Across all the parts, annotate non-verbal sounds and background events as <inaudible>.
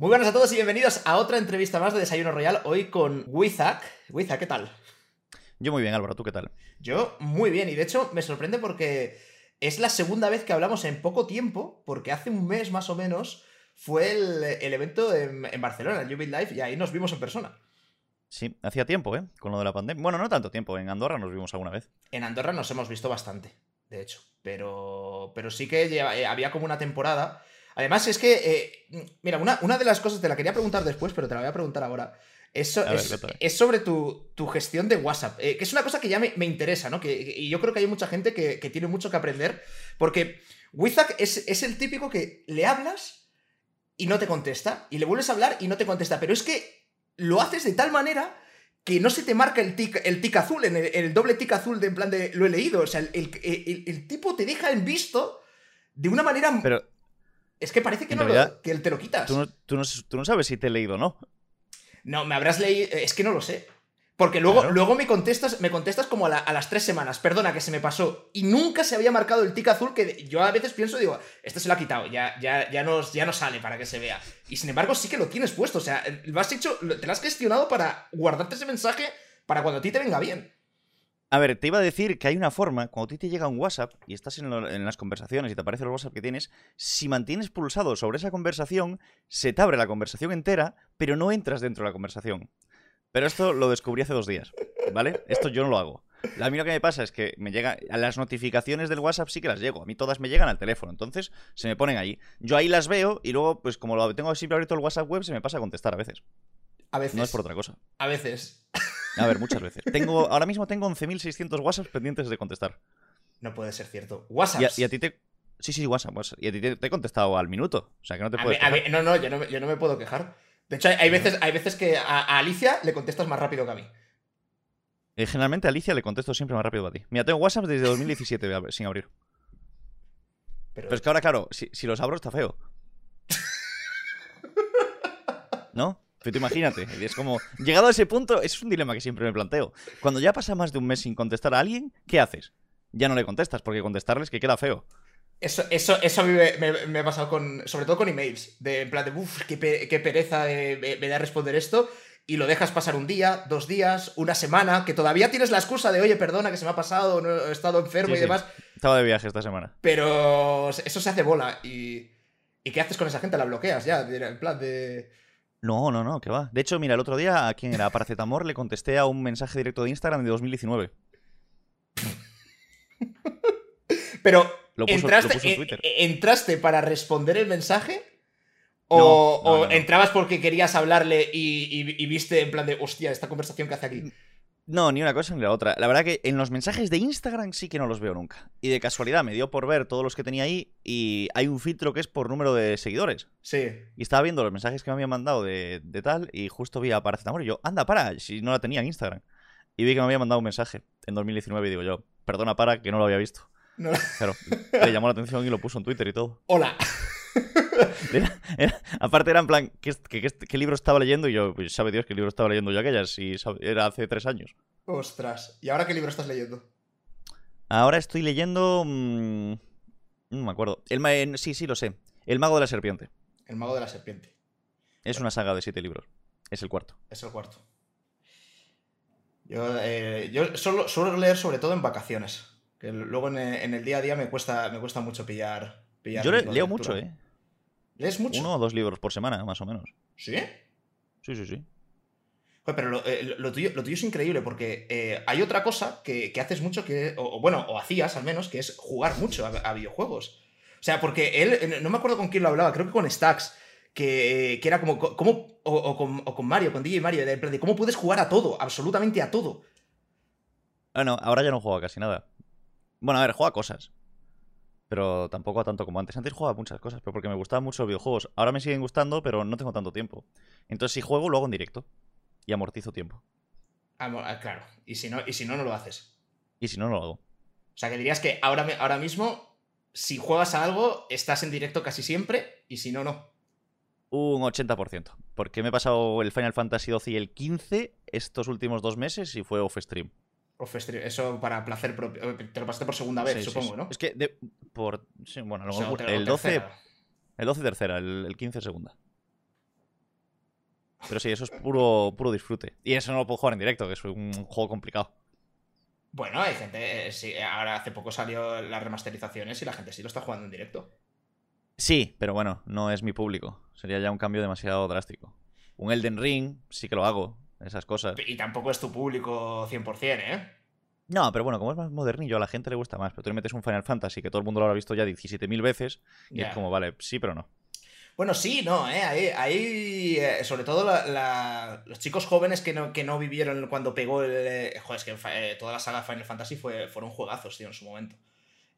Muy buenas a todos y bienvenidos a otra entrevista más de Desayuno Royal, hoy con Wizak. Wizak, ¿qué tal? Yo muy bien, Álvaro, ¿tú qué tal? Yo muy bien, y de hecho me sorprende porque es la segunda vez que hablamos en poco tiempo, porque hace un mes más o menos fue el, evento en, Barcelona, el Ubit Live, y ahí nos vimos en persona. Sí, hacía tiempo, ¿eh? Con lo de la pandemia. Bueno, no tanto tiempo, en Andorra nos vimos alguna vez. En Andorra nos hemos visto bastante, de hecho, pero, pero sí que eh, había como una temporada Además, es que, eh, mira, una, una, de las cosas te la quería preguntar después, pero te la voy a preguntar ahora. Es, es, sobre tu, gestión de WhatsApp, eh, que es una cosa que ya me, interesa, ¿no? Que, y yo creo que hay mucha gente que, tiene mucho que aprender, porque Wizak es, es, el típico que le hablas y no te contesta, y le vuelves a hablar y no te contesta, pero es que lo haces de tal manera que no se te marca el tic, el tic azul, en el, doble tic azul de en plan de lo he leído, o sea, el, el tipo te deja en visto de una manera... Pero es que parece que, no lo, que te lo quitas. Tú no, tú, no, sabes si te he leído o no. No, me habrás leído. Es que no lo sé. Porque luego, luego me contestas, me contestas como a, las tres semanas. Perdona, que se me pasó. Y nunca se había marcado el tic azul que yo a veces pienso, digo, este se lo ha quitado, ya, ya, ya, no, ya no sale para que se vea. Y sin embargo, sí que lo tienes puesto. O sea, lo has hecho, te lo has gestionado para guardarte ese mensaje para cuando a ti te venga bien. A ver, te iba a decir que hay una forma, cuando a ti te llega un WhatsApp y estás en, las conversaciones y te aparece el WhatsApp que tienes, si mantienes pulsado sobre esa conversación, se te abre la conversación entera, pero no entras dentro de la conversación. Pero esto lo descubrí hace dos días, ¿vale? Esto yo no lo hago. A mí lo que me pasa es que me llega a las notificaciones del WhatsApp sí que las llego. A mí todas me llegan al teléfono, entonces se me ponen ahí. Yo ahí las veo y luego, pues como lo tengo siempre abierto el WhatsApp web, se me pasa a contestar a veces. A veces. No es por otra cosa. A veces. <laughs> A ver, muchas veces. Tengo, ahora mismo tengo 11.600 WhatsApps pendientes de contestar. No puede ser cierto. WhatsApp. Y, a ti te. Sí, sí, WhatsApp, Y a ti te, he contestado al minuto. O sea que no te puedes. no, no yo, no, me puedo quejar. De hecho, hay, veces, hay veces que a, Alicia le contestas más rápido que a mí. Eh, generalmente a Alicia le contesto siempre más rápido que a ti. Mira, tengo WhatsApp desde 2017 sin abrir. Pero... es que ahora, claro, si, si los abro está feo. <laughs> ¿No? Pero tú imagínate, es como, llegado a ese punto, es un dilema que siempre me planteo. Cuando ya pasa más de un mes sin contestar a alguien, ¿qué haces? Ya no le contestas, porque contestarles que queda feo. Eso, eso, eso a mí me, ha pasado con, sobre todo con emails, de en plan de, uff, qué, pereza me, da responder esto, y lo dejas pasar un día, dos días, una semana, que todavía tienes la excusa de, oye, perdona que se me ha pasado, no, he estado enfermo y demás. Estaba de viaje esta semana. Pero eso se hace bola, y, ¿y qué haces con esa gente? La bloqueas ya, en plan de... No, no, no, que va. De hecho, mira, el otro día a quien era Paracetamor le contesté a un mensaje directo de Instagram de 2019. <laughs> Pero, entraste, ¿entraste para responder el mensaje? ¿O, entrabas porque querías hablarle y, viste en plan de, hostia, esta conversación que hace aquí? No, ni una cosa ni la otra. La verdad que en los mensajes de Instagram sí que no los veo nunca. Y de casualidad me dio por ver todos los que tenía ahí y hay un filtro que es por número de seguidores. Sí. Y estaba viendo los mensajes que me habían mandado de, tal y justo vi a Paracetamol y yo, anda, para, si no la tenía en Instagram. Y vi que me había mandado un mensaje en 2019 y digo yo, perdona, para, que no lo había visto. No. Pero le llamó la atención y lo puso en Twitter y todo. Hola. <laughs> aparte era en plan, ¿qué, libro estaba leyendo? Y yo, pues sabe Dios qué libro estaba leyendo yo aquellas, y era hace tres años. Ostras, ¿y ahora qué libro estás leyendo? Ahora estoy leyendo... Mm, no me acuerdo. El, sí, sí, lo sé. El mago de la serpiente. El mago de la serpiente. Es una saga de siete libros. Es el cuarto. Es el cuarto. Yo, eh, solo, suelo leer sobre todo en vacaciones. Que luego en, el día a día me cuesta, me cuesta mucho pillar. pillar yo leo mucho, ¿eh? ¿Lees mucho? Uno o dos libros por semana, más o menos. ¿Sí? Sí, sí, sí. pero eh, lo, tuyo, es increíble porque eh, hay otra cosa que, haces mucho que, o, bueno, o hacías al menos, que es jugar mucho a, videojuegos. O sea, porque él, no me acuerdo con quién lo hablaba, creo que con Stacks, que, era como, como o, con, Mario, con DJ Mario, de, de cómo puedes jugar a todo, absolutamente a todo. Bueno, ahora ya no juego a casi nada. Bueno, a ver, juego a cosas pero tampoco tanto como antes. Antes jugaba muchas cosas, pero porque me gustaban mucho los videojuegos. Ahora me siguen gustando, pero no tengo tanto tiempo. Entonces, si juego, lo hago en directo. Y amortizo tiempo. Ah, claro. Y si, no, y si no, no lo haces. Y si no, no lo hago. O sea, que dirías que ahora, ahora mismo, si juegas a algo, estás en directo casi siempre, y si no, no. Un 80%. Porque me he pasado el Final Fantasy XII y el 15 estos últimos dos meses y fue off stream. Eso para placer propio. Te lo pasaste por segunda vez, supongo, ¿no? Es que por. bueno, el 12. El 12 tercera, el, 15 segunda. Pero sí, eso es puro, puro disfrute. Y eso no lo puedo jugar en directo, que es un juego complicado. Bueno, hay gente. eh, sí, ahora hace poco salió las remasterizaciones y la gente sí lo está jugando en directo. Sí, pero bueno, no es mi público. Sería ya un cambio demasiado drástico. Un Elden Ring, sí que lo hago, esas cosas. Y tampoco es tu público 100%, ¿eh? No, pero bueno, como es más modernillo, a la gente le gusta más. Pero tú le metes un Final Fantasy que todo el mundo lo habrá visto ya 17.000 veces y es como, vale, sí, pero no. Bueno, sí, no, ¿eh? Ahí, ahí, eh, sobre todo la- la- los chicos jóvenes que no, que no vivieron cuando pegó el... eh, Joder, es que eh, toda la saga Final Fantasy fue, fueron juegazos, tío, en su momento.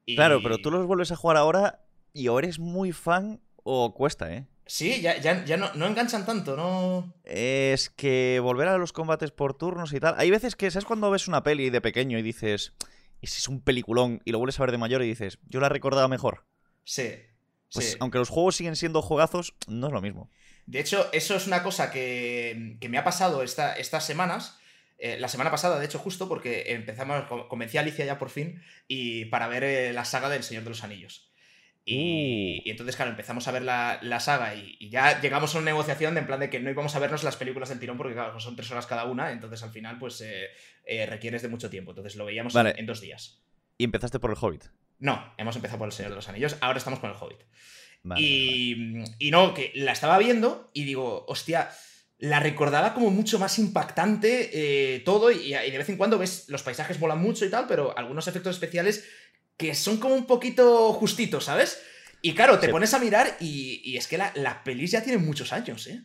Y- Claro, pero tú los vuelves a jugar ahora y o eres muy fan o cuesta, ¿eh? Sí, ya, ya, ya no, no enganchan tanto, ¿no? Es que volver a los combates por turnos y tal. Hay veces que, ¿sabes cuando ves una peli de pequeño y dices, ese es un peliculón, y lo vuelves a ver de mayor y dices, yo la recordaba mejor? Sí. Pues sí. aunque los juegos siguen siendo juegazos, no es lo mismo. De hecho, eso es una cosa que, que me ha pasado esta- estas semanas. eh, la semana pasada, de hecho, justo porque empezamos, co- convencí a Alicia ya por fin y para ver eh, la saga del Señor de los Anillos. Y, y entonces, claro, empezamos a ver la, la saga y, y ya llegamos a una negociación de en plan de que no íbamos a vernos las películas del tirón porque, claro, son tres horas cada una, entonces al final, pues eh, eh, requieres de mucho tiempo. Entonces lo veíamos Vale. en, en dos días. Y empezaste por el Hobbit. No, hemos empezado por el Señor de los Anillos, ahora estamos con el Hobbit. Vale, vale, vale. Y, y no, que la estaba viendo y digo, hostia, la recordaba como mucho más impactante eh, todo y, y de vez en cuando ves, los paisajes molan mucho y tal, pero algunos efectos especiales que son como un poquito justitos, ¿sabes? Y claro, te Sí. pones a mirar y, y es que la, la pelis ya tiene muchos años, ¿eh?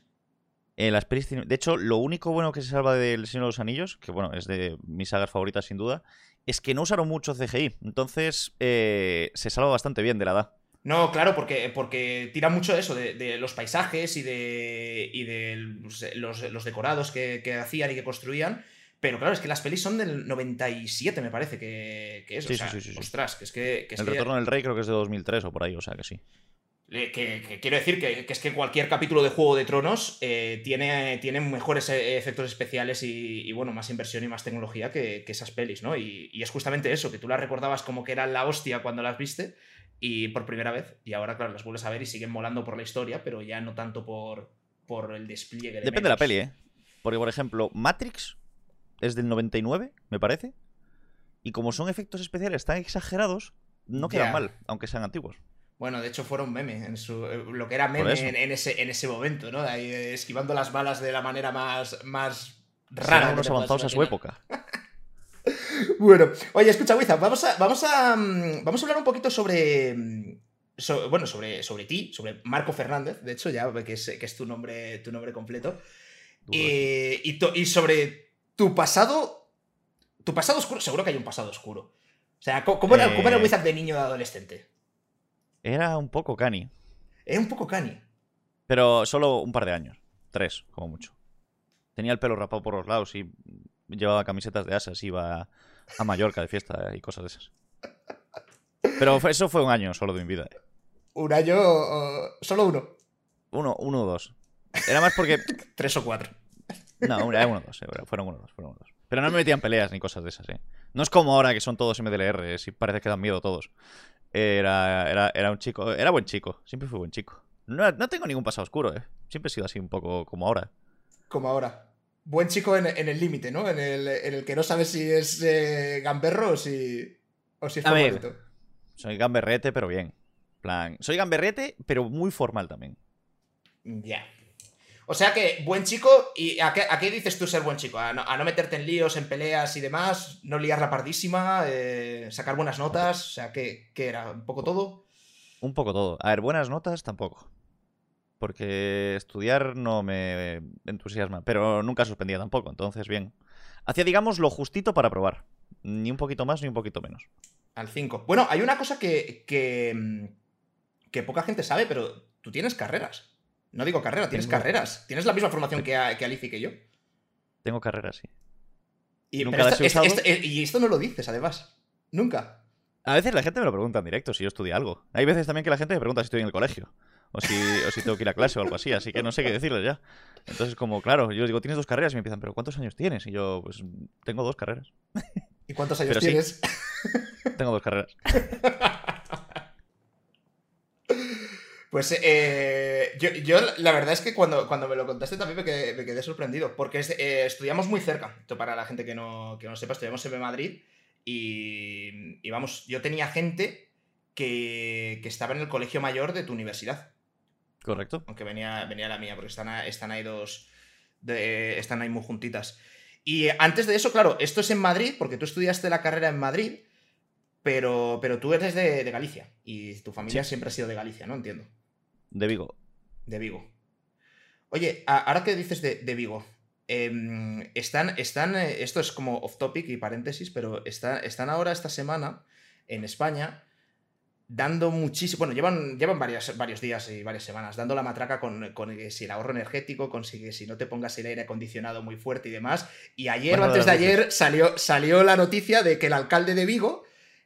Eh, las pelis tienen- De hecho, lo único bueno que se salva del Señor de los Anillos, que bueno, es de mis sagas favoritas sin duda, es que no usaron mucho CGI. Entonces, eh, se salva bastante bien de la edad. No, claro, porque, porque tira mucho de eso, de, de los paisajes y de, y de los, los decorados que, que hacían y que construían. Pero claro, es que las pelis son del 97, me parece que, que es. Sí, o sea, sí, sí. Ostras, que es que. que es El que- Retorno del Rey creo que es de 2003 o por ahí, o sea que sí. que, que quiero decir que, que es que cualquier capítulo de Juego de Tronos eh, tiene, tiene mejores eh, efectos especiales y, y, bueno, más inversión y más tecnología que, que esas pelis, ¿no? Y, y es justamente eso, que tú las recordabas como que eran la hostia cuando las viste y por primera vez, y ahora, claro, las vuelves a ver y siguen molando por la historia, pero ya no tanto por, por el despliegue de Depende de la peli, ¿eh? Porque, por ejemplo, Matrix es del 99, me parece. Y como son efectos especiales tan exagerados, no quedan mal, aunque sean antiguos. Bueno, de hecho fueron meme, en su, eh, lo que era meme en, en ese, en ese momento, ¿no? Ahí, eh, esquivando las balas de la manera más, más rara. unos avanzados a su época. <laughs> Bueno, oye, escucha, Wiza, vamos a, vamos a, mm, vamos a hablar un poquito sobre, mm, so- bueno, sobre, sobre ti, sobre Marco Fernández, de hecho, ya que es, que es tu nombre, tu nombre completo, ¿eh? Y, to- y sobre tu pasado, tu pasado oscuro, seguro que hay un pasado oscuro. O sea, ¿cómo, cómo era, cómo era Eh. Wizard de niño o de adolescente? Era un poco cani. Era un poco cani. Pero solo un par de años. Tres, como mucho. Tenía el pelo rapado por los lados y llevaba camisetas de asas, iba a Mallorca de fiesta y cosas de esas. Pero eso fue un año solo de mi vida. ¿eh? Un año, uh, solo uno, Uno, uno o dos. Era más porque. <laughs> tres o cuatro. No, era uno o dos. eh, Fueron uno o dos, fueron uno o dos. Pero no me metían peleas ni cosas de esas, ¿eh? No es como ahora que son todos MDLR, y parece que dan miedo todos. Era, era, era un chico. Era buen chico. Siempre fui buen chico. No, no tengo ningún pasado oscuro, ¿eh? Siempre he sido así un poco como ahora. Como ahora. Buen chico en, en el límite, ¿no? En el, en el que no sabes si es eh, gamberro o si, o si es favorito. Soy gamberrete, pero bien. plan, soy gamberrete, pero muy formal también. Ya. O sea que, buen chico, ¿y a qué, a qué dices tú ser buen chico? ¿A no, a no meterte en líos, en peleas y demás? ¿No liar la pardísima? eh, ¿Sacar buenas notas? O sea, ¿qué, qué era? ¿Un poco todo? Un poco todo. A ver, buenas notas tampoco. Porque estudiar no me entusiasma. Pero nunca suspendía tampoco, entonces bien. Hacía, digamos, lo justito para probar. Ni un poquito más ni un poquito menos. Al 5. Bueno, hay una cosa que, que, que poca gente sabe, pero tú tienes carreras. No digo carrera, tienes Tengo- carreras. Tienes la misma formación que, a- que Alicia y que yo. Tengo carreras, sí. Y, Nunca las he usado. esto- y esto no lo dices, además. Nunca. A veces la gente me lo pregunta en directo si yo estudié algo. Hay veces también que la gente me pregunta si estoy en el colegio. O si, o si tengo que ir a clase o algo así. Así que no sé qué decirles ya. Entonces, como, claro, yo les digo, tienes dos carreras y me empiezan, ¿pero cuántos años tienes? Y yo, pues, tengo dos carreras. ¿Y cuántos años Pero sí. tienes? Tengo dos carreras. <laughs> Pues eh, yo, la verdad es que cuando, cuando me lo contaste también me quedé, sorprendido, porque eh, estudiamos muy cerca. Esto para la gente que no, que no sepa, estudiamos en Madrid y, vamos, yo tenía gente que, estaba en el colegio mayor de tu universidad. Correcto. Aunque venía, venía la mía, porque están, están ahí dos, están ahí muy juntitas. Y antes de eso, claro, esto es en Madrid, porque tú estudiaste la carrera en Madrid, pero, pero tú eres de, Galicia y tu familia siempre ha sido de Galicia, ¿no? Entiendo. De Vigo. De Vigo. Oye, ahora que dices de, Vigo, em, están, están, eh, esto es como off topic y paréntesis, pero están ahora esta semana en España dando muchísimo, bueno, llevan, llevan varios, varios días y varias semanas dando la matraca con, con si el ahorro energético, con si, si, no te pongas el aire acondicionado muy fuerte y demás. Y ayer o antes de ayer salió, salió la noticia de que el alcalde de Vigo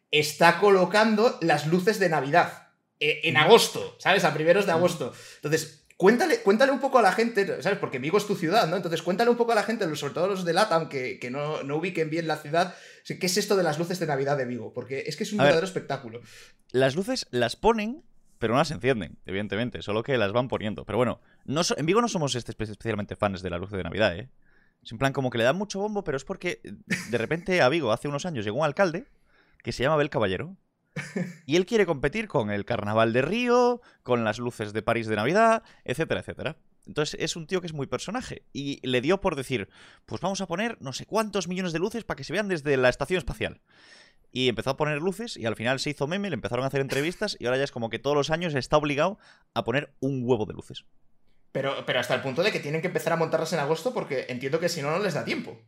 está colocando las luces de Navidad en agosto, ¿sabes? A primeros de agosto. Entonces, cuéntale, cuéntale un poco a la gente, ¿sabes? Porque Vigo es tu ciudad, ¿no? Entonces, cuéntale un poco a la gente, sobre todo los de LATAM, que, que no, no, ubiquen bien la ciudad, ¿qué es esto de las luces de Navidad de Vigo? Porque es que es un verdadero espectáculo. Las luces las ponen, pero no las encienden, evidentemente, solo que las van poniendo. Pero bueno, no en Vigo no somos este especialmente fans de las luces de Navidad, ¿eh? Es en plan como que le dan mucho bombo, pero es porque de repente a Vigo hace unos años llegó un alcalde que se llama Abel Caballero. Y él quiere competir con el Carnaval de Río, con las luces de París de Navidad, etcétera, etcétera. Entonces es un tío que es muy personaje. Y le dio por decir, pues vamos a poner no sé cuántos millones de luces para que se vean desde la estación espacial. Y empezó a poner luces y al final se hizo meme, le empezaron a hacer entrevistas y ahora ya es como que todos los años está obligado a poner un huevo de luces. Pero, pero hasta el punto de que tienen que empezar a montarlas en agosto porque entiendo que si no, no les da tiempo.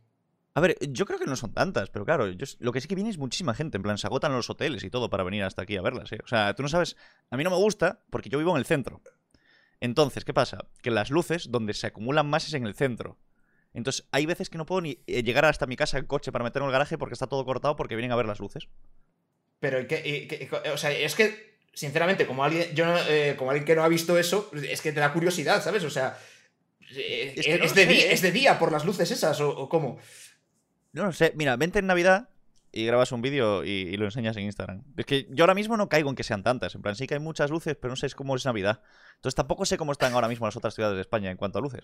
A ver, yo creo que no son tantas, pero claro, lo que sí que viene es muchísima gente. En plan, se agotan los hoteles y todo para venir hasta aquí a verlas. ¿eh? O sea, tú no sabes. A mí no me gusta porque yo vivo en el centro. Entonces, ¿qué pasa? Que las luces donde se acumulan más es en el centro. Entonces, hay veces que no puedo ni eh, llegar hasta mi casa en coche para meterme en el garaje porque está todo cortado porque vienen a ver las luces. Pero, ¿qué, o sea, es que, sinceramente, como alguien, yo, eh, como alguien que no ha visto eso, es que te da curiosidad, ¿sabes? O sea, eh, es, de, día, ¿es de, día, por las luces esas o cómo? No lo sé. Mira, vente en Navidad y grabas un vídeo y, lo enseñas en Instagram. Es que yo ahora mismo no caigo en que sean tantas. En plan, sí que hay muchas luces, pero no sé cómo es Navidad. Entonces tampoco sé cómo están ahora mismo las otras ciudades de España en cuanto a luces.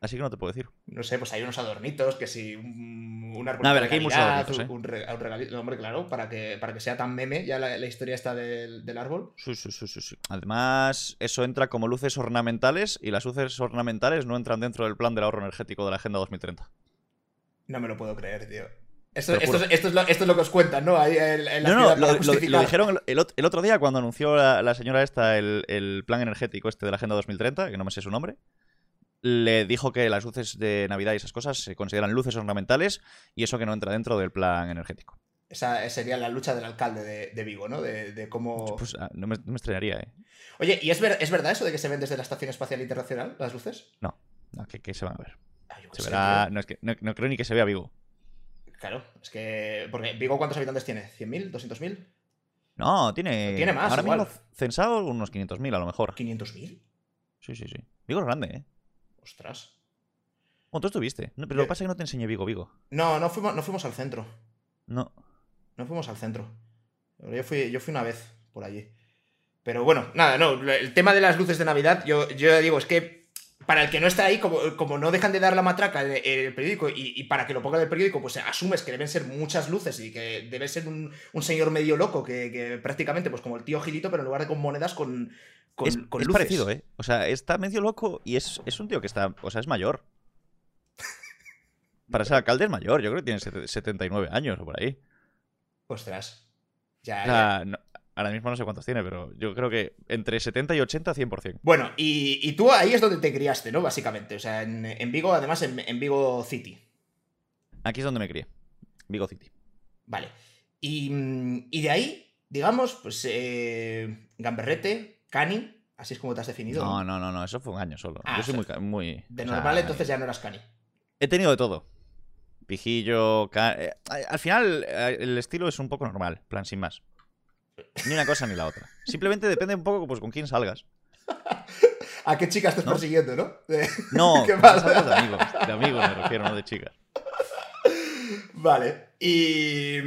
Así que no te puedo decir. No sé, pues hay unos adornitos, que si un, árbol a ver, aquí hay muchos adornitos, ¿eh? un, regalito, hombre, claro, para que, para que sea tan meme ya la, historia está del, del, árbol. Sí, sí, sí, sí, Además, eso entra como luces ornamentales y las luces ornamentales no entran dentro del plan del ahorro energético de la Agenda 2030. No me lo puedo creer, tío. Esto, es, lo, que os cuentan, ¿no? no, no, lo, dijeron el, otro día cuando anunció la, señora esta el, plan energético este de la Agenda 2030, que no me sé su nombre. Le dijo que las luces de Navidad y esas cosas se consideran luces ornamentales y eso que no entra dentro del plan energético. Esa sería la lucha del alcalde de, Vigo, ¿no? De, cómo. Pues ah, no, me, extrañaría, ¿eh? Oye, ¿y es, es verdad eso de que se ven desde la Estación Espacial Internacional las luces? No, no que, se van a ver. Ah, se verá. No, es que, no creo ni que se vea Vigo. Claro, es que. Porque Vigo, ¿cuántos habitantes tiene? ¿100.000? ¿200.000? No, tiene. Tiene más. Ahora mismo censado unos 500.000 a lo mejor. ¿500.000? Sí, sí, sí. Vigo es grande, ¿eh? Ostras. Bueno, tú estuviste. pero lo que pasa es que no te enseñé Vigo, Vigo. No, no fuimos, no fuimos al centro. No. No fuimos al centro. Yo fui, yo fui una vez por allí. Pero bueno, nada, no. El tema de las luces de Navidad, yo, yo digo, es que para el que no está ahí, como, no dejan de dar la matraca en el periódico y, para que lo ponga en el periódico, pues asumes que deben ser muchas luces y que debe ser un, señor medio loco que, prácticamente, pues como el tío Gilito, pero en lugar de con monedas, con, con, es, es parecido, ¿eh? O sea, está medio loco y es, un tío que está, o sea, es mayor. <laughs> Para ser alcalde es mayor, yo creo que tiene 79 años o por ahí. Ostras. Ya, Ahora mismo no sé cuántos tiene, pero yo creo que entre 70 y 80, 100%. Bueno, y, tú ahí es donde te criaste, ¿no? Básicamente. O sea, en, Vigo, además, en, Vigo City. Aquí es donde me crié. Vigo City. Vale. Y, de ahí, digamos, pues eh, Gamberrete, Cani, así es como te has definido. No, no, no, no, eso fue un año solo. Ah, yo soy muy, De normal, entonces ya no eras Cani. He tenido de todo. Pijillo, eh, Al final, eh, el estilo es un poco normal, plan sin más. Ni una cosa ni la otra. Simplemente depende un poco pues, con quién salgas. <laughs> ¿A qué chicas estás persiguiendo, no? No, <laughs> ¿Qué pasa? de amigos. De amigos me refiero, no de chicas. <laughs> Vale. Y,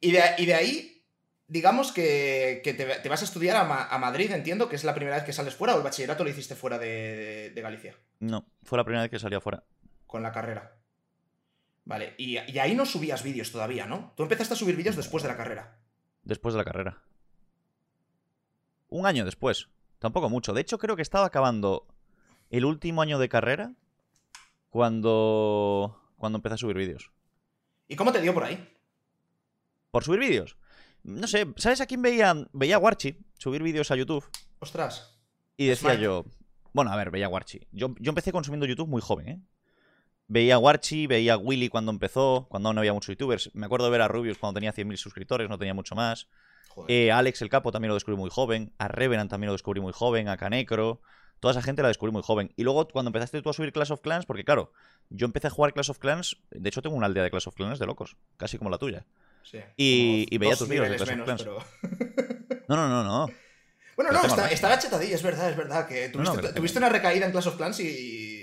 y, de, ahí, digamos que, te, vas a estudiar a, Madrid, entiendo, que es la primera vez que sales fuera, o el bachillerato lo hiciste fuera de, Galicia. No, fue la primera vez que salía fuera. Con la carrera. Vale, y, ahí no subías vídeos todavía, ¿no? Tú empezaste a subir vídeos después de la carrera. Después de la carrera. Un año después. Tampoco mucho. De hecho, creo que estaba acabando el último año de carrera cuando, cuando empecé a subir vídeos. ¿Y cómo te dio por ahí? ¿Por subir vídeos? No sé, ¿sabes a quién veía? Veía a Warchi subir vídeos a YouTube. Ostras. Y decía yo. Bueno, a ver, veía a Warchi. Yo, yo empecé consumiendo YouTube muy joven, ¿eh? Veía a Warchi, veía a Willy cuando empezó, cuando aún no había muchos youtubers. Me acuerdo de ver a Rubius cuando tenía 100.000 suscriptores, no tenía mucho más. Eh, Alex el Capo también lo descubrí muy joven. A Revenant también lo descubrí muy joven. A Canecro. Toda esa gente la descubrí muy joven. Y luego, cuando empezaste tú a subir Clash of Clans, porque claro, yo empecé a jugar Clash of Clans. De hecho, tengo una aldea de Clash of Clans de locos, casi como la tuya. Sí, y, veía tus vídeos de Clash of Clans. No, no, no, no. Bueno, no, está, estaba chetadilla, es verdad, es verdad. Que tuviste, una recaída en Clash of Clans y.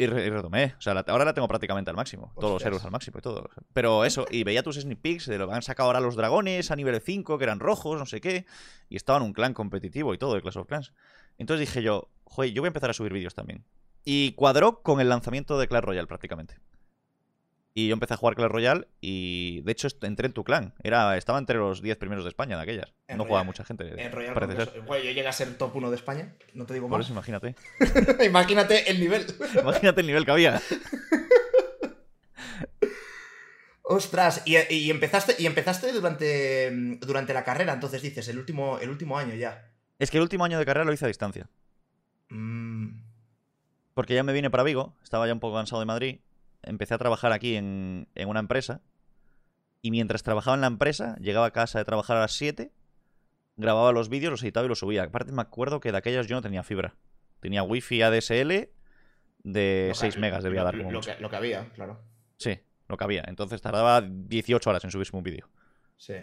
Y, retomé. O sea, ahora la tengo prácticamente al máximo. Todos los héroes al máximo y todo. Pero eso, y veía tus sneak peeks de lo que han sacado ahora los dragones a nivel 5, que eran rojos, no sé qué. Y estaban un clan competitivo y todo de Clash of Clans. Entonces dije yo, joder, yo voy a empezar a subir vídeos también. Y cuadró con el lanzamiento de Clash Royale prácticamente. Y yo empecé a jugar Clash Royale y de hecho entré en tu clan. Era, estaba entre los 10 primeros de España de aquellas. no jugaba mucha gente. En Royale parece ser. yo llegué a ser top 1 de España, no te digo más. Por eso imagínate. <laughs> imagínate el nivel. <laughs> imagínate el nivel que había. <laughs> Ostras, y, empezaste, y empezaste durante, durante la carrera, entonces dices, el último, el último año ya. Es que el último año de carrera lo hice a distancia. Mm. Porque ya me vine para Vigo, estaba ya un poco cansado de Madrid. Empecé a trabajar aquí en, una empresa. Y mientras trabajaba en la empresa, llegaba a casa de trabajar a las 7, grababa los vídeos, los editaba y los subía. Aparte, me acuerdo que de aquellas yo no tenía fibra. Tenía wifi ADSL de 6 megas, debía dar como lo, que, lo que había, claro. Sí, lo que había. Entonces tardaba 18 horas en subirse un vídeo. Sí.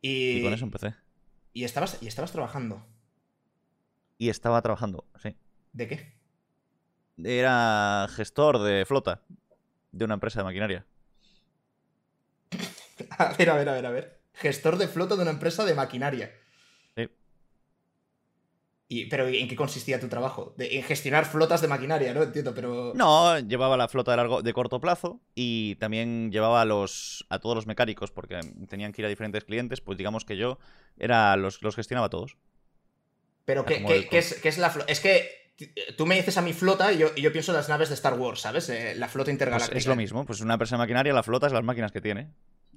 y con eso empecé. ¿Y estabas, y estabas trabajando? Y estaba trabajando, sí. ¿De qué? Era gestor de flota de una empresa de maquinaria. <laughs> a ver, a ver, a ver, a ver. Gestor de flota de una empresa de maquinaria. pero ¿en qué consistía tu trabajo? en gestionar flotas de maquinaria, ¿no? Entiendo, pero. No, llevaba la flota de, largo, de corto plazo y también llevaba a, los, a todos los mecánicos porque tenían que ir a diferentes clientes. Pues digamos que yo era los, los gestionaba todos. Pero, ¿qué, es, la flota? Es que tú me dices a mi flota y yo, pienso en las naves de Star Wars, ¿sabes? Eh, la flota intergaláctica. Pues es lo mismo, pues una empresa de maquinaria, la flota es las máquinas que tiene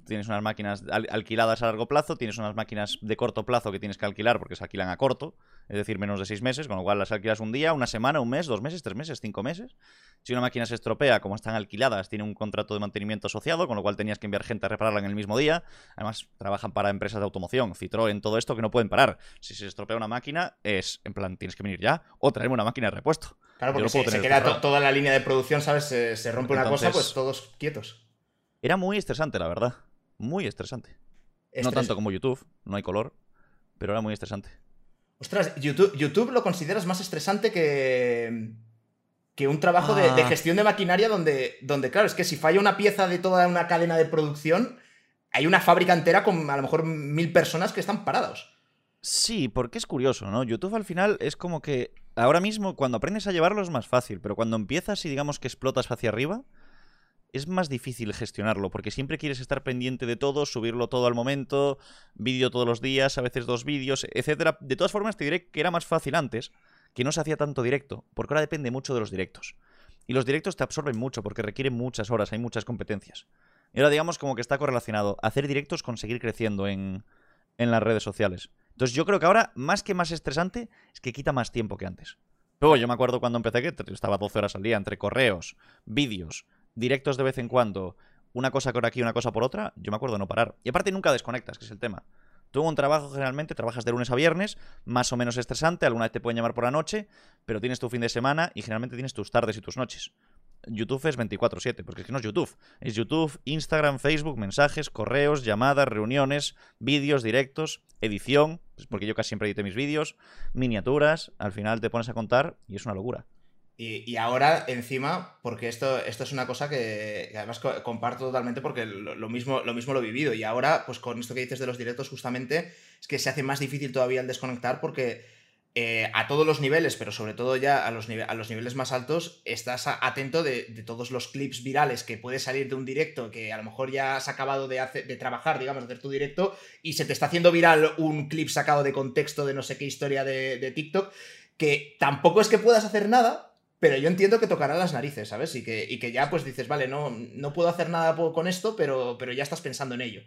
tienes unas máquinas alquiladas a largo plazo, tienes unas máquinas de corto plazo que tienes que alquilar porque se alquilan a corto, es decir, menos de seis meses, con lo cual las alquilas un día, una semana, un mes, dos meses, tres meses, cinco meses. Si una máquina se estropea, como están alquiladas, tiene un contrato de mantenimiento asociado, con lo cual tenías que enviar gente a repararla en el mismo día. Además, trabajan para empresas de automoción, Citroën, todo esto que no pueden parar. Si se estropea una máquina, es en plan, tienes que venir ya o traerme una máquina de repuesto. Claro, porque si se, queda toda la línea de producción, ¿sabes? Se, rompe una cosa, pues todos quietos. Era muy estresante, la verdad muy estresante. No tanto como YouTube, no hay color, pero era muy estresante. Ostras, YouTube, YouTube lo consideras más estresante que, que un trabajo de, ah. gestión de maquinaria donde, donde, claro, es que si falla una pieza de toda una cadena de producción, hay una fábrica entera con a lo mejor mil personas que están parados. Sí, porque es curioso, ¿no? YouTube al final es como que ahora mismo cuando aprendes a llevarlo es más fácil, pero cuando empiezas y digamos que explotas hacia arriba, es más difícil gestionarlo, porque siempre quieres estar pendiente de todo, subirlo todo al momento, vídeo todos los días, a veces dos vídeos, etcétera. De todas formas, te diré que era más fácil antes, que no se hacía tanto directo, porque ahora depende mucho de los directos. Y los directos te absorben mucho, porque requieren muchas horas, hay muchas competencias. Y ahora digamos como que está correlacionado hacer directos con seguir creciendo en, en las redes sociales. Entonces yo creo que ahora, más que más estresante, es que quita más tiempo que antes. Luego yo me acuerdo cuando empecé que estaba 12 horas al día entre correos, vídeos, directos de vez en cuando, una cosa por aquí, una cosa por otra, yo me acuerdo no parar. Y aparte nunca desconectas, que es el tema. Tú un trabajo generalmente trabajas de lunes a viernes, más o menos estresante, alguna vez te pueden llamar por la noche, pero tienes tu fin de semana y generalmente tienes tus tardes y tus noches. YouTube es 24/7, porque es que no es YouTube. Es YouTube, Instagram, Facebook, mensajes, correos, llamadas, reuniones, vídeos, directos, edición, porque yo casi siempre edito mis vídeos, miniaturas, al final te pones a contar y es una locura. Y, ahora, encima, porque esto, esto es una cosa que, además comparto totalmente porque lo, mismo, lo mismo lo he vivido. Y ahora, pues con esto que dices de los directos, justamente, es que se hace más difícil todavía el desconectar porque eh, a todos los niveles, pero sobre todo ya a los, a los niveles más altos, estás atento de, todos los clips virales que puede salir de un directo que a lo mejor ya has acabado de, de trabajar, digamos, de hacer tu directo, y se te está haciendo viral un clip sacado de contexto de no sé qué historia de TikTok, que tampoco es que puedas hacer nada, pero yo entiendo que tocará las narices, ¿sabes? Y que, y que ya pues dices, vale, no, no puedo hacer nada con esto, pero, pero ya estás pensando en ello.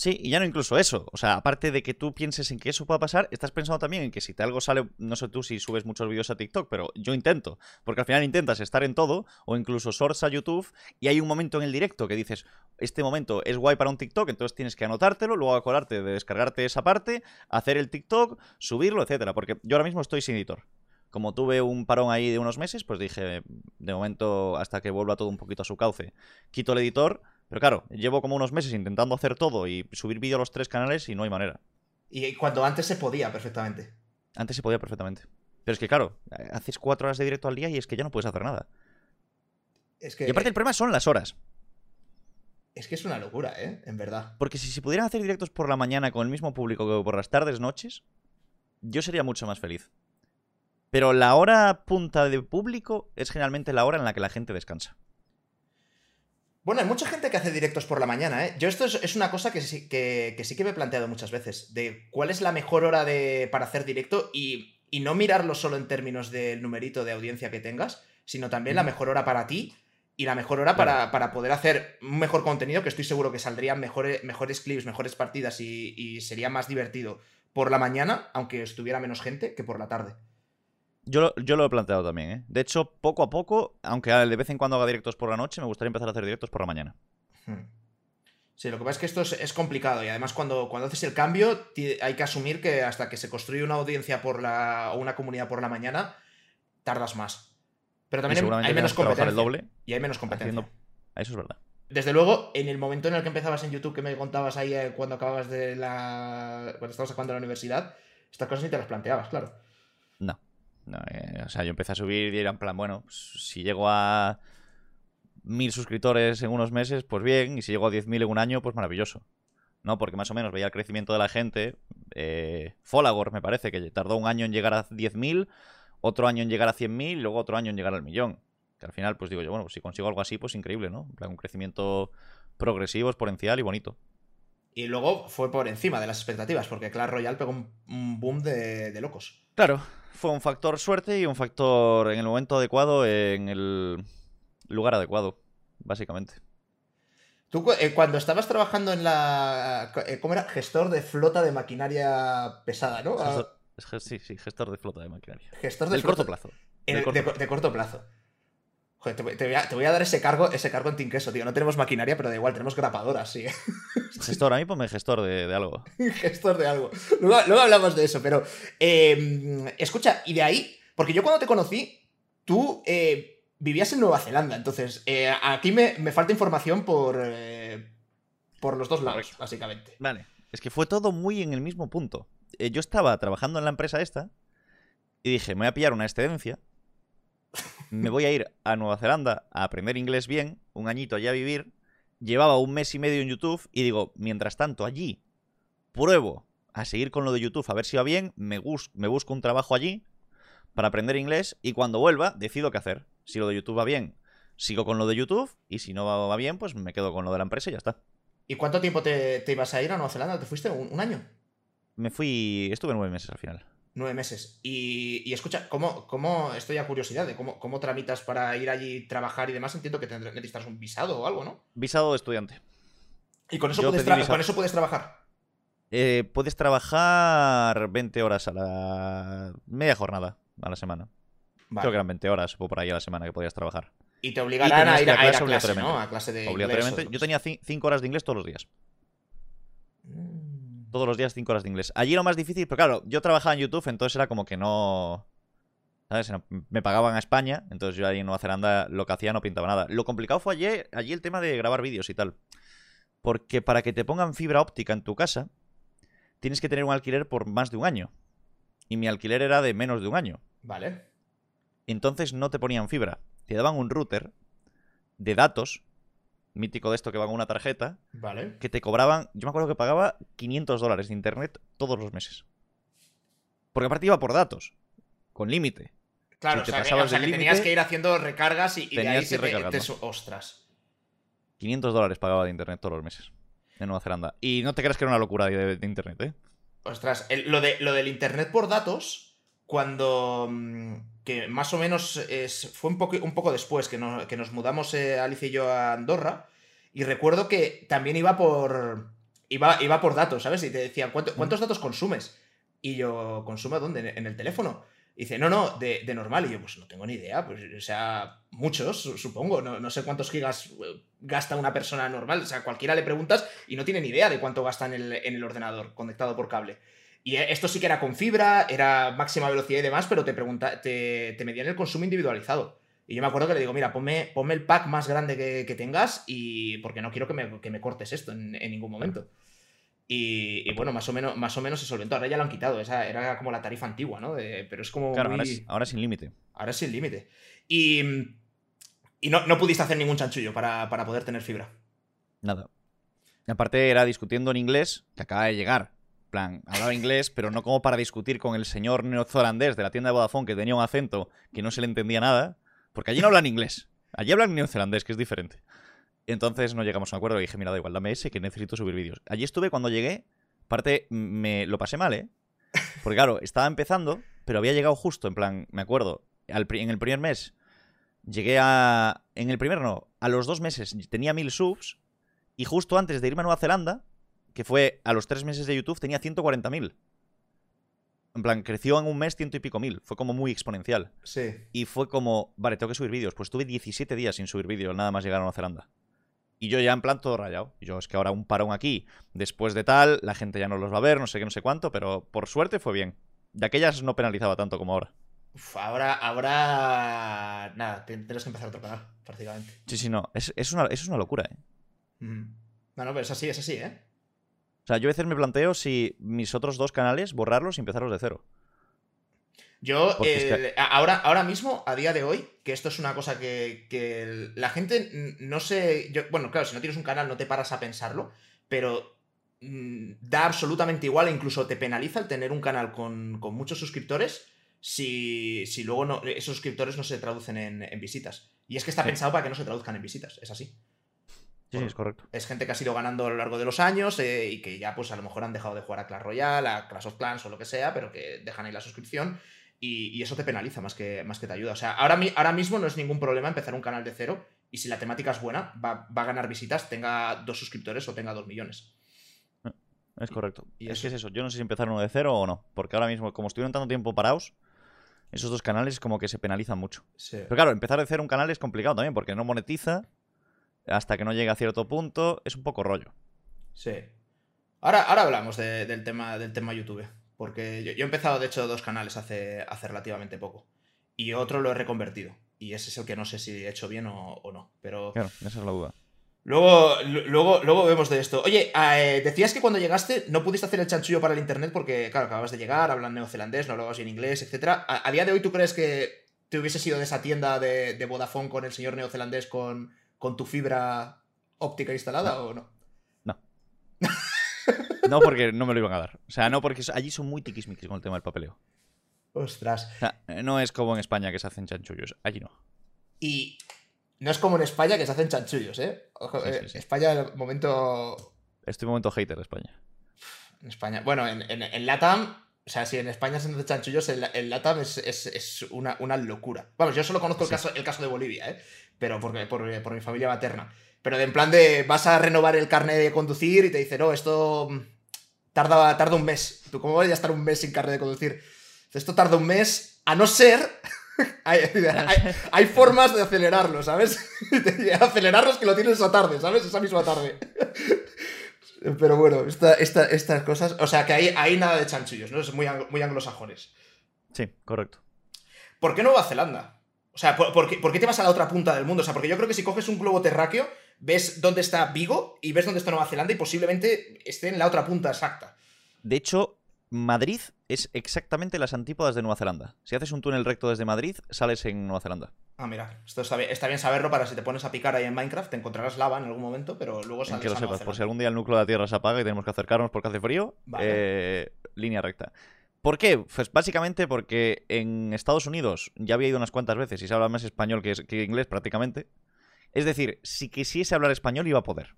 Sí, y ya no incluso eso. O sea, aparte de que tú pienses en que eso pueda pasar, estás pensando también en que si te algo sale, no sé tú si subes muchos vídeos a TikTok, pero yo intento. Porque al final intentas estar en todo, o incluso shorts a YouTube, y hay un momento en el directo que dices, este momento es guay para un TikTok, entonces tienes que anotártelo, luego acordarte de descargarte esa parte, hacer el TikTok, subirlo, etcétera. Porque yo ahora mismo estoy sin editor como tuve un parón ahí de unos meses, pues dije, de momento, hasta que vuelva todo un poquito a su cauce, quito el editor. Pero claro, llevo como unos meses intentando hacer todo y subir vídeo a los tres canales y no hay manera. Y cuando antes se podía perfectamente. Antes se podía perfectamente. Pero es que claro, haces cuatro horas de directo al día y es que ya no puedes hacer nada. Es que, y aparte el problema son las horas. Es que es una locura, ¿eh? En verdad. Porque si se pudieran hacer directos por la mañana con el mismo público que por las tardes, noches, yo sería mucho más feliz. Pero la hora punta de público es generalmente la hora en la que la gente descansa. Bueno, hay mucha gente que hace directos por la mañana, ¿eh? Yo esto es, una cosa que sí que, sí que me he planteado muchas veces, de cuál es la mejor hora de, para hacer directo y, no mirarlo solo en términos del numerito de audiencia que tengas, sino también la mejor hora para ti y la mejor hora para, poder hacer un mejor contenido, que estoy seguro que saldrían mejores, mejores clips, mejores partidas y, y sería más divertido por la mañana, aunque estuviera menos gente, que por la tarde. Yo, yo lo he planteado también, ¿eh? De hecho, poco a poco, aunque de vez en cuando haga directos por la noche, me gustaría empezar a hacer directos por la mañana. Hmm. Sí, lo que pasa es que esto es, complicado y además cuando, cuando haces el cambio hay que asumir que hasta que se construye una audiencia por la, o una comunidad por la mañana, tardas más. Pero también hay, menos competencia. El doble y hay menos competencia. Eso es verdad. Desde luego, en el momento en el que empezabas en YouTube, que me contabas ahí eh, cuando acababas de la. cuando estabas acabando la universidad, estas cosas ni te las planteabas, claro. Eh, o sea, yo empecé a subir y era en plan, bueno, pues, si llego a mil suscriptores en unos meses, pues bien, y si llego a 10.000 en un año, pues maravilloso. ¿No? Porque más o menos veía el crecimiento de la gente. Eh, Folagor, me parece, que tardó un año en llegar a 10.000, otro año en llegar a 100.000 y luego otro año en llegar al millón. Que al final, pues digo yo, bueno, pues si consigo algo así, pues increíble, ¿no? Un crecimiento progresivo, exponencial y bonito. Y luego fue por encima de las expectativas, porque Clash Royale pegó un, boom de locos. Claro, fue un factor suerte y un factor en el momento adecuado, en el lugar adecuado, básicamente. Tú, eh, cuando estabas trabajando en la. Eh, ¿Cómo era? Gestor de flota de maquinaria pesada, ¿no? sí, sí, gestor de flota de maquinaria. Gestor de corto plazo. de corto plazo. Joder, te, voy a, dar ese cargo, ese cargo en Tinqueso, tío. No tenemos maquinaria, pero da igual, tenemos grapadoras, sí. <laughs> Gestor, a mí ponme gestor de, algo. gestor de algo. Luego, hablamos de eso, pero. Em, escucha, y de ahí, porque yo cuando te conocí, tú eh, vivías en Nueva Zelanda, entonces eh, aquí me, falta información por. Eh, por los dos lados, básicamente. Vale. Es que fue todo muy en el mismo punto. yo estaba trabajando en la empresa esta y dije, me voy a pillar una excedencia me voy a ir a Nueva Zelanda a aprender inglés bien, un añito allá a vivir. Llevaba un mes y medio en YouTube y digo, mientras tanto, allí pruebo a seguir con lo de YouTube a ver si va bien, me, me busco un trabajo allí para aprender inglés y cuando vuelva decido qué hacer. Si lo de YouTube va bien, sigo con lo de YouTube y si no va bien, pues me quedo con lo de la empresa y ya está. ¿Y cuánto tiempo te, ibas a ir a Nueva Zelanda? ¿Te fuiste? un año? Me fui, estuve nueve meses al final. Nueve meses. Y, escucha, ¿cómo, ¿cómo, estoy a curiosidad de cómo, cómo tramitas para ir allí, trabajar y demás? Entiendo que necesitas un visado o algo, ¿no? Visado de estudiante. ¿Y con eso, puedes, con eso puedes trabajar? Eh, puedes trabajar 20 horas a la media jornada a la semana. Creo que eran 20 horas o por ahí a la semana que podías trabajar. Y te obligarán a ir a, clase, ¿no? A clase de Obligatoriamente. Yo tenía 5 horas de inglés todos los días. Mm todos los días 5 horas de inglés. Allí lo más difícil, pero claro, yo trabajaba en YouTube, entonces era como que no... ¿Sabes? Me pagaban a España, entonces yo ahí en Nueva Zelanda lo que hacía no pintaba nada. Lo complicado fue allí, allí el tema de grabar vídeos y tal. Porque para que te pongan fibra óptica en tu casa, tienes que tener un alquiler por más de un año. Y mi alquiler era de menos de un año. Vale. Entonces no te ponían fibra. Te daban un router de datos, mítico de esto que va con una tarjeta, Vale. que te cobraban. Yo me acuerdo que pagaba 500 dólares de internet todos los meses. Porque aparte iba por datos, con límite. Claro, Si o sea, que, o sea, tenías que ir haciendo recargas y, y de ahí se te, te Ostras. 500 dólares pagaba de internet todos los meses en Nueva Zelanda. Y no te creas que era una locura de, de internet, ¿eh? Ostras, el- lo, de, lo del internet por datos, cuando. mm, que más o menos es, fue un poco, un poco después que, no- que nos mudamos eh, Alicia y yo a Andorra. Y recuerdo que también iba por. Iba, iba por datos, ¿sabes? Y te decían, "¿Cuánto- ¿cuántos datos consumes? Y yo, ¿consumo dónde? En el teléfono. Y dice, no, no, de, de normal. Y yo, pues no tengo ni idea. Pues, o sea, muchos, su- supongo. No, no sé cuántos gigas eh, gasta una persona normal. O sea, cualquiera le preguntas y no tiene ni idea de cuánto gasta en el, en el ordenador conectado por cable. Y eh, esto sí que era con fibra, era máxima velocidad y demás, pero te, pregunta, te, te medían el consumo individualizado. Y yo me acuerdo que le digo, mira, ponme, ponme el pack más grande que, que tengas y porque no quiero que me, que me cortes esto en, en ningún momento. Y, y bueno, más o, menos, más o menos se solventó. Ahora ya lo han quitado, esa era como la tarifa antigua, ¿no? De- pero es como Claro, muy... ahora, es, ahora sin límite. Ahora es sin límite. Y, y no, no pudiste hacer ningún chanchullo para, para poder tener fibra. Nada. Y aparte era discutiendo en inglés, que acaba de llegar. Plan, hablaba inglés, pero no como para discutir con el señor neozelandés de la tienda de Vodafone que tenía un acento que no se le entendía nada. Porque allí no hablan inglés. Allí hablan neozelandés, que es diferente. Entonces no llegamos a un acuerdo y dije, mira, da igual, dame ese que necesito subir vídeos. Allí estuve cuando llegué, aparte me lo pasé mal, ¿eh? Porque claro, estaba empezando, pero había llegado justo, en plan, me acuerdo, al en el primer mes llegué a... En el primer no, a los dos meses tenía mil subs y justo antes de irme a Nueva Zelanda, que fue a los tres meses de YouTube, tenía 140.000. En plan, creció en un mes ciento y pico mil. Fue como muy exponencial. Sí. Y fue como, vale, tengo que subir vídeos. Pues tuve 17 días sin subir vídeos, nada más llegar a Nueva Zelanda. Y yo ya en plan todo rayado. Y yo, es que ahora un parón aquí, después de tal, la gente ya no los va a ver, no sé qué, no sé cuánto, pero por suerte fue bien. De aquellas no penalizaba tanto como ahora. Uf, ahora, ahora. Nada, te- tienes que empezar otro canal, prácticamente. Sí, sí, no. Es, es una, es una locura, ¿eh? Mm. No, no, pero es así, es así, ¿eh? O sea, yo a veces me planteo si mis otros dos canales borrarlos y empezarlos de cero. Yo, es que- a- ahora, ahora mismo, a día de hoy, que esto es una cosa que, que la gente no sé. Yo, bueno, claro, si no tienes un canal no te paras a pensarlo, pero mm, da absolutamente igual e incluso te penaliza el tener un canal con, con muchos suscriptores si, si luego no, esos suscriptores no se traducen en, en visitas. Y es que está Sí. pensado para que no se traduzcan en visitas, es así. Sí, sí, es correcto. Es gente que ha sido ganando a lo largo de los años eh, y que ya pues a lo mejor han dejado de jugar a Clash Royale, a Clash of Clans o lo que sea, pero que dejan ahí la suscripción y, y eso te penaliza más que, más que te ayuda. O sea, ahora, ahora mismo no es ningún problema empezar un canal de cero y si la temática es buena, va, va a ganar visitas, tenga dos suscriptores o tenga dos millones. Es correcto. y es eso- que es eso. Yo no sé si empezar uno de cero o no. Porque ahora mismo, como estuvieron tanto tiempo parados, esos dos canales como que se penalizan mucho. Sí. Pero claro, empezar de cero un canal es complicado también, porque no monetiza hasta que no llegue a cierto punto. Es un poco rollo. Sí. Ahora, ahora hablamos de- del, tema, del tema YouTube. Porque yo, yo he empezado, de hecho, dos canales hace, hace relativamente poco. Y otro lo he reconvertido. Y ese es el que no sé si he hecho bien o, o no. Pero Claro, esa es la duda. luego, lu- luego, luego vemos de esto. Oye, eh, decías que cuando llegaste no pudiste hacer el chanchullo para el internet porque, claro, acabas de llegar, hablan neozelandés, no hablabas bien inglés, etc. ¿A, a día de hoy tú crees que te hubieses ido de esa tienda de, de Vodafone con el señor neozelandés con, con tu fibra óptica instalada o no? No porque no me lo iban a dar. O sea, no porque allí son muy tiquismiquis con el tema del papeleo. Ostras. O sea, eh, no es como en España que se hacen chanchullos. Allí no. Y no es como en España que se hacen chanchullos, ¿eh? Ojo, Sí, eh, sí, sí. España, el momento. Estoy un momento hater de España. En España. Bueno, en, en, en Latam. O sea, si en España se hacen chanchullos, en Latam es, es, es una, una locura. Vamos, yo solo conozco el, caso, el caso de Bolivia, ¿eh? Pero porque, por, por mi familia materna. Pero de en plan de vas a renovar el carnet de conducir y te dice, no, esto mm, tarda, tarda un mes. ¿Tú cómo vas a estar un mes sin carnet de conducir? Esto tarda un mes, a no ser. <laughs> hay, hay- hay formas de acelerarlo, ¿sabes? <laughs> Acelerarlo es que lo tienes esa tarde, ¿sabes? Esa misma tarde. <laughs> Pero bueno, esta- esta- estas cosas. O sea, que hay, hay nada de chanchullos, ¿no? Es muy, muy anglosajones. Sí, correcto. ¿Por qué Nueva Zelanda? O sea, ¿por, por qué, por qué te vas a la otra punta del mundo? O sea, porque yo creo que si coges un globo terráqueo, ves dónde está Vigo y ves dónde está Nueva Zelanda y posiblemente esté en la otra punta exacta. De hecho, Madrid es exactamente las antípodas de Nueva Zelanda. Si haces un túnel recto desde Madrid, sales en Nueva Zelanda. Ah, mira, esto está bien, está bien saberlo para si te pones a picar ahí en Minecraft, te encontrarás lava en algún momento, pero luego En sales que lo a Nueva sepas, por si algún día el núcleo de la Tierra se apaga y tenemos que acercarnos porque hace frío, Vale. eh, línea recta. ¿Por qué? Pues básicamente porque en Estados Unidos ya había ido unas cuantas veces y se habla más español que, inglés prácticamente. Es decir, si quisiese hablar español iba a poder.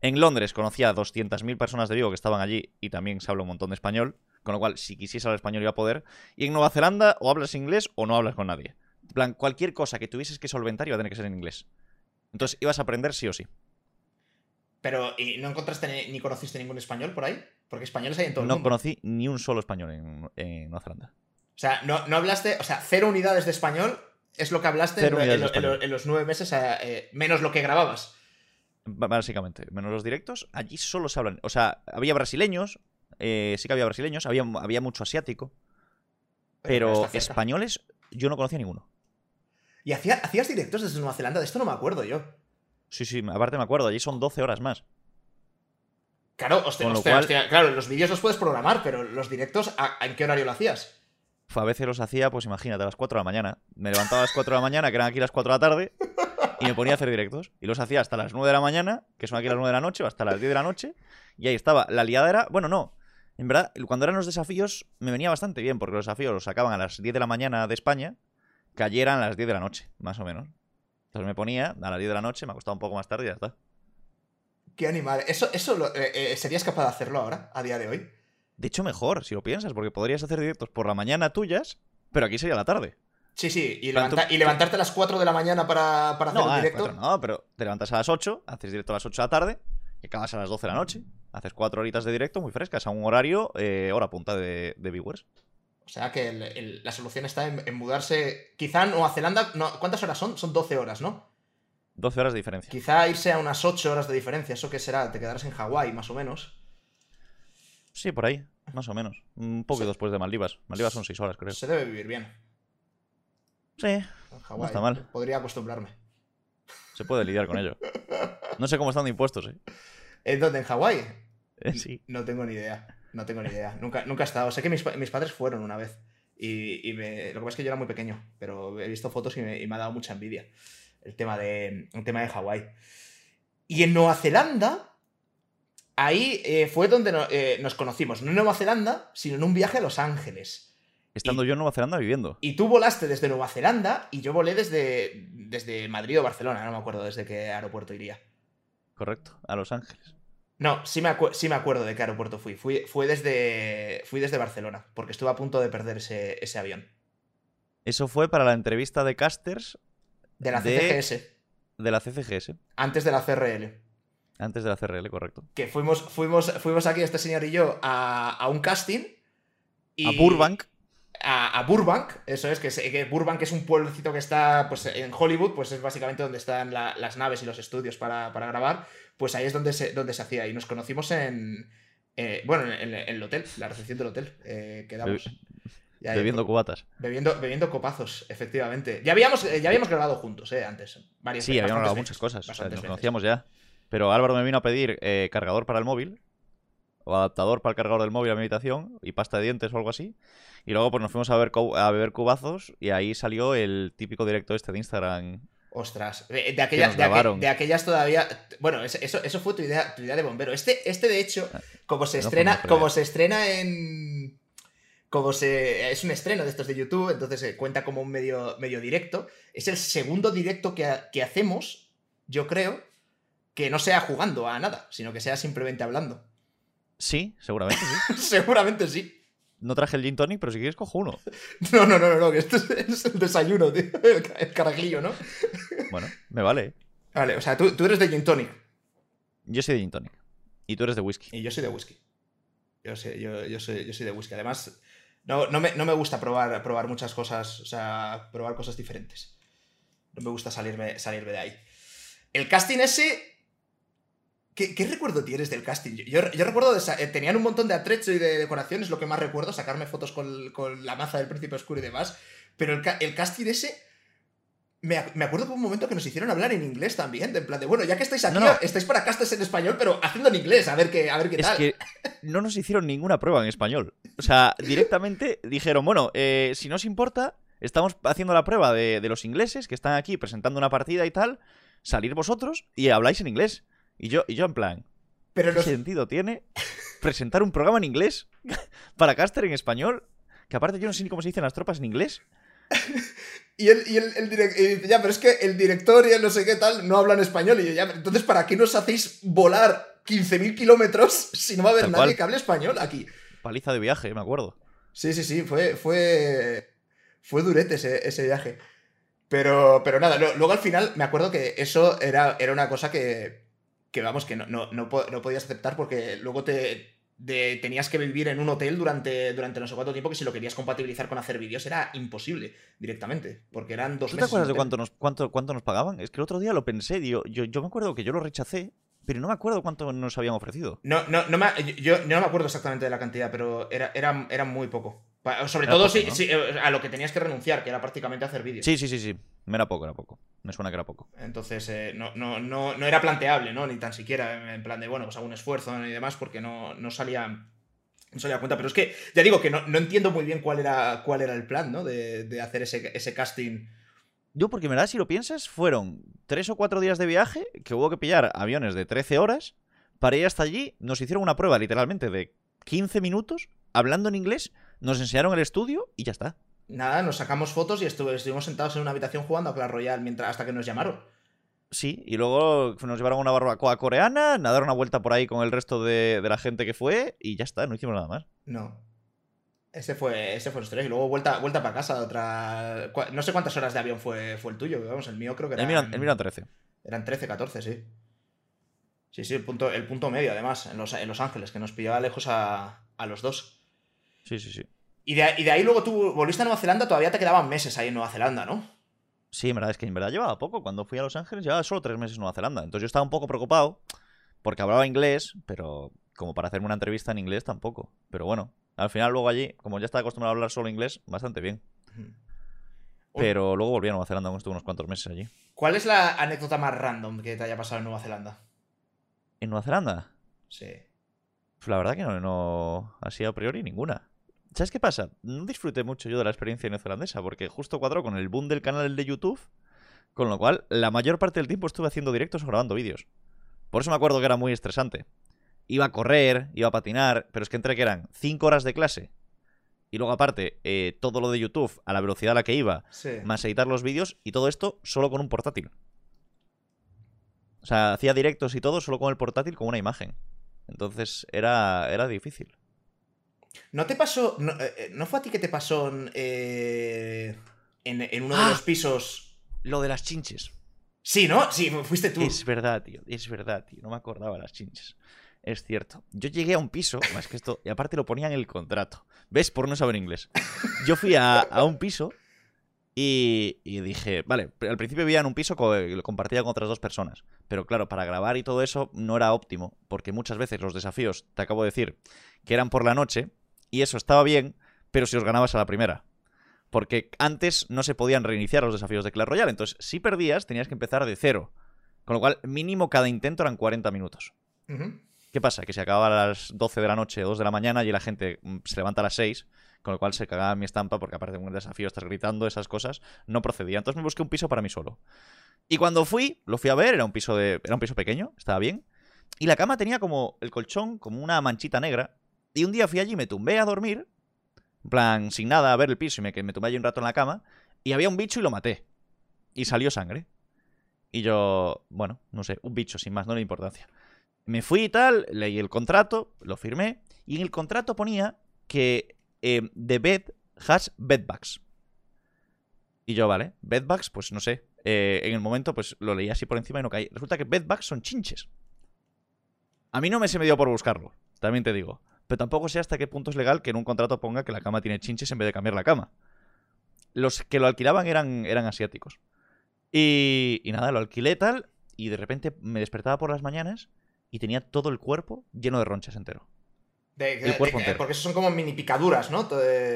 En Londres conocía a 200.000 personas de Vigo que estaban allí y también se habla un montón de español, con lo cual si quisiese hablar español iba a poder. Y en Nueva Zelanda o hablas inglés o no hablas con nadie. En plan, cualquier cosa que tuvieses que solventar iba a tener que ser en inglés. Entonces ibas a aprender sí o sí. Pero, ¿y no encontraste ni, conociste ningún español por ahí? Porque españoles hay en todo el No mundo. conocí ni un solo español en, en Nueva Zelanda. O sea, no, no hablaste, o sea, cero unidades de español es lo que hablaste en, lo- los nueve meses, eh, menos lo que grababas. Básicamente, menos los directos, allí solo se hablan. O sea, había brasileños, eh, sí que había brasileños, había, había mucho asiático, pero españoles yo no conocía ninguno. ¿Y hacía- hacías directos desde Nueva Zelanda? De esto no me acuerdo yo. Sí, sí, aparte me acuerdo, allí son 12 horas más. Claro, hostia, hostia, cual- hostia, claro, los vídeos los puedes programar, pero los directos, ¿a- ¿en qué horario lo hacías? A veces los hacía, pues imagínate, a las 4 de la mañana. Me levantaba a las 4 de la mañana, que eran aquí las 4 de la tarde, y me ponía a hacer directos. Y los hacía hasta las 9 de la mañana, que son aquí las 9 de la noche, o hasta las 10 de la noche. Y ahí estaba. La liada era. Bueno, no. En verdad, cuando eran los desafíos, me venía bastante bien, porque los desafíos los sacaban a las 10 de la mañana de España, que allí eran las 10 de la noche, más o menos. Entonces me ponía a las 10 de la noche, me acostaba un poco más tarde y ya está. Qué animal. ¿Eso, eso lo- eh, eh, serías capaz de hacerlo ahora, a día de hoy? De hecho, mejor, si lo piensas, porque podrías hacer directos por la mañana tuyas, pero aquí sería la tarde. Sí, sí, y, levantarte a las 4 de la mañana para, para hacer No, un directo. no, pero te levantas a las 8, haces directo a las 8 de la tarde y acabas a las 12 de la noche. Haces 4 horitas de directo muy frescas a un horario, eh, hora punta de, de viewers. O sea que el- el- la solución está en, en mudarse. Quizá en Nueva Zelanda. No, ¿Cuántas horas son? Son 12 horas, ¿no? 12 horas de diferencia. Quizá irse a unas 8 horas de diferencia. ¿Eso qué será? Te quedarás en Hawái, más o menos. Sí, por ahí, más o menos. Un poco Sí. después de Maldivas. Maldivas son 6 horas, creo. Se debe vivir bien. Sí, En Hawái. está mal. Podría acostumbrarme. se puede lidiar con ello. <laughs> No sé cómo están de impuestos, ¿eh? ¿En dónde? ¿En Hawái? Eh, Sí. No tengo ni idea. No tengo ni idea. Nunca, nunca he estado. Sé que mis, mis padres fueron una vez. Y, y me- lo que pasa es que yo era muy pequeño. Pero he visto fotos y me, y me ha dado mucha envidia. El tema de, el tema de Hawái. Y en Nueva Zelanda. Ahí eh, fue donde no- eh, nos conocimos. No en Nueva Zelanda, sino en un viaje a Los Ángeles. Estando yo en Nueva Zelanda viviendo. Y tú volaste desde Nueva Zelanda y yo volé desde, desde Madrid o Barcelona. No me acuerdo desde qué aeropuerto iría. Correcto, a Los Ángeles. No, sí me, acu- sí me acuerdo de qué aeropuerto fui. Fui, fui, desde, fui desde Barcelona, porque estuve a punto de perder ese, ese avión. Eso fue para la entrevista de casters De la De- CCGS, de la CCGS, antes de la CRL. antes de la CRL, correcto. Que fuimos, fuimos, fuimos aquí, este señor y yo, a, a un casting. y- A Burbank, A, a Burbank, eso es, que, es- que Burbank es un pueblecito que está pues, en Hollywood, pues es básicamente donde están la- las naves y los estudios para, para grabar. Pues ahí es donde se, donde se hacía. Y nos conocimos en. eh, bueno, en, en el hotel, la recepción del hotel. eh, quedamos. Ya, ya, bebiendo cubatas. Bebiendo, bebiendo copazos, efectivamente. Ya habíamos, eh, ya habíamos grabado juntos, ¿eh? Antes. Varias Sí, veces, habíamos veces, muchas cosas. o sea, nos veces. conocíamos ya. Pero Álvaro me vino a pedir eh, cargador para el móvil. O adaptador para el cargador del móvil a mi habitación. Y pasta de dientes o algo así. Y luego pues nos fuimos a, ver a beber cubazos. Y ahí salió el típico directo este de Instagram. Ostras, de, de aquella- nos de aqu- grabaron. de aquellas todavía. Bueno, es- eso, eso fue tu idea, tu idea de bombero. Este, este de hecho, como se Ah, no fue estrena, como se estrena en. Como se. Es un estreno de estos de YouTube, entonces se cuenta como un medio, medio directo. Es el segundo directo que, que hacemos, yo creo, que no sea jugando a nada, sino que sea simplemente hablando. Sí, seguramente sí. <laughs> Seguramente sí. No traje el gin tonic, pero si quieres cojo uno. <laughs> No, no, no, no, no, que esto es, es el desayuno, tío. <laughs> El, el carajillo, ¿no? <laughs> Bueno, me vale. Vale, o sea, tú, tú eres de gin tonic. Yo soy de gin tonic. Y tú eres de whisky. Y yo soy de whisky. Yo, sé, yo, yo, soy, yo soy de whisky. Además, no, no, me, no me gusta probar, probar muchas cosas, o sea, probar cosas diferentes. No me gusta salirme, salirme de ahí. El casting ese... ¿Qué, qué recuerdo tienes del casting? Yo, yo- recuerdo, de eh, tenían un montón de atrecho y de decoraciones, lo que más recuerdo, sacarme fotos con, con la maza del príncipe oscuro y demás. Pero el, el casting ese... Me, ac- me acuerdo por un momento que nos hicieron hablar en inglés también, de en plan de, bueno, ya que estáis aquí, No, no. estáis para castes en español, pero haciendo en inglés, a ver qué, a ver qué Es tal. que no nos hicieron ninguna prueba en español. O sea, directamente dijeron, bueno, eh, si no os importa, estamos haciendo la prueba de, de los ingleses que están aquí presentando una partida y tal, salir vosotros y habláis en inglés. Y yo, y yo en plan, Pero ¿qué los, sentido tiene presentar un programa en inglés <laughs> para caster en español? Que aparte yo no sé ni cómo se dicen las tropas en inglés. <laughs> Y el, y el, el direc- y dice, ya, pero es que el director y el no sé qué tal no hablan español. Y yo, ya, entonces, ¿para qué nos hacéis volar 15.000 kilómetros si no va a haber Tal nadie cual. que hable español aquí? Paliza de viaje, me acuerdo. Sí, sí, sí, fue, fue, fue durete ese, ese viaje. Pero, pero nada, lo- luego al final me acuerdo que eso era, era una cosa que, que vamos, que no, no, no, no podías aceptar porque luego te, de- tenías que vivir en un hotel durante, durante no sé cuánto tiempo que si lo querías compatibilizar con hacer vídeos era imposible directamente, porque eran dos ¿Tú te meses. en acuerdas de cuánto nos, cuánto, cuánto nos pagaban? Es que el otro día lo pensé, digo, yo, yo me acuerdo que yo lo rechacé, pero no me acuerdo cuánto nos habían ofrecido. No, no, no me, yo, yo no me acuerdo exactamente de la cantidad, pero era, era, era muy poco. Sobre Era todo poco, si, ¿no? si, eh, a lo que tenías que renunciar, que era prácticamente hacer vídeos. Sí, sí, sí, sí. Era poco, era poco. Me suena que era poco. Entonces, eh, no, no, no, no era planteable, ¿no? Ni tan siquiera en plan de, bueno, pues hago un esfuerzo y demás, porque no, no salía. No salía a cuenta. Pero es que, ya digo, que no, no entiendo muy bien cuál era, cuál era el plan, ¿no? De, de hacer ese, ese casting. Yo, porque en verdad, si lo piensas, fueron tres o cuatro días de viaje que hubo que pillar aviones de 13 horas para ir hasta allí. Nos hicieron una prueba, literalmente, de 15 minutos, hablando en inglés, nos enseñaron el estudio y ya está. Nada, nos sacamos fotos y estuvimos sentados en una habitación jugando a Clash Royale mientras, hasta que nos llamaron. Sí, y luego nos llevaron a una barbacoa coreana, a dar una vuelta por ahí con el resto de, de la gente que fue y ya está, no hicimos nada más. No. Ese fue, ese fue nuestro Y luego vuelta, vuelta para casa, otra. No sé cuántas horas de avión fue, fue el tuyo, vamos, el mío creo que El eran, Milan, el Milan 13. eran 13, 14, sí. Sí, sí, el punto, el punto medio, además, en Los, en los Ángeles, que nos pillaba lejos a, a los dos. Sí, sí, sí. Y de, y de ahí luego tú volviste a Nueva Zelanda, todavía te quedaban meses ahí en Nueva Zelanda, ¿no? Sí, en verdad, es que en verdad llevaba poco. Cuando fui a Los Ángeles llevaba solo tres meses en Nueva Zelanda. Entonces yo estaba un poco preocupado porque hablaba inglés, pero como para hacerme una entrevista en inglés tampoco. Pero bueno, al final luego allí, como ya estaba acostumbrado a hablar solo inglés, bastante bien. Pero luego volví a Nueva Zelanda, estuve unos cuantos meses allí. ¿Cuál es la anécdota más random que te haya pasado en Nueva Zelanda? ¿En Nueva Zelanda? Sí. Pues la verdad que no, no, así a priori ninguna. ¿Sabes qué pasa? No disfruté mucho yo de la experiencia neozelandesa, porque justo cuadró con el boom del canal de YouTube, con lo cual la mayor parte del tiempo estuve haciendo directos o grabando vídeos. Por eso me acuerdo que era muy estresante. Iba a correr, iba a patinar, pero es que entre que eran 5 horas de clase y luego aparte eh, todo lo de YouTube a la velocidad a la que iba, Sí. más editar los vídeos y todo esto solo con un portátil. O sea, hacía directos y todo solo con el portátil con una imagen. Entonces era, era difícil. ¿No te pasó. No, eh, eh, ¿no fue a ti que te pasó en, eh, en, en uno de Ah. los pisos? Lo de las chinches. Sí, ¿no? Sí, fuiste tú. Es verdad, tío. Es verdad, tío. No me acordaba de las chinches. Es cierto. Yo llegué a un piso, más que esto, y aparte lo ponía en el contrato. ¿Ves? Por no saber inglés. Yo fui a, a un piso y, y dije, vale, al principio vivía en un piso que lo compartía con otras dos personas. Pero claro, para grabar y todo eso no era óptimo, porque muchas veces los desafíos, te acabo de decir, que eran por la noche, y eso estaba bien, pero si os ganabas a la primera. Porque antes no se podían reiniciar los desafíos de Clash Royale. Entonces, si perdías, tenías que empezar de cero. Con lo cual, mínimo cada intento eran 40 minutos. ¿Qué pasa? Que se acababa a las 12 de la noche o 2 de la mañana y la gente mm, se levanta a las 6, con lo cual se cagaba en mi estampa porque aparte de un desafío estás gritando esas cosas, no procedía. Entonces me busqué un piso para mí solo. Y cuando fui, lo fui a ver, era un piso de era un piso pequeño, estaba bien, y la cama tenía como el colchón como una manchita negra, y un día fui allí y me tumbé a dormir, en plan sin nada a ver el piso y me, que me tumbé allí un rato en la cama y había un bicho y lo maté. Y salió sangre. Y yo, bueno, no sé, un bicho sin más, no le importancia. Me fui y tal, leí el contrato, lo firmé, y en el contrato ponía que eh, the bed has bedbugs. Y yo, vale, bedbugs, pues no sé. eh, en el momento, pues lo leí así por encima y no caí. Resulta que bedbugs son chinches. A mí no me se me dio por buscarlo, también te digo. Pero tampoco sé hasta qué punto es legal que en un contrato ponga que la cama tiene chinches en vez de cambiar la cama. Los que lo alquilaban eran, eran asiáticos. Y, y nada, lo alquilé tal, y de repente me despertaba por las mañanas y tenía todo el cuerpo lleno de ronchas entero. De- El cuerpo de- entero. porque son como mini picaduras, ¿no?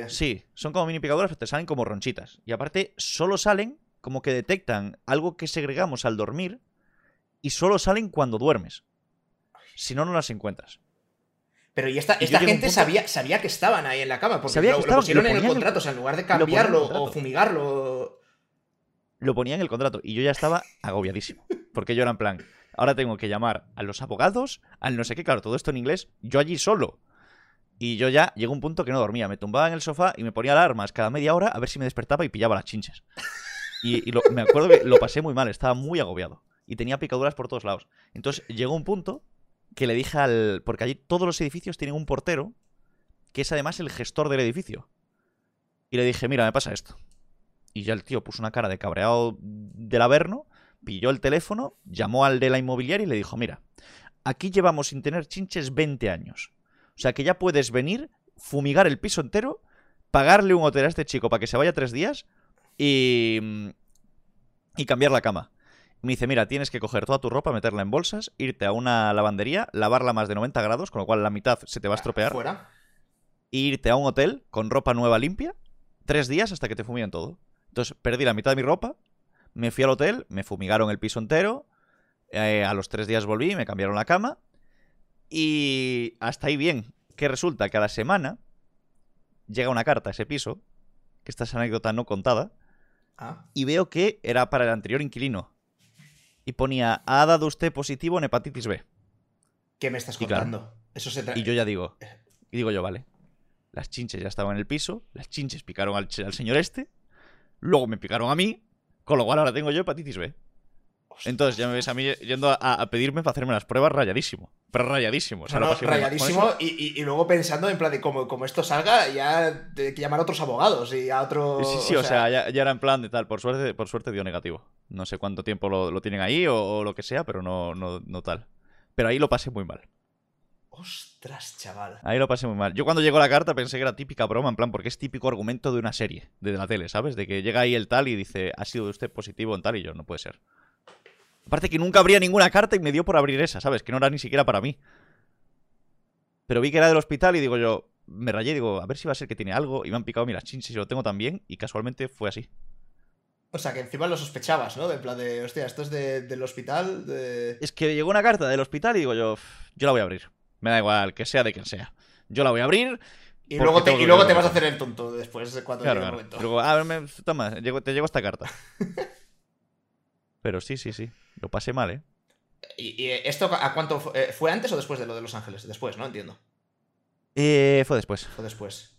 Sí, son como mini picaduras, pero te salen como ronchitas. Y aparte, solo salen como que detectan algo que segregamos al dormir y solo salen cuando duermes. Si no, no las encuentras. Pero y esta, Y esta gente punto- sabía, sabía que estaban ahí en la cama, porque Sabía lo, que lo pusieron lo en el contrato, o sea, en lugar de cambiarlo o fumigarlo. Lo ponía en el contrato y yo ya estaba agobiadísimo. Porque yo era en plan, ahora tengo que llamar a los abogados, al no sé qué, claro, todo esto en inglés, yo allí solo. Y yo ya llegó un punto que no dormía. Me tumbaba en el sofá y me ponía alarmas cada media hora a ver si me despertaba y pillaba las chinches. Y, y lo- me acuerdo que lo pasé muy mal, estaba muy agobiado. Y tenía picaduras por todos lados. Entonces llegó un punto que le dije al... Porque allí todos los edificios tienen un portero que es además el gestor del edificio. Y le dije, mira, me pasa esto. Y ya el tío puso una cara de cabreado del averno, pilló el teléfono, llamó al de la inmobiliaria y le dijo, mira, aquí llevamos sin tener chinches 20 años. O sea que ya puedes venir, fumigar el piso entero, pagarle un hotel a este chico para que se vaya tres días y, y cambiar la cama. Me dice, mira, tienes que coger toda tu ropa, meterla en bolsas, irte a una lavandería, lavarla más de 90 grados, con lo cual la mitad se te va a estropear, Fuera. e irte a un hotel con ropa nueva limpia, tres días hasta que te fumiguen todo. Entonces perdí la mitad de mi ropa, me fui al hotel, me fumigaron el piso entero, eh, a los tres días volví, me cambiaron la cama y hasta ahí bien. Que resulta que a la semana llega una carta a ese piso, que esta es anécdota no contada, Ah. y veo que era para el anterior inquilino. Y ponía, ha dado usted positivo en hepatitis B. ¿Qué me estás Y claro. contando? Eso se Y yo ya digo, y digo yo, vale. Las chinches ya estaban en el piso, las chinches picaron al señor este, luego me picaron a mí, con lo cual ahora tengo yo hepatitis B. Entonces ya me ves a mí yendo a, a pedirme para hacerme las pruebas rayadísimo. Pero rayadísimo. O sea, No, no, rayadísimo y, y- y luego pensando en plan de como, como esto salga, ya hay que llamar a otros abogados y a otros. Sí, sí, o sea, ya, ya era en plan de tal. Por suerte, por suerte dio negativo. No sé cuánto tiempo lo, lo tienen ahí o, o lo que sea, pero no, no, no tal. Pero ahí lo pasé muy mal. Ostras, chaval. Ahí lo pasé muy mal. Yo cuando llegó la carta pensé que era típica broma, en plan, porque es típico argumento de una serie, de la tele, ¿sabes? De que llega ahí el tal y dice, ha sido usted positivo en tal y yo, no puede ser. Aparte que nunca abría ninguna carta y me dio por abrir esa, ¿sabes? Que no era ni siquiera para mí. Pero vi que era del hospital y digo yo, me rayé, digo, a ver si va a ser que tiene algo. Y me han picado, mira, chinches y lo tengo también. Y casualmente fue así. O sea, que encima lo sospechabas, ¿no? De en plan de, hostia, esto es de- del hospital. De... Es que llegó una carta del hospital y digo yo, "Uf, yo la voy a abrir. Me da igual, que sea de quien sea. Yo la voy a abrir Y luego, te, y luego ver te vas a hacer el tonto después de cuando Claro, llegue el claro. Luego, ah, me- toma, te llegó esta carta. <laughs> Pero sí, sí, sí. Lo pasé mal, ¿eh? ¿Y, y esto a cuánto fu- eh, fue antes o después de lo de Los Ángeles? Después, ¿no? Entiendo. Eh, fue después. Fue después.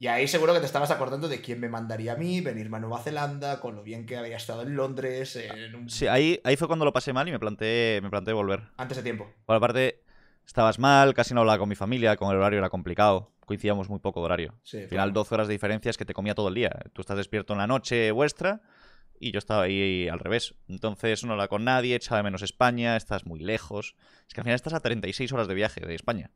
Y ahí seguro que te estabas acordando de quién me mandaría a mí, venirme a Nueva Zelanda, con lo bien que había estado en Londres, en un... Sí, ahí, ahí fue cuando lo pasé mal y me planteé, me planteé volver. antes de tiempo. Por aparte, estabas mal, casi no hablaba con mi familia, con el horario era complicado. Coincidíamos muy poco de horario. Sí, Al final, 12 horas de diferencia es que te comía todo el día. Tú estás despierto en la noche vuestra y yo estaba ahí al revés. Entonces, no hablaba con nadie, echaba de menos España, estás muy lejos. Es que al final estás a 36 horas de viaje de España.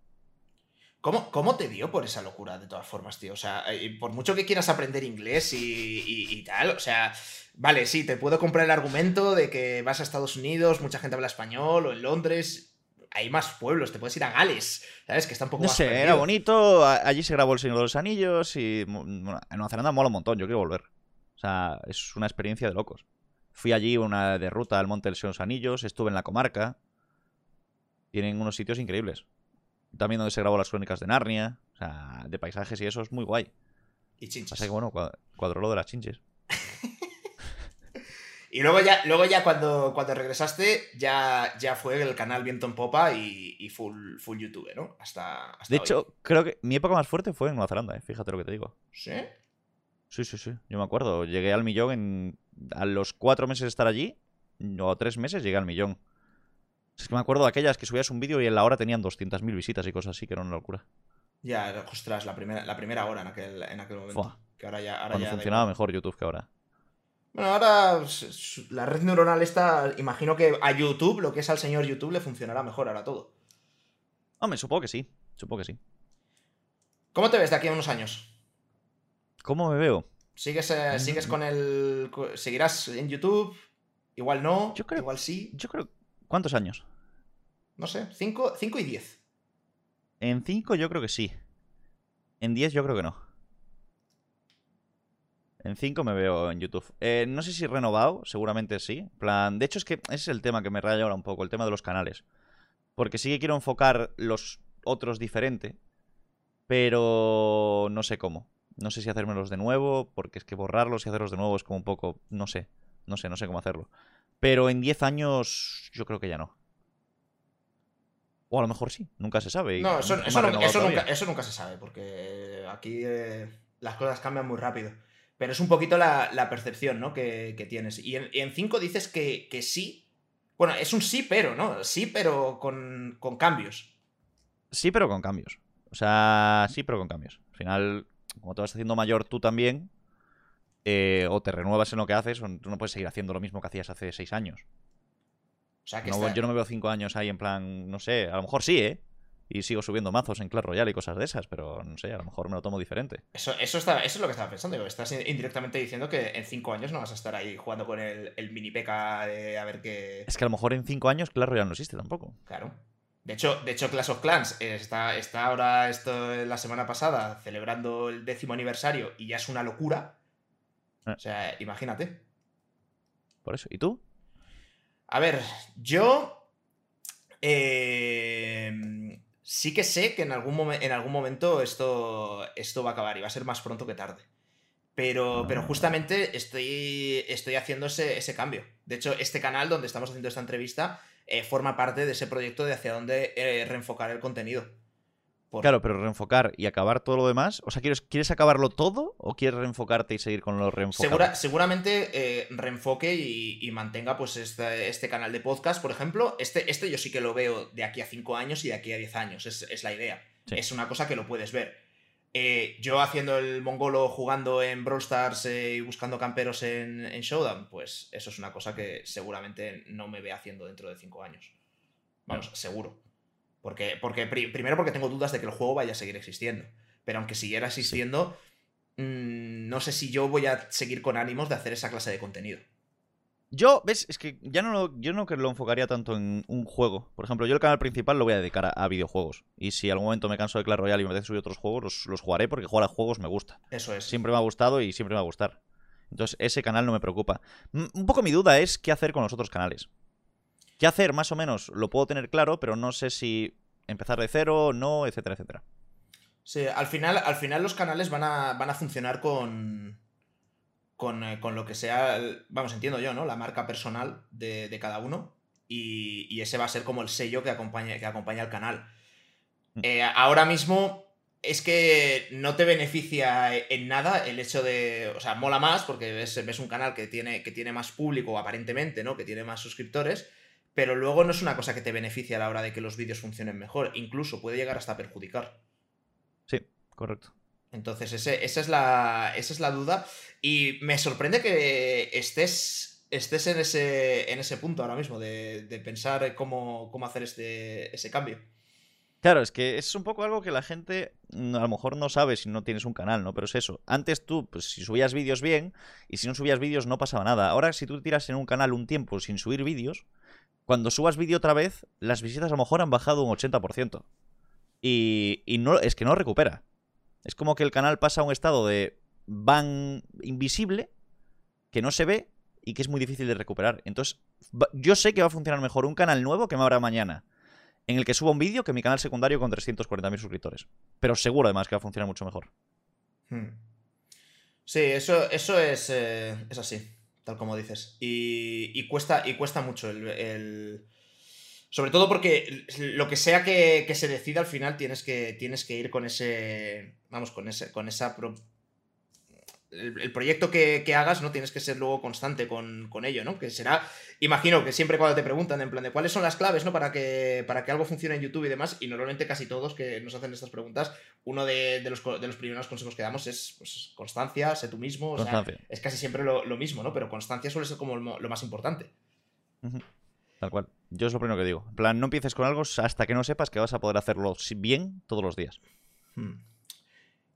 ¿Cómo, ¿Cómo te dio por esa locura, de todas formas, tío? O sea, eh, por mucho que quieras aprender inglés y, y- y tal, o sea, vale, sí, te puedo comprar el argumento de que vas a Estados Unidos, mucha gente habla español, o en Londres, hay más pueblos, te puedes ir a Gales, ¿sabes? Que está un poco No más sé, perdido. era bonito. Allí se grabó El Señor de los Anillos y bueno, en Nueva Zelanda mola un montón. Yo quiero volver. O sea, es una experiencia de locos. Fui allí una de ruta al Monte del Señor de los Anillos, estuve en la comarca. Tienen unos sitios increíbles. También donde se grabó las crónicas de Narnia. O sea, de paisajes y eso es muy guay. Y chinches. Pasa que bueno, cua- cuadró lo de las chinches. <laughs> Y luego ya, luego ya cuando, cuando regresaste, ya, ya fue el canal Viento en Popa y, y full, full YouTube, ¿no? Hasta, hasta De hoy. hecho, creo que mi época más fuerte fue en Nueva Zelanda, ¿eh? fíjate lo que te digo. ¿Sí? Sí, sí, sí. Yo me acuerdo. Llegué al millón en. A los cuatro meses de estar allí, o tres meses, llegué al millón. Es que me acuerdo de aquellas que subías un vídeo y en la hora tenían 200.000 visitas y cosas así, que era una locura. Ya, ostras, la primera, la primera hora en aquel, en aquel momento. Fua. Que ahora ya, ahora Cuando ya funcionaba mejor YouTube que ahora. Bueno, ahora la red neuronal esta, imagino que a YouTube, lo que es al señor YouTube, le funcionará mejor ahora todo. Hombre, supongo que sí. Supongo que sí. ¿Cómo te ves de aquí a unos años? ¿Cómo me veo? ¿Sigues, eh, Mm. ¿sigues con el... ¿Seguirás en YouTube? Igual no, Yo creo- igual sí. Yo creo. ¿Cuántos años? No sé, 5 y 10. En 5 yo creo que sí. En 10 yo creo que no. En 5 me veo en YouTube. Eh, no sé si renovado, seguramente sí. Plan, de hecho es que ese es el tema que me raya ahora un poco, el tema de los canales. Porque sí que quiero enfocar los otros diferente, pero no sé cómo. No sé si hacérmelos de nuevo, porque es que borrarlos y hacerlos de nuevo es como un poco, no sé, no sé, no sé cómo hacerlo. Pero en 10 años yo creo que ya no. O a lo mejor sí, nunca se sabe. No, eso, nunca, se sabe, porque aquí eh, las cosas cambian muy rápido. Pero es un poquito la, percepción ¿no? que, tienes. Y en 5 dices que, sí. Bueno, es un sí, pero, ¿no? Sí, pero con, cambios. Sí, pero con cambios. O sea, sí, pero con cambios. Al final, como te vas haciendo mayor tú también, eh, o te renuevas en lo que haces, o tú no puedes seguir haciendo lo mismo que hacías hace seis años. O sea, que Yo no me veo cinco años ahí en plan, no sé, a lo mejor sí, ¿eh? Y sigo subiendo mazos en Clash Royale y cosas de esas, pero no sé, a lo mejor me lo tomo diferente. Eso, eso, está, eso es lo que estaba pensando. Estás indirectamente diciendo que en cinco años no vas a estar ahí jugando con el, mini peca de a ver qué. Es que a lo mejor en cinco años Clash Royale no existe tampoco. Claro. De hecho, de hecho Clash of Clans está, está ahora, esto la semana pasada, celebrando el décimo aniversario y ya es una locura. Ah. O sea, imagínate. Por eso. ¿Y tú? A ver, yo eh, sí que sé que en algún, en algún momento esto, esto va a acabar y va a ser más pronto que tarde. Pero, pero ah. justamente estoy, estoy haciendo ese, cambio. De hecho, este canal donde estamos haciendo esta entrevista eh, forma parte de ese proyecto de hacia dónde eh, reenfocar el contenido. Claro, pero reenfocar y acabar todo lo demás. O sea, ¿quieres, ¿quieres acabarlo todo o quieres reenfocarte y seguir con lo reenfocado? seguramente eh, reenfoque y, mantenga pues este, este, canal de podcast, por ejemplo. Este, este yo sí que lo veo de aquí a 5 años y de aquí a 10 años. Es, la idea. Es una cosa que lo puedes ver. Eh, yo haciendo el mongolo jugando en Brawl Stars eh, y buscando camperos en, en, Showdown, pues eso es una cosa que seguramente no me ve haciendo dentro de 5 años. Vamos, seguro. Porque, porque primero porque tengo dudas de que el juego vaya a seguir existiendo. Pero aunque siguiera existiendo, mm, no sé si yo voy a seguir con ánimos de hacer esa clase de contenido. Yo, ves, es que ya no lo, yo no que lo enfocaría tanto en un juego. Por ejemplo, yo el canal principal lo voy a dedicar a, videojuegos. Y si algún momento me canso de Clash Royale y me apetece subir otros juegos, los, jugaré porque jugar a juegos me gusta. Eso es. Siempre me ha gustado y siempre me va a gustar. Entonces, ese canal no me preocupa. Un poco mi duda es qué hacer con los otros canales. ¿Qué hacer? Más o menos lo puedo tener claro, pero no sé si empezar de cero, no, etcétera, etcétera. Sí, al final, al final los canales van a, van a funcionar con, con, eh, con, lo que sea, vamos, entiendo yo, ¿no? La marca personal de, cada uno. Y, ese va a ser como el sello que acompaña, que acompaña al canal. Mm. Eh, ahora mismo es que no te beneficia en nada el hecho de. O sea, mola más porque ves, ves un canal que tiene, que tiene más público, aparentemente, ¿no? Que tiene más suscriptores pero luego no es una cosa que te beneficie a la hora de que los vídeos funcionen mejor, incluso puede llegar hasta perjudicar. Sí, correcto. Entonces, ese, esa, es la, esa es la duda. Y me sorprende que estés, estés en, ese, en ese punto ahora mismo, de, pensar cómo, cómo, hacer este, ese cambio. Claro, es que es un poco algo que la gente mm, a lo mejor no sabe si no tienes un canal, ¿no? Pero es eso. Antes tú, pues si subías vídeos bien, y si no subías vídeos no pasaba nada. Ahora, si tú tiras en un canal un tiempo sin subir vídeos, cuando subas vídeo otra vez, las visitas a lo mejor han bajado un 80%. Y, y no, es que no recupera. Es como que el canal pasa a un estado de van invisible, que no se ve y que es muy difícil de recuperar. Entonces, yo sé que va a funcionar mejor un canal nuevo que me habrá mañana, en el que suba un vídeo que mi canal secundario con 340.000 suscriptores. Pero seguro además que va a funcionar mucho mejor. Hmm. Sí, eso, eso es, eh, es así tal como dices. Y, cuesta, y cuesta mucho el, Sobre todo porque lo que sea que, se decida al final tienes que, tienes que ir con ese... Vamos, con, ese, con esa el, proyecto que, hagas, ¿no? Tienes que ser luego constante con, ello, ¿no? Que será, imagino que siempre cuando te preguntan en plan de cuáles son las claves, ¿no? Para que, para que algo funcione en YouTube y demás, y normalmente casi todos que nos hacen estas preguntas, uno de, los, de los, primeros consejos que damos es pues, constancia, sé tú mismo, o sea, es casi siempre lo, mismo, ¿no? Pero constancia suele ser como lo, más importante. Tal cual. Yo es lo primero que digo. En plan, no empieces con algo hasta que no sepas que vas a poder hacerlo bien todos los días. Hmm.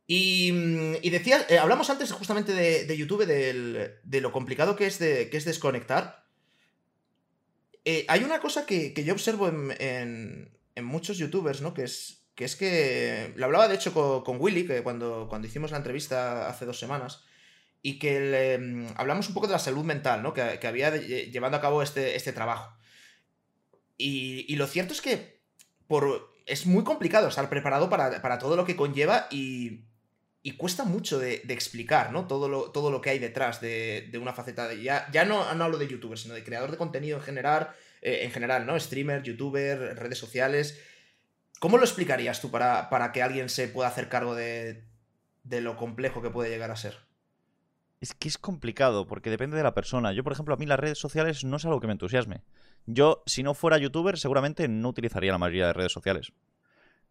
Y, mm, y decía, eh, hablamos antes justamente de, YouTube, de lo complicado que es, de, que es desconectar. Eh, hay una cosa que, yo observo en, muchos youtubers, ¿no? Que es, que es que. Lo hablaba de hecho con, Willy, que cuando, cuando hicimos la entrevista hace dos semanas. Y que mm, hablamos un poco de la salud mental, ¿no? Que, había llevando a cabo este, este trabajo. Y, y lo cierto es que por es muy complicado estar preparado para, todo lo que conlleva y, y cuesta mucho de, explicar, ¿no? Todo lo, todo lo que hay detrás de, una faceta de... Ya, ya no, no, hablo de youtuber, sino de creador de contenido en general, eh, en general, ¿no? Streamer, youtuber, redes sociales. ¿Cómo lo explicarías tú para, para que alguien se pueda hacer cargo de, de lo complejo que puede llegar a ser? Es que es complicado, porque depende de la persona. Yo, por ejemplo, a mí las redes sociales no es algo que me entusiasme. Yo, si no fuera youtuber, seguramente no utilizaría la mayoría de redes sociales.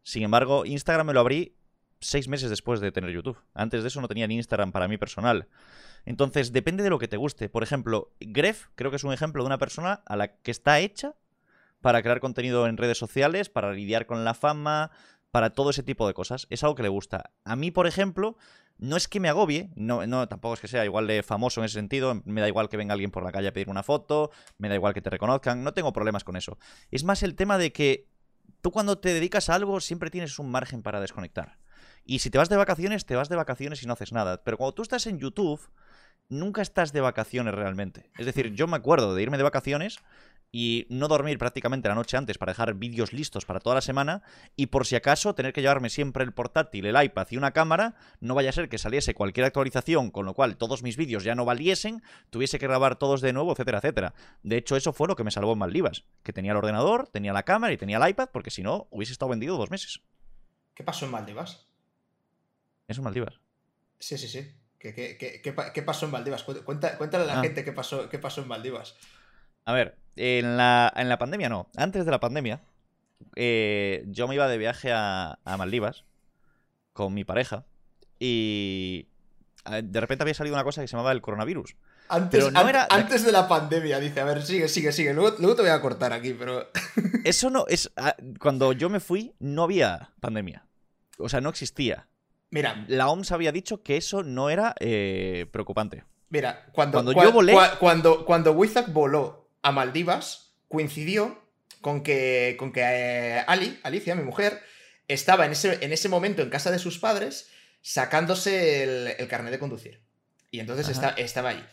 Sin embargo, Instagram me lo abrí seis meses después de tener YouTube. Antes de eso no tenía ni Instagram para mí personal. Entonces, depende de lo que te guste. Por ejemplo, Gref creo que es un ejemplo de una persona a la que está hecha para crear contenido en redes sociales, para lidiar con la fama, para todo ese tipo de cosas. Es algo que le gusta. A mí, por ejemplo, no es que me agobie, no, tampoco es que sea igual de famoso en ese sentido, me da igual que venga alguien por la calle a pedir una foto, me da igual que te reconozcan, no tengo problemas con eso. Es más el tema de que tú cuando te dedicas a algo siempre tienes un margen para desconectar. Y si te vas de vacaciones, te vas de vacaciones y no haces nada. Pero cuando tú estás en YouTube, nunca estás de vacaciones realmente. Es decir, yo me acuerdo de irme de vacaciones y no dormir prácticamente la noche antes para dejar vídeos listos para toda la semana y por si acaso tener que llevarme siempre el portátil, el iPad y una cámara, no vaya a ser que saliese cualquier actualización con lo cual todos mis vídeos ya no valiesen, tuviese que grabar todos de nuevo, etcétera, etcétera. De hecho, eso fue lo que me salvó en Maldivas, que tenía el ordenador, tenía la cámara y tenía el iPad, porque si no, hubiese estado vendido dos meses. ¿Qué pasó en Maldivas? Eso en Maldivas. Sí, sí, sí. ¿Qué, pasó en Maldivas? cuéntale a la ah. gente qué pasó, qué pasó en Maldivas. A ver, en la, en la pandemia no. Antes de la pandemia, eh, yo me iba de viaje a, Maldivas con mi pareja y de repente había salido una cosa que se llamaba el coronavirus. Antes, antes de la pandemia, dice. A ver, sigue, sigue, sigue. Luego, luego te voy a cortar aquí, pero. <laughs> Eso no es. Ah, cuando yo me fui, no había pandemia. O sea, no existía. Mira. La OMS había dicho que eso no era eh, preocupante. Mira, cuando, cuando yo volé. cuando, cuando Wizak voló a Maldivas coincidió con que, con que eh, Ali, Alicia, mi mujer, estaba en ese, en ese momento en casa de sus padres sacándose el, carnet de conducir. Y entonces estaba ahí.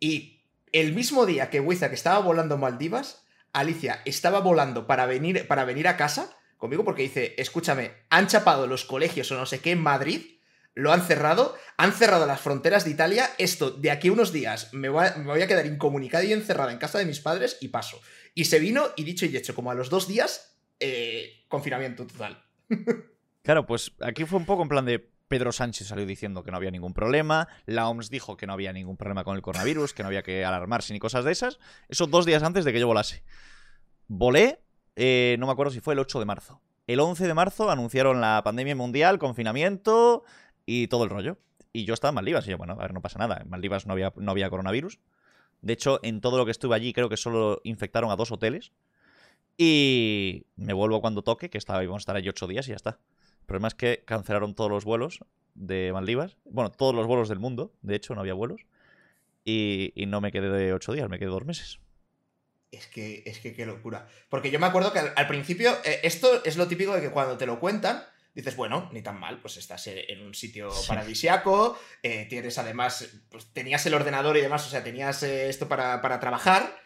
Y el mismo día que que estaba volando a Maldivas, Alicia estaba volando para venir, para venir a casa conmigo porque dice, escúchame, han chapado los colegios o no sé qué en Madrid lo han cerrado, han cerrado las fronteras de Italia, esto de aquí a unos días me voy, a, quedar incomunicada y encerrada en casa de mis padres y paso. Y se vino y dicho y hecho, como a los dos días, eh, confinamiento total. <laughs> Claro, pues aquí fue un poco en plan de Pedro Sánchez salió diciendo que no había ningún problema, la OMS dijo que no había ningún problema con el coronavirus, que no había que alarmarse ni cosas de esas. Eso dos días antes de que yo volase. Volé, eh, no me acuerdo si fue el 8 de marzo. El 11 de marzo anunciaron la pandemia mundial, confinamiento, y todo el rollo. Y yo estaba en Maldivas y yo, bueno, a ver, no pasa nada. En Maldivas no había, no había coronavirus. De hecho, en todo lo que estuve allí, creo que solo infectaron a dos hoteles. Y me vuelvo cuando toque, que estaba, íbamos a estar allí ocho días y ya está. El problema es que cancelaron todos los vuelos de Maldivas. Bueno, todos los vuelos del mundo, de hecho, no había vuelos. Y, no me quedé de ocho días, me quedé dos meses. Es que, es que qué locura. Porque yo me acuerdo que al, principio, eh, esto es lo típico de que cuando te lo cuentan, dices, bueno, ni tan mal, pues estás en un sitio paradisiaco, eh, tienes además, pues tenías el ordenador y demás, o sea, tenías eh, esto para, trabajar.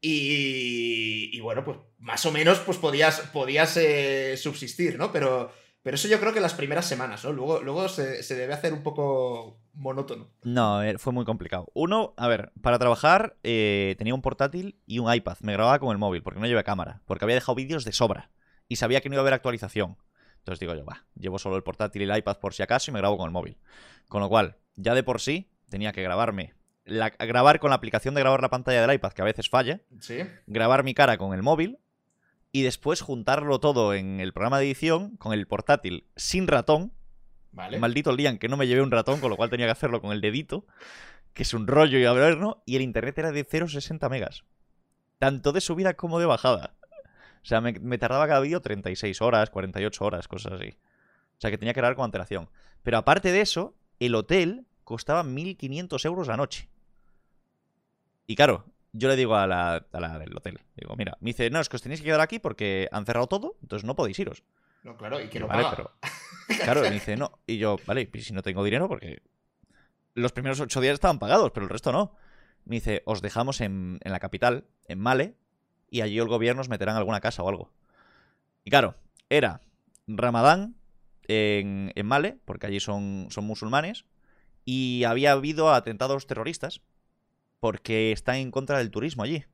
Y, bueno, pues más o menos pues podías, podías eh, subsistir, ¿no? Pero, pero eso yo creo que las primeras semanas, ¿no? Luego, luego se, debe hacer un poco monótono. No, fue muy complicado. Uno, a ver, para trabajar tenía un portátil y un iPad. Me grababa con el móvil porque no llevé cámara, porque había dejado vídeos de sobra y sabía que no iba a haber actualización. Entonces digo yo, va, llevo solo el portátil y el iPad por si acaso y me grabo con el móvil. Con lo cual, ya de por sí tenía que grabarme. grabar con la aplicación de grabar la pantalla del iPad, que a veces falla. ¿Sí? Grabar mi cara con el móvil. Y después juntarlo todo en el programa de edición con el portátil sin ratón. Vale. Maldito el día en que no me llevé un ratón, con lo cual tenía que hacerlo con el dedito. Que es un rollo y a ver, ¿no? Y el internet era de 0,60 megas. Tanto de subida como de bajada. O sea, me, tardaba cada vídeo 36 horas, 48 horas, cosas así. O sea, que tenía que grabar con antelación. Pero aparte de eso, el hotel costaba 1.500 euros la noche. Y claro, yo le digo a la, del hotel, digo, mira, me dice, no, es que os tenéis que quedar aquí porque han cerrado todo, entonces no podéis iros. No, claro, y que no vale, pero, <laughs> Claro, me dice, no. Y yo, vale, y si no tengo dinero, porque los primeros ocho días estaban pagados, pero el resto no. Me dice, os dejamos en, en la capital, en Male, y allí el gobierno os meterá en alguna casa o algo. Y claro, Era Ramadán en, en Male, porque allí son, son musulmanes, y había habido atentados terroristas porque están en contra del turismo allí.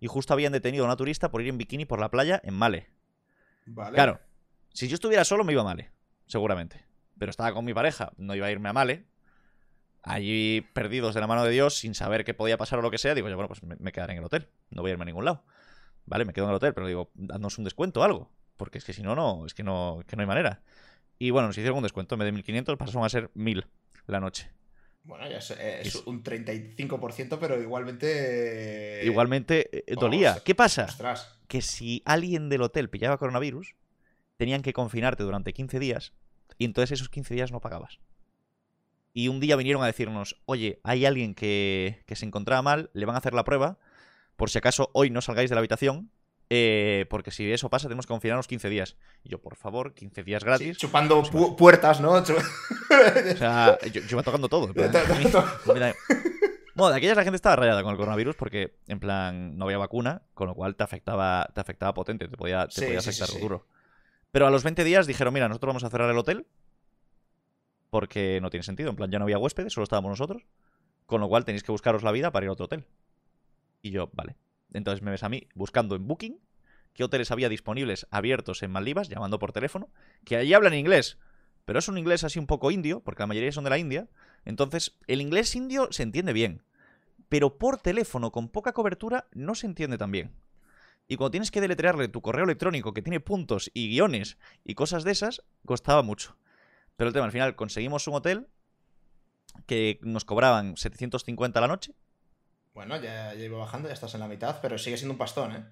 Y justo habían detenido a una turista por ir en bikini por la playa en Male. Vale. Claro, si yo estuviera solo me iba a Male, seguramente. Pero estaba con mi pareja, no iba a irme a Male. Allí perdidos de la mano de Dios, sin saber qué podía pasar o lo que sea, digo yo, bueno, pues me, me quedaré en el hotel. No voy a irme a ningún lado. Vale, me quedo en el hotel, pero digo, dadnos un descuento o algo. Porque es que si no, no, es que no, que no hay manera. Y bueno, nos hicieron un descuento. En vez de 1500 pasaron a ser 1000 la noche. Bueno, ya es, eh, es Es- un 35%, pero igualmente. eh, Igualmente eh, dolía. ¿Qué pasa? Ostras. Que si alguien del hotel pillaba coronavirus, tenían que confinarte durante 15 días y entonces esos 15 días no pagabas. Y un día vinieron a decirnos, oye, hay alguien que, que se encontraba mal, le van a hacer la prueba, por si acaso hoy no salgáis de la habitación, eh, porque si eso pasa tenemos que confinarnos 15 días. Y yo, por favor, 15 días Sí, gratis. chupando pu- puertas, ¿no? <laughs> O sea, yo, yo iba tocando todo. plan, mí- Bueno, de aquellas la gente estaba rayada con el coronavirus porque, en plan, no había vacuna, con lo cual te afectaba, te afectaba potente, te podía, te Sí, podía sí, sí, afectar sí. duro. Pero a los 20 días dijeron, mira, nosotros vamos a cerrar el hotel porque no tiene sentido. En plan, ya no había huéspedes, solo estábamos nosotros. Con lo cual tenéis que buscaros la vida para ir a otro hotel. Y yo, vale. Entonces me ves a mí buscando en Booking qué hoteles había disponibles abiertos en Maldivas, llamando por teléfono, que allí hablan inglés, pero es un inglés así un poco indio, porque la mayoría son de la India. Entonces, el inglés indio se entiende bien, pero por teléfono con poca cobertura no se entiende tan bien. Y cuando tienes que deletrearle tu correo electrónico que tiene puntos y guiones y cosas de esas, costaba mucho. Pero el tema, al final conseguimos un hotel que nos cobraban 750 a la noche. Bueno, ya, ya iba bajando, ya estás en la mitad, pero sigue siendo un pastón, ¿eh?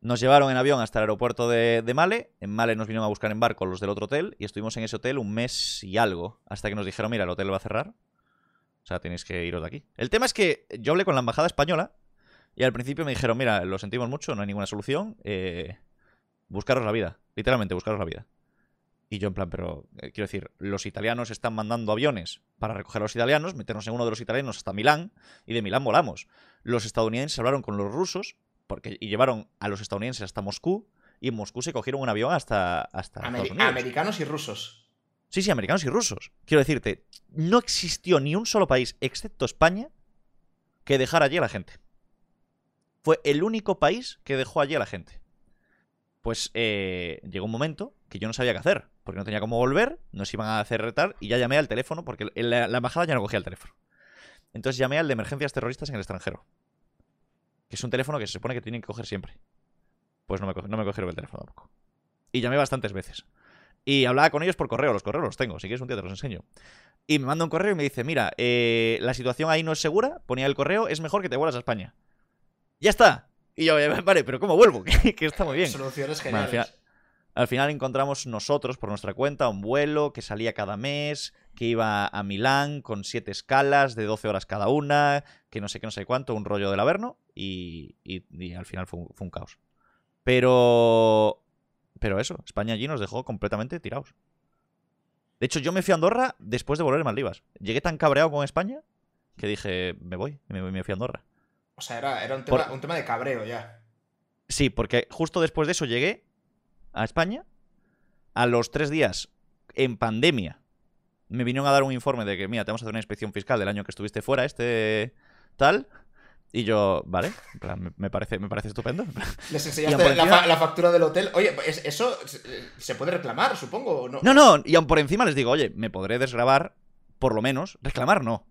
Nos llevaron en avión hasta el aeropuerto de, de Male. En Male nos vinieron a buscar en barco los del otro hotel y estuvimos en ese hotel un mes y algo. Hasta que nos dijeron, mira, el hotel va a cerrar. O sea, tenéis que iros de aquí. El tema es que yo hablé con la embajada española y al principio me dijeron, mira, lo sentimos mucho, no hay ninguna solución. eh, buscaros la vida. Literalmente, buscaros la vida. Y yo en plan, pero eh, quiero decir, los italianos están mandando aviones para recoger a los italianos, meternos en uno de los italianos hasta Milán y de Milán volamos. Los estadounidenses hablaron con los rusos porque, y llevaron a los estadounidenses hasta Moscú y en Moscú se cogieron un avión hasta, hasta Ameri- Estados Unidos. americanos y rusos. Sí, sí, americanos y rusos. Quiero decirte, no existió ni un solo país, excepto España, que dejara allí a la gente. Fue el único país que dejó allí a la gente. Pues eh, llegó un momento que yo no sabía qué hacer, porque no tenía cómo volver, nos iban a hacer retar y ya llamé al teléfono, porque la, la embajada ya no cogía el teléfono. Entonces llamé al de emergencias terroristas en el extranjero, que es un teléfono que se supone que tienen que coger siempre. Pues no me, no me cogieron el teléfono tampoco. Y llamé bastantes veces. Y hablaba con ellos por correo, los correos los tengo, si quieres un día te los enseño. Y me manda un correo y me dice, mira, eh, la situación ahí no es segura, ponía el correo, es mejor que te vuelvas a España. Ya está. Y yo, vale, pero ¿cómo vuelvo? <laughs> que, está muy bien. Soluciones Bueno, al geniales. final- Al final encontramos nosotros, por nuestra cuenta, un vuelo que salía cada mes, que iba a Milán con siete escalas de 12 horas cada una, que no sé qué, no sé cuánto, un rollo del Averno, y, y- y al final fue un, fue un caos. Pero... Pero eso, España allí nos dejó completamente tirados. De hecho, yo me fui a Andorra después de volver a Maldivas. Llegué tan cabreado con España que dije, me voy, me, me fui a Andorra. O sea, era, era un, tema, Por- un tema de cabreo ya. Sí, porque justo después de eso llegué a España. A los tres días, en pandemia, me vinieron a dar un informe de que, mira, te vamos a hacer una inspección fiscal del año que estuviste fuera, este tal. Y yo, vale, me, parece, me parece estupendo. <laughs> Les enseñaste la, encima- fa- la factura del hotel. Oye, ¿es- ¿eso se- puede reclamar, supongo? No, No, no, y aun por encima les digo, oye, me podré desgrabar, por lo menos, reclamar no.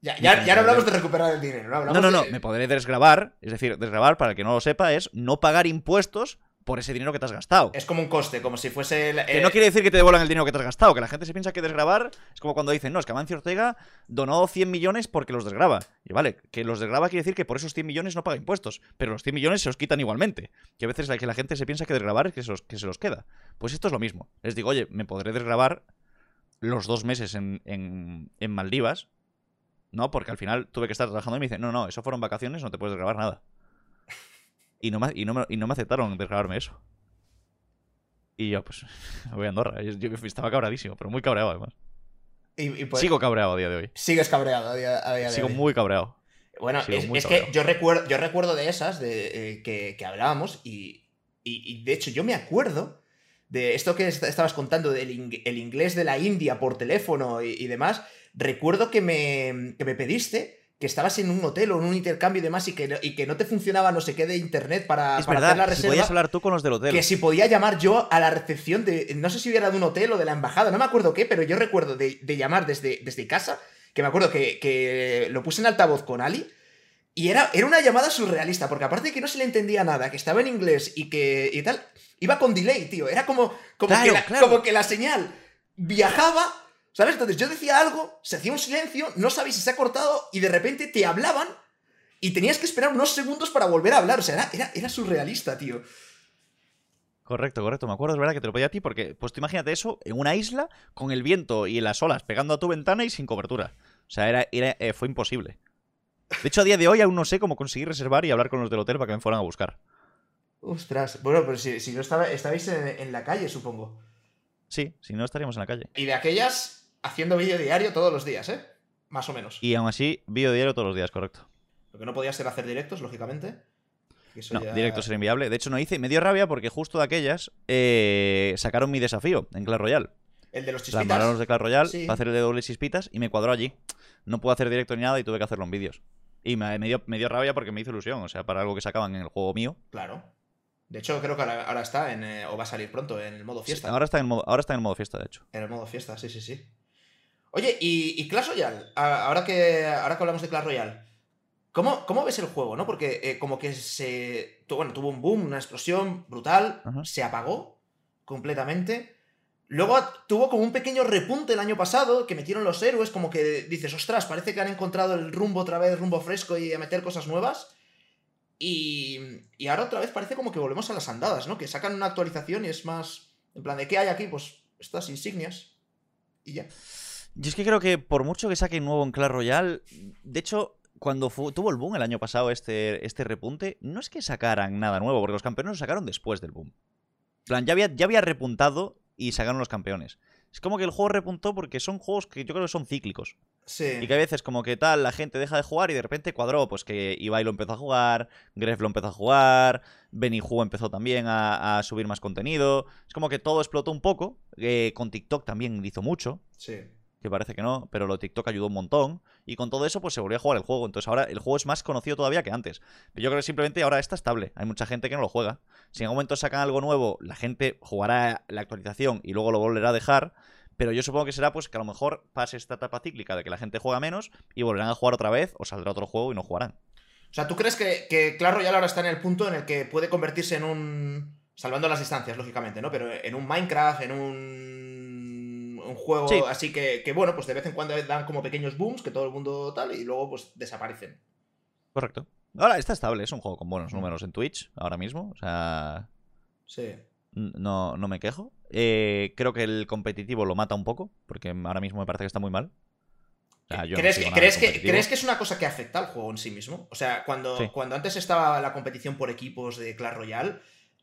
Ya, ya- ya no hablamos de recuperar el dinero, ¿no? No, no, no, me podré desgrabar, es decir, desgrabar, para el que no lo sepa, es no pagar impuestos por ese dinero que te has gastado. Es como un coste, como si fuese... el- Que eh, no quiere decir que te devuelvan el dinero que te has gastado, que la gente se piensa que desgrabar es como cuando dicen, no, es que Amancio Ortega donó 100 millones porque los desgraba. Y vale, que los desgraba quiere decir que por esos 100 millones no paga impuestos, pero los 100 millones se los quitan igualmente. Que a veces la, que la gente se piensa que desgrabar es que se, los, que se los queda. Pues esto es lo mismo. Les digo, oye, me podré desgrabar los dos meses en, en, en Maldivas, ¿no? Porque al final tuve que estar trabajando y me dicen, no, no, eso fueron vacaciones, no te puedes desgrabar nada. Y no me, y no me, y no me aceptaron desgrabarme eso. Y yo, pues, <laughs> voy a Andorra. Yo, yo estaba cabradísimo, pero muy cabreado además. y- y pues- Sigo cabreado a día de hoy. Sigues cabreado a día, a día de Sigo hoy. muy cabreado. Bueno, sigo es, muy es que yo recuerdo, yo recuerdo de esas de, eh, que, que hablábamos y, y- y de hecho yo me acuerdo de esto que estabas contando del el inglés de la India por teléfono y, demás, recuerdo que me, que me pediste que estabas en un hotel o en un intercambio y demás y que, y que no te funcionaba no sé qué de internet para, es verdad, hacer la reserva. Si podías hablar tú con los del hotel. Que si podía llamar yo a la recepción de. No sé si era de un hotel o de la embajada, no me acuerdo qué, pero yo recuerdo de, llamar desde, desde casa, que me acuerdo que, que, lo puse en altavoz con Ali. Y era, era una llamada surrealista, porque aparte de que no se le entendía nada, que estaba en inglés y que. y tal, iba con delay, tío. Era como, como, como que la señal viajaba ¿Sabes? Entonces yo decía algo, se hacía un silencio, no sabéis si se ha cortado y de repente te hablaban y tenías que esperar unos segundos para volver a hablar. O sea, era, era, surrealista, tío. Correcto, correcto. Me acuerdo, es verdad que te lo pedí a ti porque, pues tú imagínate eso en una isla con el viento y las olas pegando a tu ventana y sin cobertura. O sea, era, eh, fue imposible. De hecho, a día de hoy aún no sé cómo conseguir reservar y hablar con los del hotel para que me fueran a buscar. Ostras, bueno, pero si, no estaba, estabais en, en la calle, supongo. Sí, si no estaríamos en la calle. Y de aquellas, haciendo vídeo diario todos los días, ¿eh? Más o menos. Y aún así, vídeo diario todos los días, correcto. Lo que no podía ser hacer directos, lógicamente. no, directos era inviable. De hecho, no hice. Me dio rabia porque justo de aquellas eh, sacaron mi desafío en Clash Royale. El de los chispitas. Las de Clash Royale para hacer el de doble chispitas y me cuadró allí. No pude hacer directo ni nada y tuve que hacerlo en vídeos. Y me, dio, me dio rabia porque me hizo ilusión. O sea, para algo que sacaban en el juego mío. Claro. De hecho, creo que ahora, está en. Eh, o va a salir pronto en el modo fiesta. ahora, está en modo, ahora está en el modo fiesta, de hecho. En el modo fiesta, sí, sí, sí. Oye, y, Clash Royale, ahora que, ahora que hablamos de Clash Royale, ¿cómo, cómo ves el juego, no? Porque eh, como que se. Bueno, tuvo un boom, una explosión brutal, se apagó completamente. Luego tuvo como un pequeño repunte el año pasado, que metieron los héroes, como que dices, ostras, parece que han encontrado el rumbo otra vez, rumbo fresco y a meter cosas nuevas. Y, y ahora otra vez parece como que volvemos a las andadas, ¿no? Que sacan una actualización y es más, en plan, ¿de qué hay aquí? Pues estas insignias. Y ya. Yo es que creo que por mucho que saquen nuevo en Clash Royale, de hecho, cuando tuvo el boom el año pasado este, este repunte, no es que sacaran nada nuevo, porque los campeones lo sacaron después del boom. En plan, ya había, ya había repuntado y sacaron los campeones. Es como que el juego repuntó porque son juegos que yo creo que son cíclicos. Sí. Y que a veces como que tal, la gente deja de jugar y de repente cuadró, pues que Ibai lo empezó a jugar, Gref lo empezó a jugar, Benny Hu empezó también a, subir más contenido. Es como que todo explotó un poco. Eh, con TikTok también hizo mucho. Sí que parece que no, pero lo TikTok ayudó un montón. Y con todo eso, pues se volvió a jugar el juego. Entonces ahora el juego es más conocido todavía que antes. Pero yo creo que simplemente ahora está estable. Hay mucha gente que no lo juega. Si en algún momento sacan algo nuevo, la gente jugará la actualización y luego lo volverá a dejar. Pero yo supongo que será pues que a lo mejor pase esta etapa cíclica de que la gente juega menos y volverán a jugar otra vez o saldrá otro juego y no jugarán. O sea, ¿tú crees que, que Clash Royale ahora está en el punto en el que puede convertirse en un... Salvando las distancias, lógicamente, ¿no? Pero en un Minecraft, en un un juego así que, bueno, pues de vez en cuando dan como pequeños booms, que todo el mundo tal, y luego pues desaparecen. Correcto. Ahora está estable, es un juego con buenos números en Twitch ahora mismo. O sea. Sí. No, no me quejo. Eh, creo que el competitivo lo mata un poco, porque ahora mismo me parece que está muy mal. ¿Crees, que, ¿crees, que, ¿Crees que es una cosa que afecta al juego en sí mismo? O sea, cuando, cuando antes estaba la competición por equipos de Clash Royale,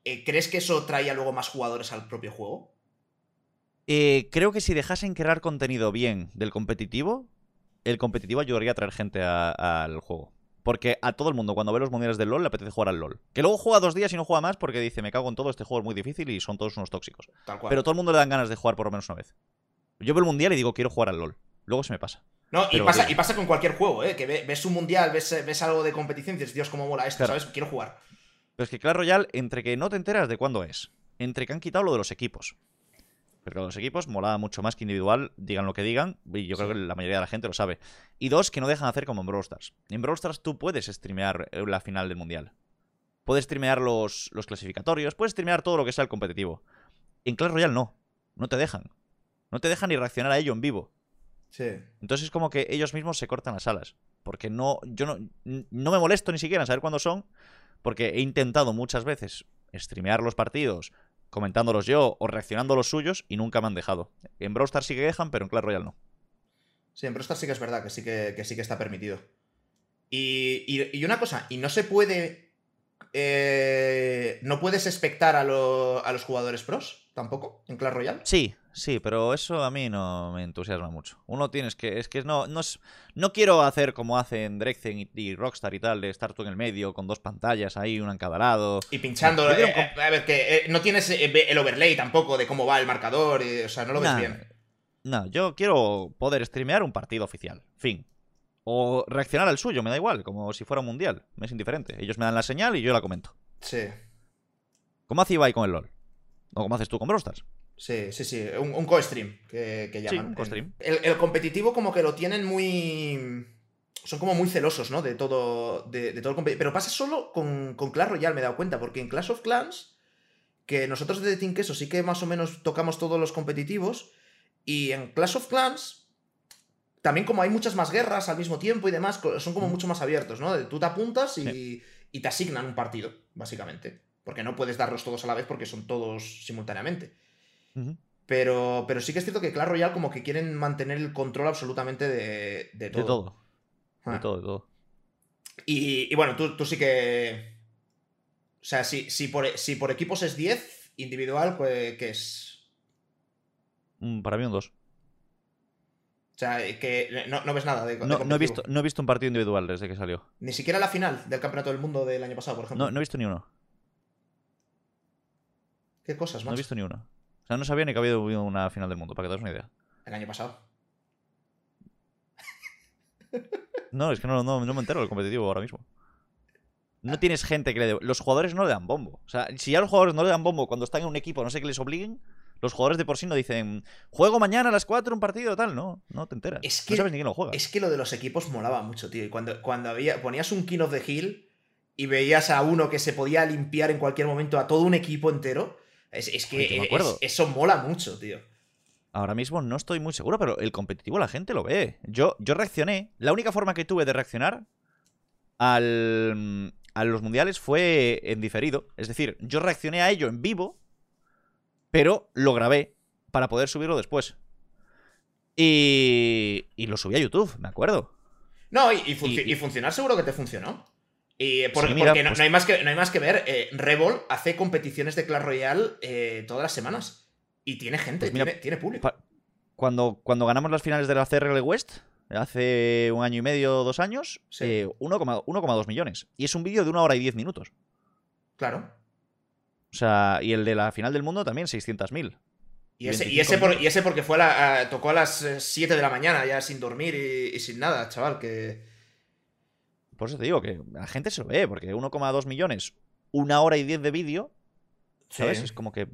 eh, ¿crees que eso traía luego más jugadores al propio juego? Eh, creo que si dejasen crear contenido bien del competitivo, el competitivo ayudaría a traer gente al juego. Porque a todo el mundo, cuando ve los mundiales del LOL, le apetece jugar al LOL. Que luego juega dos días y no juega más porque dice, me cago en todo, este juego es muy difícil y son todos unos tóxicos. Pero todo el mundo le dan ganas de jugar por lo menos una vez. Yo veo el mundial y digo, quiero jugar al LOL. Luego se me pasa. No, y pasa, y pasa, con cualquier juego, ¿eh? Que ves un mundial, ves, ves algo de competición y dices, Dios, cómo mola esto, ¿sabes? Quiero jugar. Pero es que Clash Royale, entre que no te enteras de cuándo es, entre que han quitado lo de los equipos, porque los equipos molaba mucho más que individual, digan lo que digan, y yo creo que la mayoría de la gente lo sabe. Y dos, que no dejan hacer como en Brawl Stars. En Brawl Stars tú puedes streamear eh, la final del mundial. Puedes streamear los, los clasificatorios, puedes streamear todo lo que sea el competitivo. En Clash Royale no, no te dejan. No te dejan ni reaccionar a ello en vivo. Sí. Entonces es como que ellos mismos se cortan las alas. Porque no, yo no, no me molesto ni siquiera en saber cuándo son, porque he intentado muchas veces streamear los partidos, comentándolos yo o reaccionando a los suyos y nunca me han dejado. En Brawl Stars sí que dejan, pero en Clash Royale no. Sí, en Brawl Stars sí que es verdad, que sí que, sí que está permitido. Y, una cosa, y no se puede... Eh, no puedes expectar a, los jugadores pros tampoco, en Clash Royale. Sí, sí, pero eso a mí no me entusiasma mucho. Uno tienes que. Es que no, no, es, no quiero hacer como hacen Drexen y, y Rockstar y tal, de estar tú en el medio con dos pantallas ahí, una en cada lado. Y pinchando. Quiero eh, a ver, que eh, no tienes eh, el overlay tampoco de cómo va el marcador. o sea, no lo ves bien. No, yo quiero poder streamear un partido oficial. Fin. O reaccionar al suyo, me da igual, como si fuera un mundial. Me es indiferente. Ellos me dan la señal y yo la comento. Sí. ¿Cómo hace Ibai con el LOL? ¿O cómo haces tú con Brawl Stars? Sí, sí, sí. Un, un co-stream que, que Sí, llaman. un co-stream. El, el competitivo, como que lo tienen muy. Son como muy celosos, ¿no? De todo. De, de todo el competitivo. Pero pasa solo con, con Clash Royale, me he dado cuenta. Porque en Clash of Clans, que nosotros de Team Queso sí que más o menos tocamos todos los competitivos. Y en Clash of Clans, también como hay muchas más guerras al mismo tiempo y demás, son como mucho más abiertos, ¿no? Tú te apuntas y, Sí. y te asignan un partido, básicamente. Porque no puedes darlos todos a la vez porque son todos simultáneamente. Pero, pero sí que es cierto que Clash Royale como que quieren mantener el control absolutamente de, de todo. De todo. Ah. De todo, de todo. Y, y bueno, tú, tú sí que... O sea, si, si, por, si por equipos es 10, individual, pues que es... Mm, Para mí un 2. O sea, que no, no ves nada de, de No, no, he visto, no he visto un partido individual desde que salió. Ni siquiera la final del Campeonato del Mundo del año pasado, por ejemplo. No, no he visto ni uno. ¿Qué cosas, No macho? he visto ni uno. O sea, no sabía ni que había habido una final del mundo, para que te hagas una idea. El año pasado. No, es que no, no, no me entero del competitivo ahora mismo. No tienes gente que le dé... Los jugadores no le dan bombo. O sea, si ya los jugadores no le dan bombo cuando están en un equipo, no sé qué les obliguen, los jugadores de por sí no dicen, juego mañana a las 4 un partido, tal. No, no te enteras. Es No que- sabes ni quién lo juega. Es que lo de los equipos molaba mucho, tío. Y cuando, cuando había, ponías un King of the Hill y veías a uno que se podía limpiar en cualquier momento a todo un equipo entero, es, es que Ay, es- acuerdo. eso mola mucho, tío. Ahora mismo no estoy muy seguro, pero el competitivo la gente lo ve. Yo, yo reaccioné. La única forma que tuve de reaccionar al, a los mundiales fue en diferido. Es decir, yo reaccioné a ello en vivo, pero lo grabé para poder subirlo después. Y, y lo subí a YouTube, me acuerdo. No, y, y funci- Y- y- y funcionar seguro que te funcionó. Y eh, por- Sí, mira, porque no, pues- no hay más que, no hay más que ver. eh, Revol hace competiciones de Clash Royale eh, todas las semanas. Y tiene gente, Pues mira, tiene, tiene público. Cuando, cuando ganamos las finales de la CRL West, hace un año y medio, dos años, Sí. eh, 1,2 1,2 millones. Y es un vídeo de una hora y diez minutos. Claro. O sea, y el de la final del mundo también, 600.000. Y ese, y 25 ese, por- y ese porque fue a la- a- tocó a las 7 de la mañana, ya sin dormir y, y sin nada, chaval. Que. Por eso te digo que la gente se lo ve, porque 1,2 millones, una hora y 10 de vídeo, ¿sabes? Sí. Es como que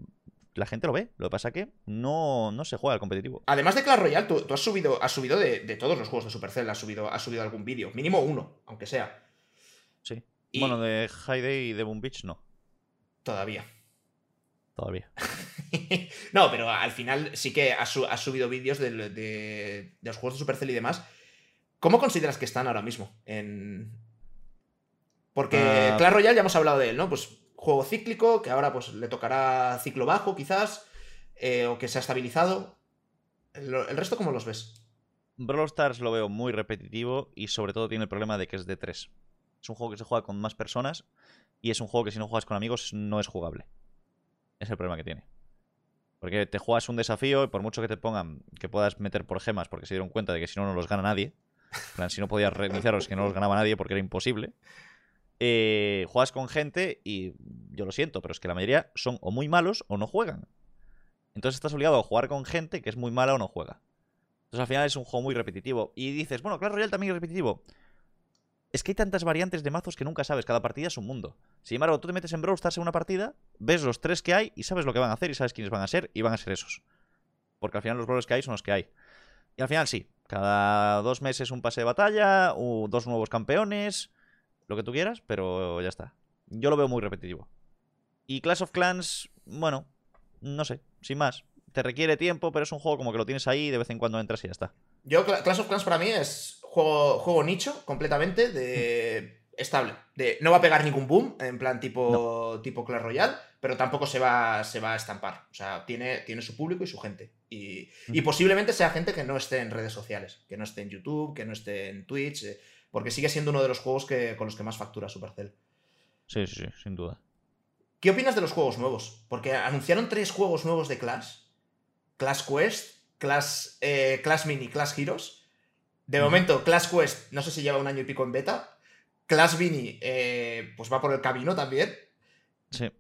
la gente lo ve. Lo que pasa que no, no se juega al competitivo. Además de Clash Royale, tú, tú has subido, has subido de, de todos los juegos de Supercell, has subido, has subido algún vídeo. Mínimo uno, aunque sea. Sí. Y- Bueno, de High Day y de Boom Beach no, Todavía. todavía. <laughs> no, pero al final sí que has, su- has subido vídeos de, de los juegos de Supercell y demás. ¿Cómo consideras que están ahora mismo? En... Porque Ah. Clash Royale ya hemos hablado de él, ¿no? Pues juego cíclico, que ahora pues le tocará ciclo bajo, quizás, eh, o que se ha estabilizado. El, el resto, ¿cómo los ves? Brawl Stars lo veo muy repetitivo y sobre todo tiene el problema de que es de 3. Es un juego que se juega con más personas y es un juego que si no juegas con amigos no es jugable. Es el problema que tiene. Porque te juegas un desafío y por mucho que te pongan que puedas meter por gemas porque se dieron cuenta de que si no no los gana nadie. Plan, si no podías reiniciarlos que no los ganaba nadie porque era imposible. eh, juegas con gente y yo lo siento, pero es que la mayoría son o muy malos o no juegan. Entonces estás obligado a jugar con gente que es muy mala o no juega. Entonces al final es un juego muy repetitivo. Y dices, bueno, Clash Royale también es repetitivo. Es que hay tantas variantes de mazos que nunca sabes. Cada partida es un mundo. Sin embargo, tú te metes en Brawl Stars en una partida, ves los tres que hay y sabes lo que van a hacer y sabes quiénes van a ser y van a ser esos. Porque al final los brawlers que hay son los que hay. Y al final sí. Cada dos meses un pase de batalla, o dos nuevos campeones, lo que tú quieras, pero ya está. Yo lo veo muy repetitivo. Y Clash of Clans, bueno, no sé, sin más. Te requiere tiempo, pero es un juego como que lo tienes ahí, de vez en cuando entras y ya está. Yo, Cla- Clash of Clans para mí es juego, juego nicho completamente, de estable. De, no va a pegar ningún boom, en plan tipo, tipo Clash Royale, pero tampoco se va, se va a estampar. O sea, tiene, tiene su público y su gente. Y, y posiblemente sea gente que no esté en redes sociales, que no esté en YouTube, que no esté en Twitch, eh, porque sigue siendo uno de los juegos que, con los que más factura Supercell. Sí, sí, sí, sin duda. ¿Qué opinas de los juegos nuevos? Porque anunciaron tres juegos nuevos de Clash. Clash Quest, Clash, eh, Clash Mini, Clash Heroes. De momento, Clash Quest, no sé si lleva un año y pico en beta. Clash Mini, eh, pues va por el camino también. Sí.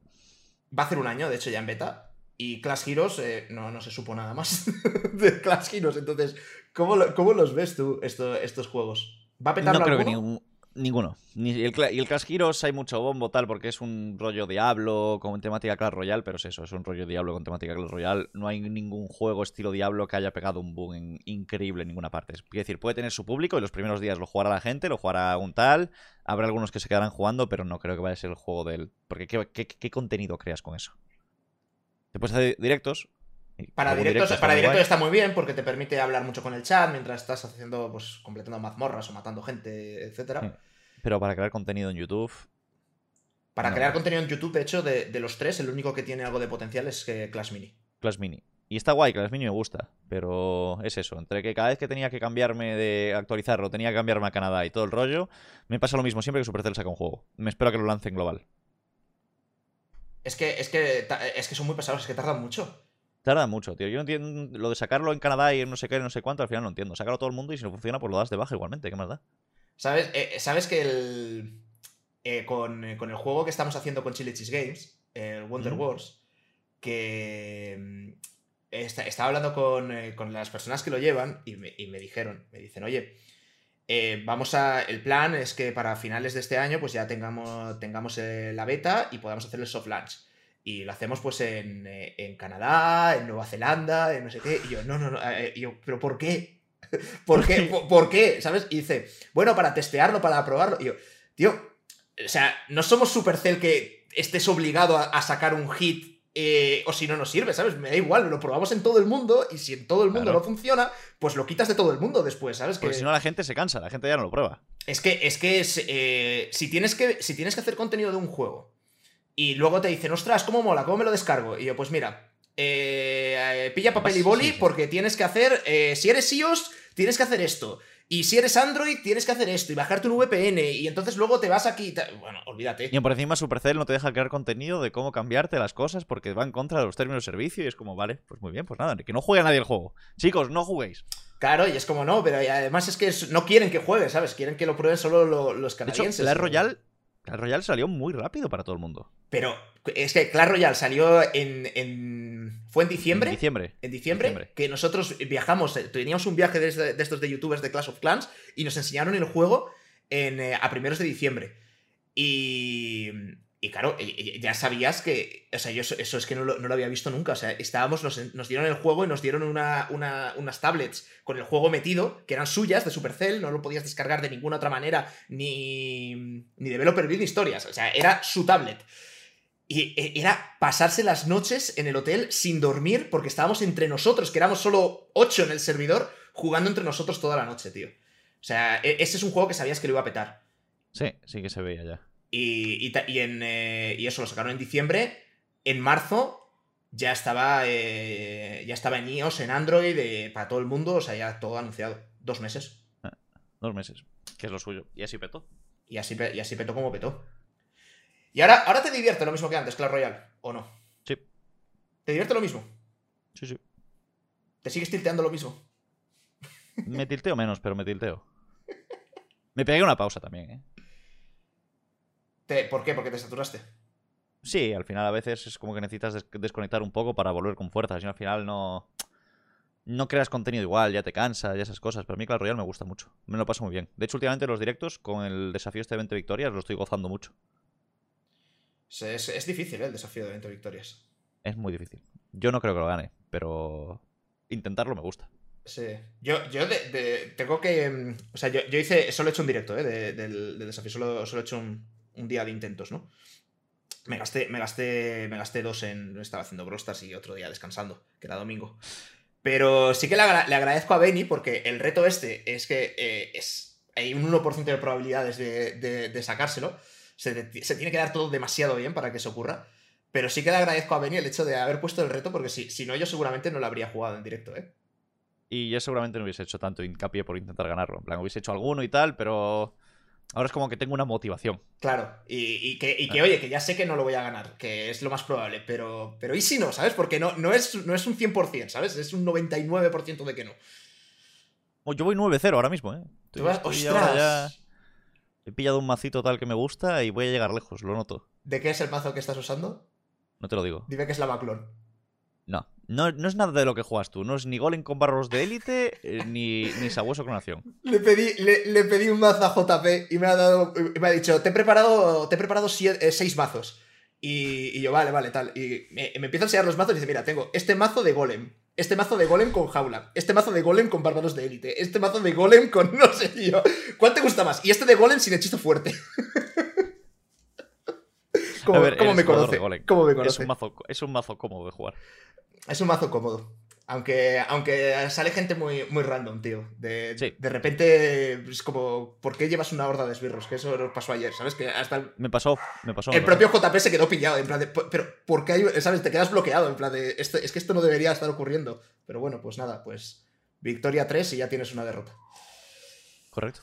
Va a hacer un año, de hecho, ya en beta. Y Clash Heroes, eh, no, no se supo nada más <laughs> de Clash Heroes. Entonces, ¿cómo, los ves tú estos juegos? ¿Va a petar No creo que ningún, ninguno. Ni el, y el Clash Heroes hay mucho bombo tal porque es un rollo Diablo con temática Clash Royale, pero es eso, es un rollo Diablo con temática Clash Royale. No hay ningún juego estilo Diablo que haya pegado un boom increíble en ninguna parte. Es decir, puede tener su público y los primeros días lo jugará la gente, lo jugará un tal. Habrá algunos que se quedarán jugando, pero no creo que vaya a ser el juego del. Porque ¿qué, contenido creas con eso? Te puedes hacer directos, para directos, para directos está muy bien porque te permite hablar mucho con el chat mientras estás haciendo, pues, completando mazmorras o matando gente, etcétera. Pero para crear contenido en YouTube. Para crear contenido en YouTube, de hecho, de, los tres, el único que tiene algo de potencial es que Clash Mini. Clash Mini. Y está guay, Clash Mini me gusta, pero es eso, entre que cada vez que tenía que cambiarme de actualizarlo, tenía que cambiarme a Canadá y todo el rollo, me pasa lo mismo siempre que Supercell saca un juego. Me espero a que lo lancen global. Es que, es que, es que son muy pesados, es que tardan mucho. Tarda mucho, tío. Yo no entiendo lo de sacarlo en Canadá y en no sé qué, no sé cuánto, al final no entiendo. Sacarlo todo el mundo y si no funciona, pues lo das de baja igualmente. ¿Qué más da? ¿Sabes, eh, ¿sabes que el, eh, con, el juego que estamos haciendo con Chile Games, el Wonder Wars, que mm, estaba hablando eh, con, las personas que lo llevan y me, dijeron, me dicen, oye, vamos a. El plan es que para finales de este año, pues ya tengamos, tengamos la beta y podamos hacer el soft launch. Y lo hacemos pues en, eh, en, Canadá, en Nueva Zelanda, en no sé qué. Y yo, no, no, no. Eh, yo, ¿pero por qué? <laughs> ¿Por qué? ¿Por, qué? ¿Sabes? Y dice, bueno, para testearlo, para probarlo. Y yo, tío, o sea, no somos Supercell que estés obligado a, sacar un hit eh, o si no nos sirve, ¿sabes? Me da igual, lo probamos en todo el mundo y si en todo el mundo no funciona, pues lo quitas de todo el mundo después, ¿sabes? Porque si no la gente se cansa, la gente ya no lo prueba. Es que, es que si, tienes que si tienes que hacer contenido de un juego y luego te dicen, ostras, ¿cómo mola? ¿Cómo me lo descargo? Y yo, pues mira, eh, pilla papel y boli porque tienes que hacer, eh, si eres iOS, tienes que hacer esto. Y si eres Android, tienes que hacer esto y bajarte un VPN. Y entonces luego te vas aquí. Bueno, olvídate. Y por encima, Supercell no te deja crear contenido de cómo cambiarte las cosas porque va en contra de los términos de servicio. Y es como, vale, pues muy bien, pues nada, que no juegue nadie el juego. Chicos, no juguéis. Claro, y es como no, pero además es que no quieren que juegues, ¿sabes? Quieren que lo prueben solo los canadienses. De hecho, la Royal Clash Royale salió muy rápido para todo el mundo. Pero es que Clash Royale salió en, ¿Fue en diciembre? En diciembre. En diciembre, que nosotros viajamos, eh, teníamos un viaje de, estos de youtubers de Clash of Clans y nos enseñaron el juego en, eh, a primeros de diciembre. Y, y claro, ya sabías que. O sea, yo eso, es que no lo, había visto nunca. O sea, estábamos, nos, dieron el juego y nos dieron una, unas tablets con el juego metido, que eran suyas, de Supercell, no lo podías descargar de ninguna otra manera, ni, ni developer ni historias. O sea, era su tablet. Y e, era pasarse las noches en el hotel sin dormir, porque estábamos entre nosotros, que éramos solo ocho en el servidor, jugando entre nosotros toda la noche, tío. O sea, e, ese es un juego que sabías que lo iba a petar. Sí, sí que se veía ya. Y, en, eh, y, eso lo sacaron en diciembre. En marzo ya estaba, eh, ya estaba en iOS, en Android, eh, para todo el mundo, o sea, ya todo anunciado. Dos meses. Ah, dos meses, que es lo suyo. Y así petó. Y así, y así petó como petó. Y ahora, ahora te divierte lo mismo que antes, Clash Royale, ¿o no? Sí. ¿Te divierte lo mismo? Sí, sí. ¿Te sigues tilteando lo mismo? Me tilteo menos, pero me tilteo. Me pegué una pausa también, ¿eh? ¿Por qué? Porque te saturaste. Sí, al final a veces es como que necesitas desconectar un poco para volver con fuerza. Si al final no. No creas contenido igual, ya te cansa, ya esas cosas. Pero a mí Clash Royale me gusta mucho. Me lo paso muy bien. De hecho, últimamente los directos con el desafío este 20 victorias lo estoy gozando mucho. Es, difícil ¿eh? el desafío de 20 victorias. Es muy difícil. Yo no creo que lo gane, pero intentarlo me gusta. Sí. Yo, yo tengo que. Mm, o sea, yo, hice. Solo he hecho un directo ¿eh? del, desafío. Solo, solo he hecho un, un día de intentos, ¿no? Me gasté, me gasté, me gasté dos en. Estaba haciendo brostas y otro día descansando, que era domingo. Pero sí que le, agradezco a Benny porque el reto este es que eh, es, hay un 1% de probabilidades de, sacárselo. Se, tiene que dar todo demasiado bien para que eso ocurra. Pero sí que le agradezco a Benny el hecho de haber puesto el reto porque si, si no, yo seguramente no lo habría jugado en directo, ¿eh? Y yo seguramente no hubiese hecho tanto hincapié por intentar ganarlo. En plan, hubiese hecho alguno y tal, pero Ahora es como que tengo una motivación. Claro, y, que, oye, que ya sé que no lo voy a ganar, que es lo más probable, pero, pero ¿y si no, sabes? Porque no, no, es, no es un 100%, ¿sabes? Es un 99% de que no. yo voy 9-0 ahora mismo, ¿eh? ¡Ostras! He pillado un macito tal que me gusta y voy a llegar lejos, lo noto. ¿De qué es el mazo que estás usando? No te lo digo. Dime que es la Baclon. No, no, es nada de lo que juegas tú. No es ni golem con barros de élite, eh, ni, ni sabueso clonación. Le pedí, le, pedí un mazo a JP y me ha dado. Me ha dicho, te he preparado, te he preparado eh, seis mazos. Y, yo, vale, vale, tal. Y me, me empieza a enseñar los mazos y dice, mira, tengo este mazo de golem. Este mazo de golem con jaula. Este mazo de golem con bárbaros de élite. Este mazo de golem con <laughs> no sé yo. ¿Cuál te gusta más? Y este de golem sin hechizo fuerte. <laughs> ¿Cómo, me conoce? ¿Cómo me conoce? Es un, mazo, es un mazo cómodo de jugar. Es un mazo cómodo. Aunque, aunque sale gente muy, muy random, tío. De, de repente es como, ¿por qué llevas una horda de esbirros? Que eso nos pasó ayer, ¿sabes? Que hasta Me pasó, me pasó. El propio JP se quedó pillado, en plan de, pero ¿por qué hay, ¿sabes? Te quedas bloqueado, en plan de, esto, es que esto no debería estar ocurriendo. Pero bueno, pues nada, pues victoria 3 y ya tienes una derrota. Correcto.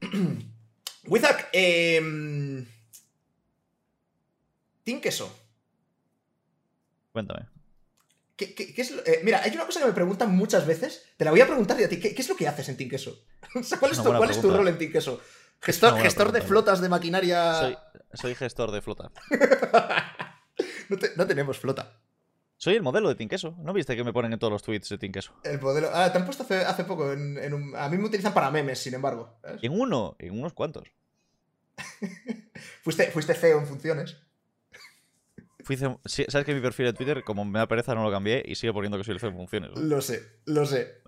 <clears throat> Wizak, eh... Queso. Cuéntame. ¿Qué, es eh, mira, hay una cosa que me preguntan muchas veces. Te la voy a preguntar a ti. ¿Qué, es lo que haces en Team Queso? <laughs> ¿Cuál, es tu, ¿cuál es tu, rol en Queso? Gestor, gestor de flotas de maquinaria. Soy, gestor de flota. <laughs> no, tenemos flota. Soy el modelo de Tinqueso. ¿No viste que me ponen en todos los tweets de Tinqueso? El modelo. Ah, te han puesto hace, poco. En, un... A mí me utilizan para memes, sin embargo. En uno, en unos cuantos. <laughs> fuiste, fuiste feo en funciones. ¿Sabes que mi perfil de Twitter, como me da pereza, no lo cambié y sigue poniendo que soy el CEO en funciones? Lo sé, lo sé.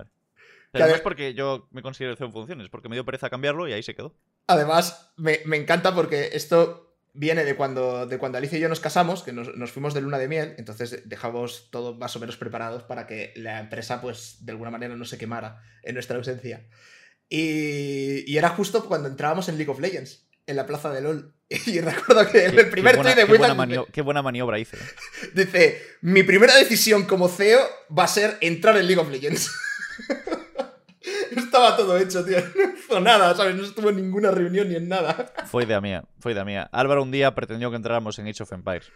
Pero no es porque yo me considero el CEO en funciones, porque me dio pereza cambiarlo y ahí se quedó. Además, me, encanta porque esto viene de cuando, de cuando Alicia y yo nos casamos, que nos, fuimos de luna de miel, entonces dejamos todo más o menos preparados para que la empresa, pues, de alguna manera no se quemara en nuestra ausencia. Y, y era justo cuando entrábamos en League of Legends en la plaza de LOL. <laughs> Y recuerdo que en el primer tweet de qué buena, qué buena maniobra hice. ¿eh? Dice: Mi primera decisión como CEO va a ser entrar en League of Legends. <laughs> Estaba todo hecho, tío. <laughs> No hizo nada, ¿sabes? No estuvo en ninguna reunión ni en nada. Fue idea mía, fue idea mía. Álvaro un día pretendió que entráramos en Age of Empires.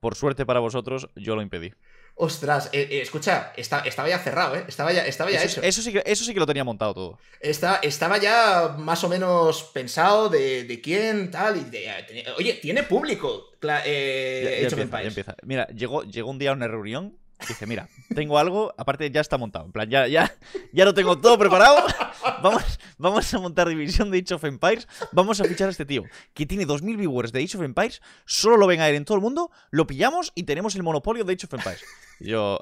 Por suerte para vosotros, yo lo impedí. Ostras, eh, eh, escucha, estaba ya cerrado, ¿eh? Estaba ya, estaba ya eso, hecho. Eso sí, que, eso sí que lo tenía montado todo. estaba ya más o menos pensado de, quién, tal. Y oye, tiene público. Eh, empieza, Mira, llegó, llegó un día a una reunión Dice, mira, tengo algo, aparte ya está montado. En plan, ya, ya, ya lo tengo todo preparado. Vamos, vamos a montar división de Age of Empires. Vamos a fichar a este tío que tiene 2.000 viewers de Age of Empires. Solo lo ven a él en todo el mundo. Lo pillamos y tenemos el monopolio de Age of Empires. Y yo,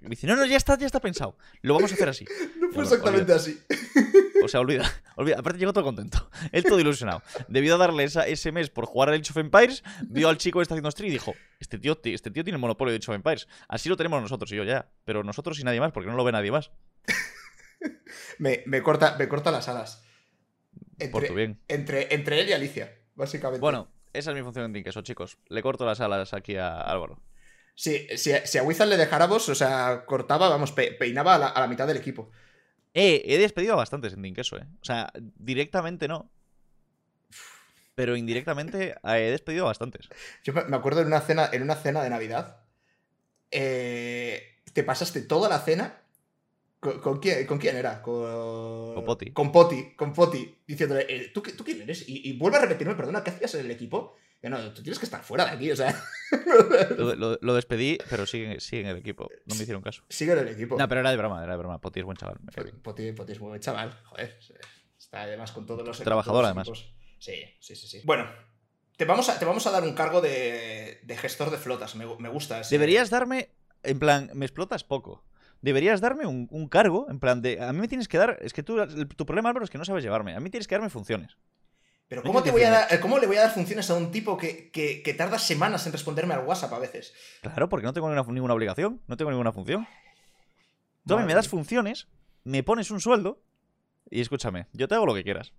algo. Dice, no, no, ya está, ya está pensado. Lo vamos a hacer así. <laughs> No fue exactamente así. O sea, olvida, <laughs> olvida. Aparte llegó todo contento. Él todo ilusionado. Debido a darle ese mes por jugar al Age of Empires, vio al chico que está haciendo stream y dijo, este tío, este tío tiene el monopolio de Age of Empires. Así lo tenemos nosotros. Y yo, ya. Pero nosotros y nadie más, porque no lo ve nadie más. <laughs> me, corta, me corta las alas. Entre, por tu bien. Entre, entre él y Alicia, básicamente. Bueno, esa es mi función en eso chicos. Le corto las alas aquí a Álvaro. Si, si, a Wizard le dejáramos, o sea, cortaba, vamos, peinaba a la, mitad del equipo. Eh, he despedido a bastantes en Dinkeso, eh. O sea, directamente no. Pero indirectamente he despedido a bastantes. Yo me acuerdo en una cena, en una cena de Navidad. Eh, te pasaste toda la cena. ¿Con, quién, ¿Con, quién, era? Con, con Poti. Con Poti, con Poti. Diciéndole, eh, ¿tú, ¿tú, quién eres? Y, y, vuelve a repetirme, perdona, ¿qué hacías en el equipo? No, tú tienes que estar fuera de aquí, o sea. <laughs> lo, despedí, pero sigue, sigue, en el equipo. No me hicieron caso. Sigue en el equipo. No, pero era de broma, era de broma. Poti es buen chaval. Poti, Poti, es buen chaval, joder. Está además con todos los. Trabajador, además. Sí, sí, sí, sí. Bueno, te vamos a, te vamos a dar un cargo de, de gestor de flotas. Me, me gusta ese. Deberías darme. En plan, me explotas poco deberías darme un, un, cargo, en plan de, a mí me tienes que dar, es que tú, tu problema, Álvaro, es que no sabes llevarme, a mí tienes que darme funciones. Pero ¿cómo, te voy a dar, ¿cómo le voy a dar funciones a un tipo que, tarda semanas en responderme al WhatsApp a veces? Claro, porque no tengo ninguna, obligación, no tengo ninguna función. Tú a mí me das funciones, me pones un sueldo y escúchame, yo te hago lo que quieras.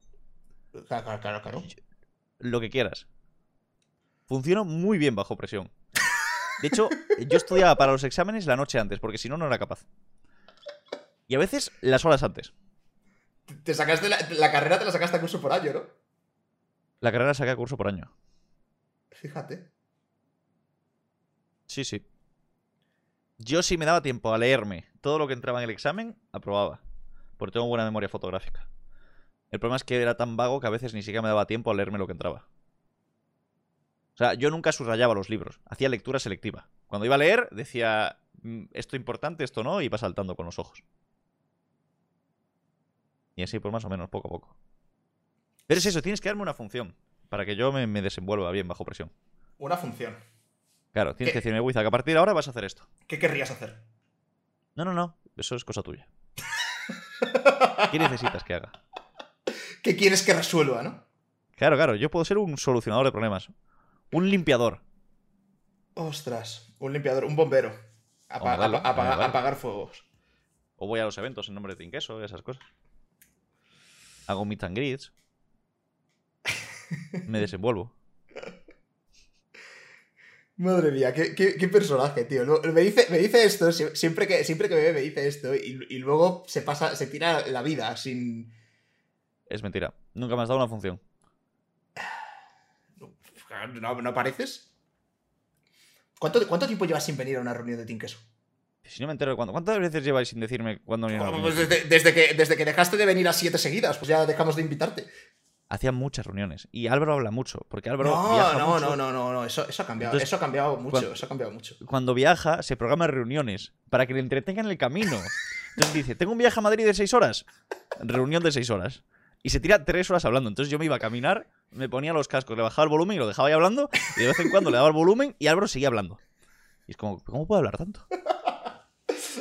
Claro, claro, claro. Lo que quieras. Funciono muy bien bajo presión. De hecho, <laughs> yo estudiaba para los exámenes la noche antes, porque si no, no era capaz. Y a veces las horas antes. Te sacaste la, carrera, te la sacaste a curso por año, ¿no? La carrera saca curso por año. Fíjate. Sí, sí. Yo si me daba tiempo a leerme todo lo que entraba en el examen, aprobaba. Porque tengo buena memoria fotográfica. El problema es que era tan vago que a veces ni siquiera me daba tiempo a leerme lo que entraba. O sea, yo nunca subrayaba los libros. Hacía lectura selectiva. Cuando iba a leer, decía "Mm, esto importante, esto no, y iba saltando con los ojos. Y así, pues más o menos, poco a poco. Pero es eso, tienes que darme una función para que yo me, me desenvuelva bien bajo presión. Una función. Claro, tienes ¿Qué? que decirme, Wiza, que a partir de ahora vas a hacer esto. ¿Qué querrías hacer? No, no, no, eso es cosa tuya. ¿Qué necesitas que haga? <laughs> ¿Qué quieres que resuelva, no? Claro, claro, yo puedo ser un solucionador de problemas. Un limpiador. Ostras, un limpiador, un bombero. Apa- apagar fuegos. O voy a los eventos en nombre de Tinqueso, esas cosas. Hago meet and greets. Me desenvuelvo. <laughs> Madre mía, qué, qué- qué personaje, tío. Me dice, me dice esto, sie- siempre que, siempre que me ve me dice esto y, y luego se pasa, se tira la vida sin... Es mentira. Nunca me has dado una función. <sighs> ¿No, no pareces? ¿Cuánto, ¿Cuánto tiempo llevas sin venir a una reunión de Queso? Si no me entero de cuándo. ¿Cuántas veces lleváis sin decirme cuándo venía una Pues desde, desde que, desde que dejaste de venir a siete seguidas, pues ya dejamos de invitarte. Hacía muchas reuniones. Y Álvaro habla mucho. Porque Álvaro No, viaja no, mucho. no, no, no, no, eso, eso ha cambiado, Entonces, eso ha cambiado mucho, cuando- eso ha cambiado mucho. Cuando viaja, se programa reuniones para que le entretengan el camino. Entonces dice, tengo un viaje a Madrid de seis horas. Reunión de seis horas. Y se tira tres horas hablando. Entonces yo me iba a caminar, me ponía los cascos, le bajaba el volumen y lo dejaba ahí hablando. Y de vez en cuando le daba el volumen y Álvaro seguía hablando. Y es como, ¿cómo puede hablar tanto?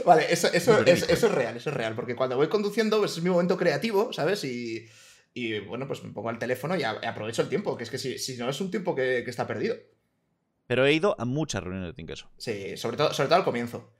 Vale, eso, eso, es, eso es real, eso es real, porque cuando voy conduciendo pues, es mi momento creativo, ¿sabes? Y, y, bueno, pues me pongo al teléfono y, aprovecho el tiempo, que es que si, si no es un tiempo que, que está perdido. Pero he ido a muchas reuniones de Tinkeso. Sí, sobre todo, sobre todo al comienzo.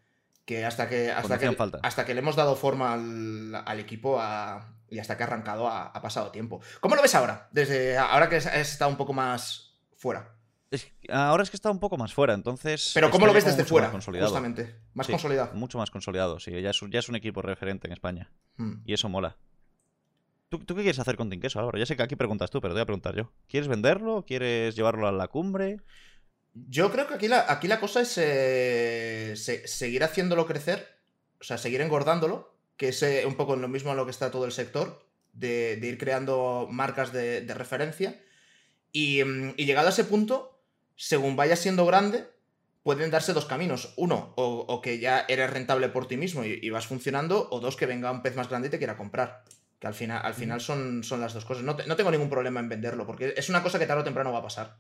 Que hasta que, hasta que, falta. hasta que le hemos dado forma al, al equipo a- y hasta que ha arrancado ha, ha pasado tiempo. ¿Cómo lo ves ahora? Desde ahora que has estado un poco más fuera. Es ahora es que está un poco más fuera, entonces. Pero ¿cómo lo ves desde fuera? Más consolidado. Justamente. Más Sí, consolidado. Mucho más consolidado, sí. Ya es, un- ya es un equipo referente en España. Mm. Y eso mola. ¿Tú, qué quieres hacer con Tinkeso, Álvaro? Ya sé que aquí preguntas tú, pero te voy a preguntar yo. ¿Quieres venderlo? ¿Quieres llevarlo a la cumbre? Yo creo que aquí la, aquí la cosa es eh, se- seguir haciéndolo crecer, o sea, seguir engordándolo, que es eh, un poco en lo mismo en lo que está todo el sector, de, ir creando marcas de, referencia. Y, mm, y llegado a ese punto, según vaya siendo grande, pueden darse dos caminos. Uno, o, o que ya eres rentable por ti mismo y, y vas funcionando, o dos, que venga un pez más grande y te quiera comprar. Que al final, al final son, son las dos cosas. No, te- no tengo ningún problema en venderlo, porque es una cosa que tarde o temprano va a pasar.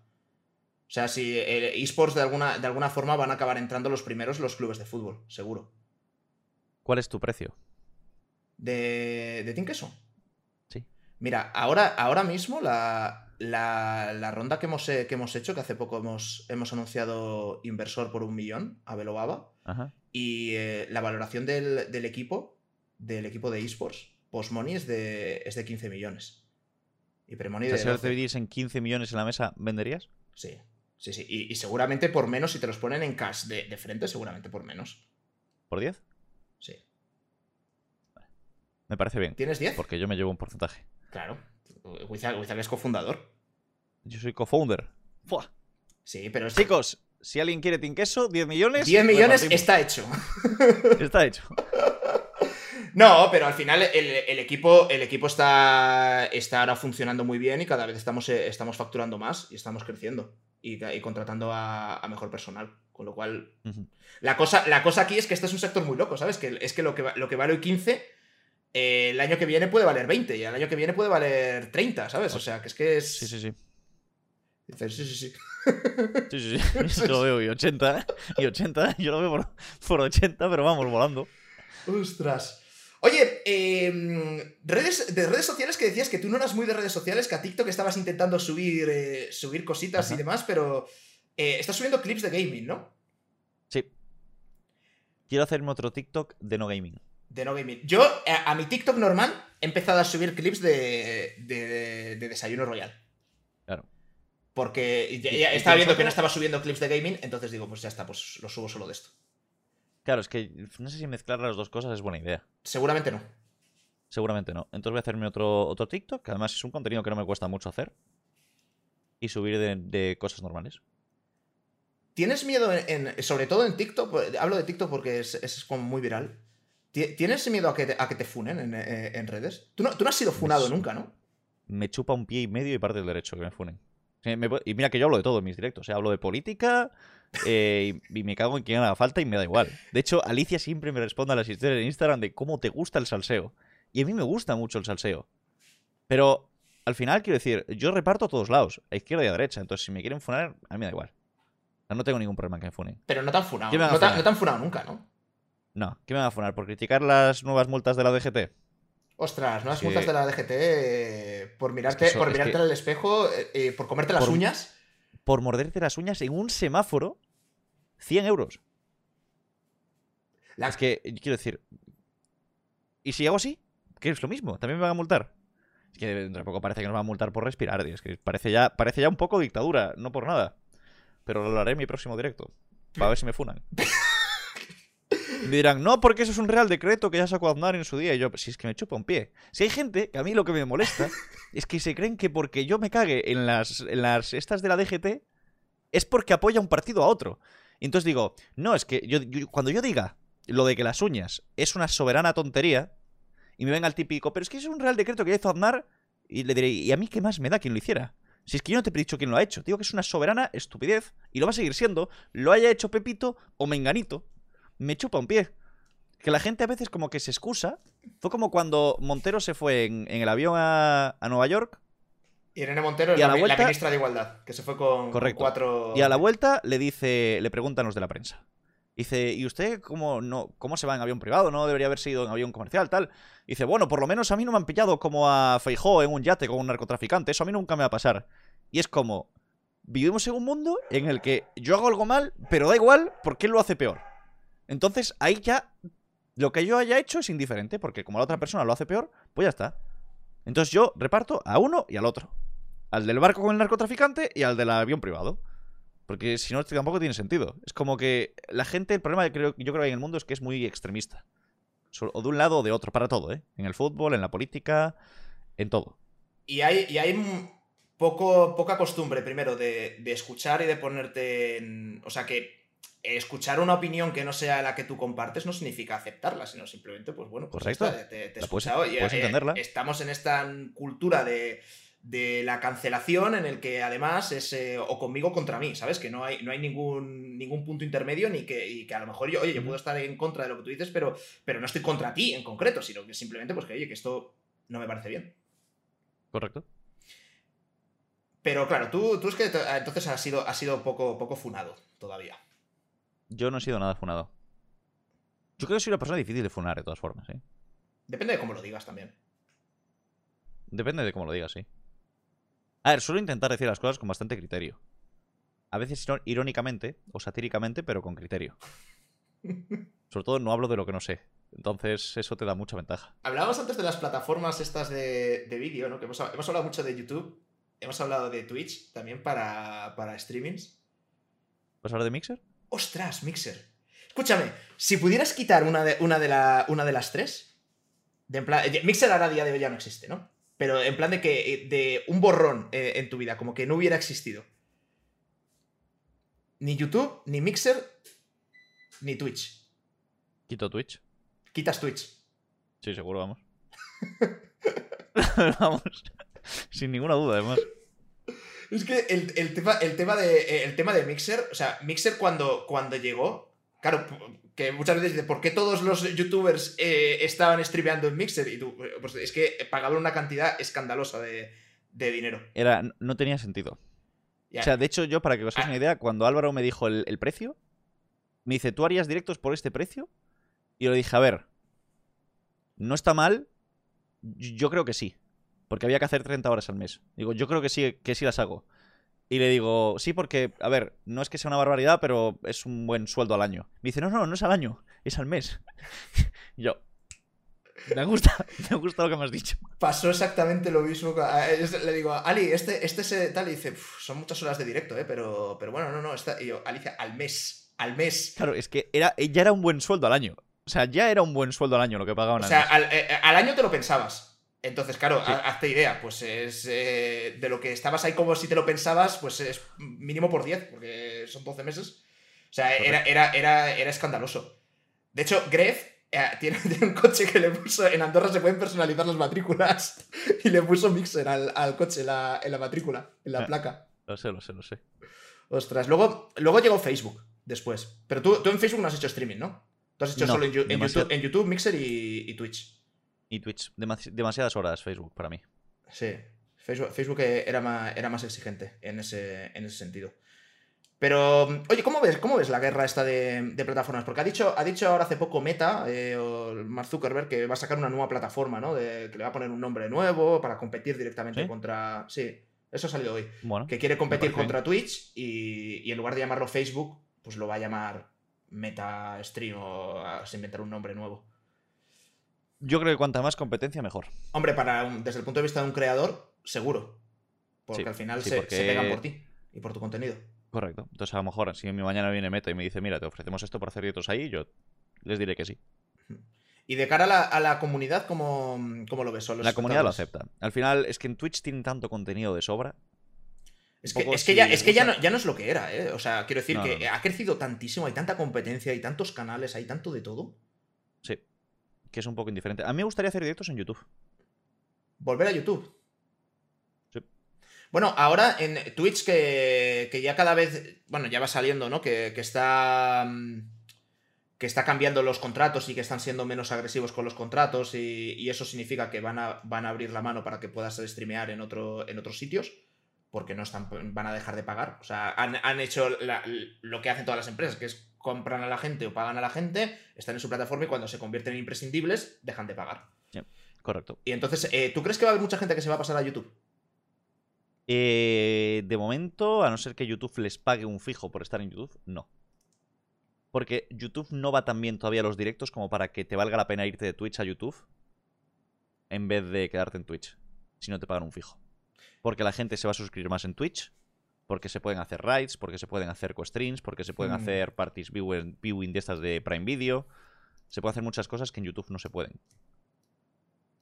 O sea, si eh, esports de alguna, de alguna forma van a acabar entrando los primeros los clubes de fútbol, seguro. ¿Cuál es tu precio? ¿De, de Queso? Sí. Mira, ahora, ahora mismo la, la, la ronda que hemos, eh, que hemos hecho, que hace poco hemos, hemos anunciado inversor por un millón a Belobaba, Ajá. y eh, la valoración del, del equipo, del equipo de esports, post-money es de, es de 15 millones. Y pre-money de si ahora 12. te dividís en 15 millones en la mesa, ¿venderías? Sí, sí, sí. Y, y seguramente por menos, si te los ponen en cash de, de frente, seguramente por menos. ¿Por 10? Sí. Me parece bien. ¿Tienes 10? Porque yo me llevo un porcentaje. Claro. Wizard, Wizard es cofundador. Yo soy co-founder. ¡Fua! Sí, pero es Chicos, si alguien quiere Tinkeso, 10 millones. 10 millones está hecho. <laughs> Está hecho. <laughs> No, pero al final el, el equipo, el equipo está, está ahora funcionando muy bien y cada vez estamos, eh, estamos facturando más y estamos creciendo y, y contratando a, a mejor personal. Con lo cual, la cosa, la cosa aquí es que este es un sector muy loco, ¿sabes? Que es que lo que, lo que vale hoy 15, eh, el año que viene puede valer 20 y el año que viene puede valer 30, ¿sabes? O sea, que es que es... Sí, sí, sí. Dices, sí, sí, sí. Sí, sí, <laughs> sí. Yo lo veo y 80. Y 80. Yo lo veo por, por 80, pero vamos volando. Ostras. Oye, eh, redes, de redes sociales que decías que tú no eras muy de redes sociales, que a TikTok estabas intentando subir, eh, subir cositas y demás, pero eh, estás subiendo clips de gaming, ¿no? Sí. Quiero hacerme otro TikTok de no gaming. De no gaming. Yo, a, a mi TikTok normal, he empezado a subir clips de, de, de Desayuno Royal. Claro. Porque ya- ya estaba viendo que no estaba subiendo clips de gaming, entonces digo, pues ya está, pues lo subo solo de esto. Claro, es que no sé si mezclar las dos cosas es buena idea. Seguramente no. Seguramente no. Entonces voy a hacerme otro, otro TikTok, que además es un contenido que no me cuesta mucho hacer. y subir de, de cosas normales. ¿Tienes miedo, en, sobre todo en TikTok? Hablo de TikTok porque es, es como muy viral. ¿Tienes miedo a que te, a que te funen en, eh, en redes? ¿Tú no, tú no, has sido funado nunca, ¿no? Me chupa un pie y medio y parte del derecho que me funen. y mira que yo hablo de todo en mis directos. O hablo de política eh, y, me cago en quien haga falta y me da igual. De hecho, Alicia siempre me responde a las historias en Instagram de cómo te gusta el salseo. Y a mí me gusta mucho el salseo. Pero al final, quiero decir, yo reparto a todos lados, a izquierda y a derecha. Entonces, si me quieren funar, a mí me da igual. No tengo ningún problema que me funen. Pero no te han funado. No te, han funado nunca, ¿no? No, ¿qué me van a funar? ¿Por criticar las nuevas multas de la DGT? Ostras, nuevas multas de la DGT eh, por mirarte, por mirarte al espejo, eh, eh, por comerte las uñas. Por morderte las uñas en un semáforo, 100 euros. Es que, quiero decir. ¿Y si hago así? Que es lo mismo, también me van a multar. Es que dentro de poco parece que nos van a multar por respirar, Es que parece ya, parece ya un poco dictadura, no por nada. Pero lo haré en mi próximo directo. Para ver si me funan. <laughs> Me dirán, no, porque eso es un real decreto que ya sacó Aznar en su día. Y yo, si es que me chupa un pie. Si hay gente que a mí lo que me molesta <laughs> es que se creen que porque yo me cague en las, en las estas de la DGT es porque apoya un partido a otro. Y entonces digo, no, es que yo, cuando yo diga lo de que las uñas es una soberana tontería y me venga el típico, pero es que es un real decreto que ya hizo Aznar y le diré, ¿y a mí qué más me da quien lo hiciera? Si es que yo no te he dicho quién lo ha hecho, digo que es una soberana estupidez y lo va a seguir siendo, lo haya hecho Pepito o Menganito me chupa un pie. Que la gente a veces como que se excusa. Fue como cuando Montero se fue en, el avión a, Nueva York. Irene Montero, y a la, vuelta, la, ministra de Igualdad, que se fue con, cuatro... Y a la vuelta le dice, le preguntan los de la prensa. Dice, ¿y usted cómo, no, cómo se va en avión privado? ¿No debería haberse ido en avión comercial, tal? Dice, bueno, por lo menos a mí no me han pillado como a Feijó en un yate con un narcotraficante. Eso a mí nunca me va a pasar. Y es como, vivimos en un mundo en el que yo hago algo mal, pero da igual porque él lo hace peor. Entonces ahí ya lo que yo haya hecho es indiferente, porque como la otra persona lo hace peor, pues ya está. Entonces yo reparto a uno y al otro. Al del barco con el narcotraficante y al del avión privado. Porque si no, tampoco tiene sentido. Es como que la gente, el problema que creo, yo creo que hay en el mundo es que es muy extremista. O de un lado o de otro, para todo, ¿eh? En el fútbol, en la política, en todo. Y hay, y hay poco, poca costumbre, primero, de, de escuchar y de ponerte en... O sea, que escuchar una opinión que no sea la que tú compartes no significa aceptarla, sino simplemente, pues bueno, pues Correcto. te, te, puedes, entenderla. estamos en esta cultura de, la cancelación en el que además es eh, o conmigo o contra mí, ¿sabes? Que no hay, no hay ningún, ningún punto intermedio ni que, y que a lo mejor yo, oye, yo puedo estar en contra de lo que tú dices, pero, pero no estoy contra ti en concreto, sino que simplemente, pues que, oye, que esto no me parece bien. Correcto. Pero claro, tú, tú es que entonces has sido, has sido poco, poco funado todavía. Yo no he sido nada funado. Yo creo que soy una persona difícil de funar, de todas formas, ¿eh? Depende de cómo lo digas también. Depende de cómo lo digas, sí. A ver, suelo intentar decir las cosas con bastante criterio. A veces irónicamente o satíricamente, pero con criterio. <laughs> Sobre todo no hablo de lo que no sé. Entonces eso te da mucha ventaja. Hablábamos antes de las plataformas estas de, vídeo, ¿no? Que hemos, hablado mucho de YouTube. Hemos hablado de Twitch también para, para streamings. ¿Vas a hablar de Mixer? ¡Ostras, Mixer! Escúchame, si pudieras quitar una de, una de, la, una de las tres, de en plan, eh, Mixer ahora a día de hoy ya no existe, ¿no? Pero en plan de que eh, de un borrón eh, en tu vida, como que no hubiera existido. Ni YouTube, ni Mixer, ni Twitch. ¿Quito Twitch? Quitas Twitch. Sí, seguro, vamos. <laughs> vamos. Sin ninguna duda, además. Es que el, tema, el, tema de, eh, el tema de Mixer, o sea, Mixer cuando, cuando llegó, claro, que muchas veces dice, ¿por qué todos los youtubers eh, estaban streameando en Mixer? Y tú, pues es que pagaban una cantidad escandalosa de, dinero. Era, no tenía sentido. O sea, de hecho, yo, para que os hagáis ah. una idea, cuando Álvaro me dijo el, el precio, me dice, ¿tú harías directos por este precio? Y yo le dije, a ver, no está mal, yo creo que sí porque había que hacer 30 horas al mes. Digo, yo creo que sí, que sí las hago. Y le digo, sí, porque, a ver, no es que sea una barbaridad, pero es un buen sueldo al año. Me dice, no, no, no es al año, es al mes. <laughs> y yo, me gusta, <laughs> me gusta lo que me has dicho. Pasó exactamente lo mismo. Le digo, Ali, este, este es tal, y dice, son muchas horas de directo, ¿eh? Pero, pero bueno, no, no, está... Y yo, Alicia, al mes, al mes. Claro, es que era, ya era un buen sueldo al año. O sea, ya era un buen sueldo al año lo que pagaban. O sea, al, eh, al año te lo pensabas. Entonces, claro, hazte idea, pues es eh, de lo que estabas ahí como si te lo pensabas, pues es mínimo por 10, porque son 12 meses. O sea, era, era, era, era escandaloso. De hecho, Gref eh, <laughs> tiene, un coche que le puso. En Andorra se pueden personalizar las matrículas. <laughs> Y le puso Mixer al, coche en la matrícula, en la ah, placa. Lo sé, lo sé, lo sé. Ostras, luego, luego llegó Facebook después. Pero tú, tú en Facebook no has hecho streaming, ¿no? Tú has hecho solo en, YouTube, Mixer y, Twitch. Y Twitch. demasiadas horas Facebook para mí. Sí. Facebook, era, más, era más exigente en ese, en ese sentido. Pero, oye, ¿cómo ves, cómo ves la guerra esta de, plataformas? Porque ha dicho, ha dicho ahora hace poco Meta, eh, o Mark Zuckerberg, que va a sacar una nueva plataforma, ¿no? que le va a poner un nombre nuevo para competir directamente contra. Sí, eso ha salido hoy. que quiere competir contra Twitch y, en lugar de llamarlo Facebook, pues lo va a llamar Meta Stream o a, inventar un nombre nuevo. Yo creo que cuanta más competencia, mejor. Hombre, para desde el punto de vista de un creador, seguro. Porque al final se, se pegan por ti y por tu contenido. Correcto. Entonces, a lo mejor, si mi mañana viene Meta y me dice, mira, te ofrecemos esto por hacer directos ahí, yo les diré que sí. Y de cara a la, comunidad, ¿cómo, lo ves? la comunidad lo acepta. Al final, es que en Twitch tienen tanto contenido de sobra. Es que, es que, ya, es que ya, no, ya no es lo que era, ¿eh? O sea, quiero decir que ha crecido tantísimo, hay tanta competencia, hay tantos canales, hay tanto de todo. Sí. Que es un poco indiferente. A mí me gustaría hacer directos en YouTube. Volver a YouTube. Bueno, ahora en Twitch que, ya cada vez, bueno, ya va saliendo, ¿no? Que, está mm, que está cambiando los contratos y que están siendo menos agresivos con los contratos y, eso significa que van a, van a, abrir la mano para que puedas streamear en, otro, en otros sitios porque no están, van a dejar de pagar. O sea, han, hecho lo que hacen todas las empresas, que es compran a la gente o pagan a la gente, están en su plataforma y cuando se convierten en imprescindibles, dejan de pagar. correcto. Y entonces, eh, ¿tú crees que va a haber mucha gente que se va a pasar a YouTube? Eh, de momento, a no ser que YouTube les pague un fijo por estar en YouTube, no. Porque YouTube no va tan bien todavía a los directos como para que te valga la pena irte de Twitch a YouTube en vez de quedarte en Twitch, si no te pagan un fijo. Porque la gente se va a suscribir más en Twitch, porque se pueden hacer raids, porque se pueden hacer co-streams, porque se pueden hmm. hacer parties viewing de estas de Prime Video. Se pueden hacer muchas cosas que en YouTube no se pueden.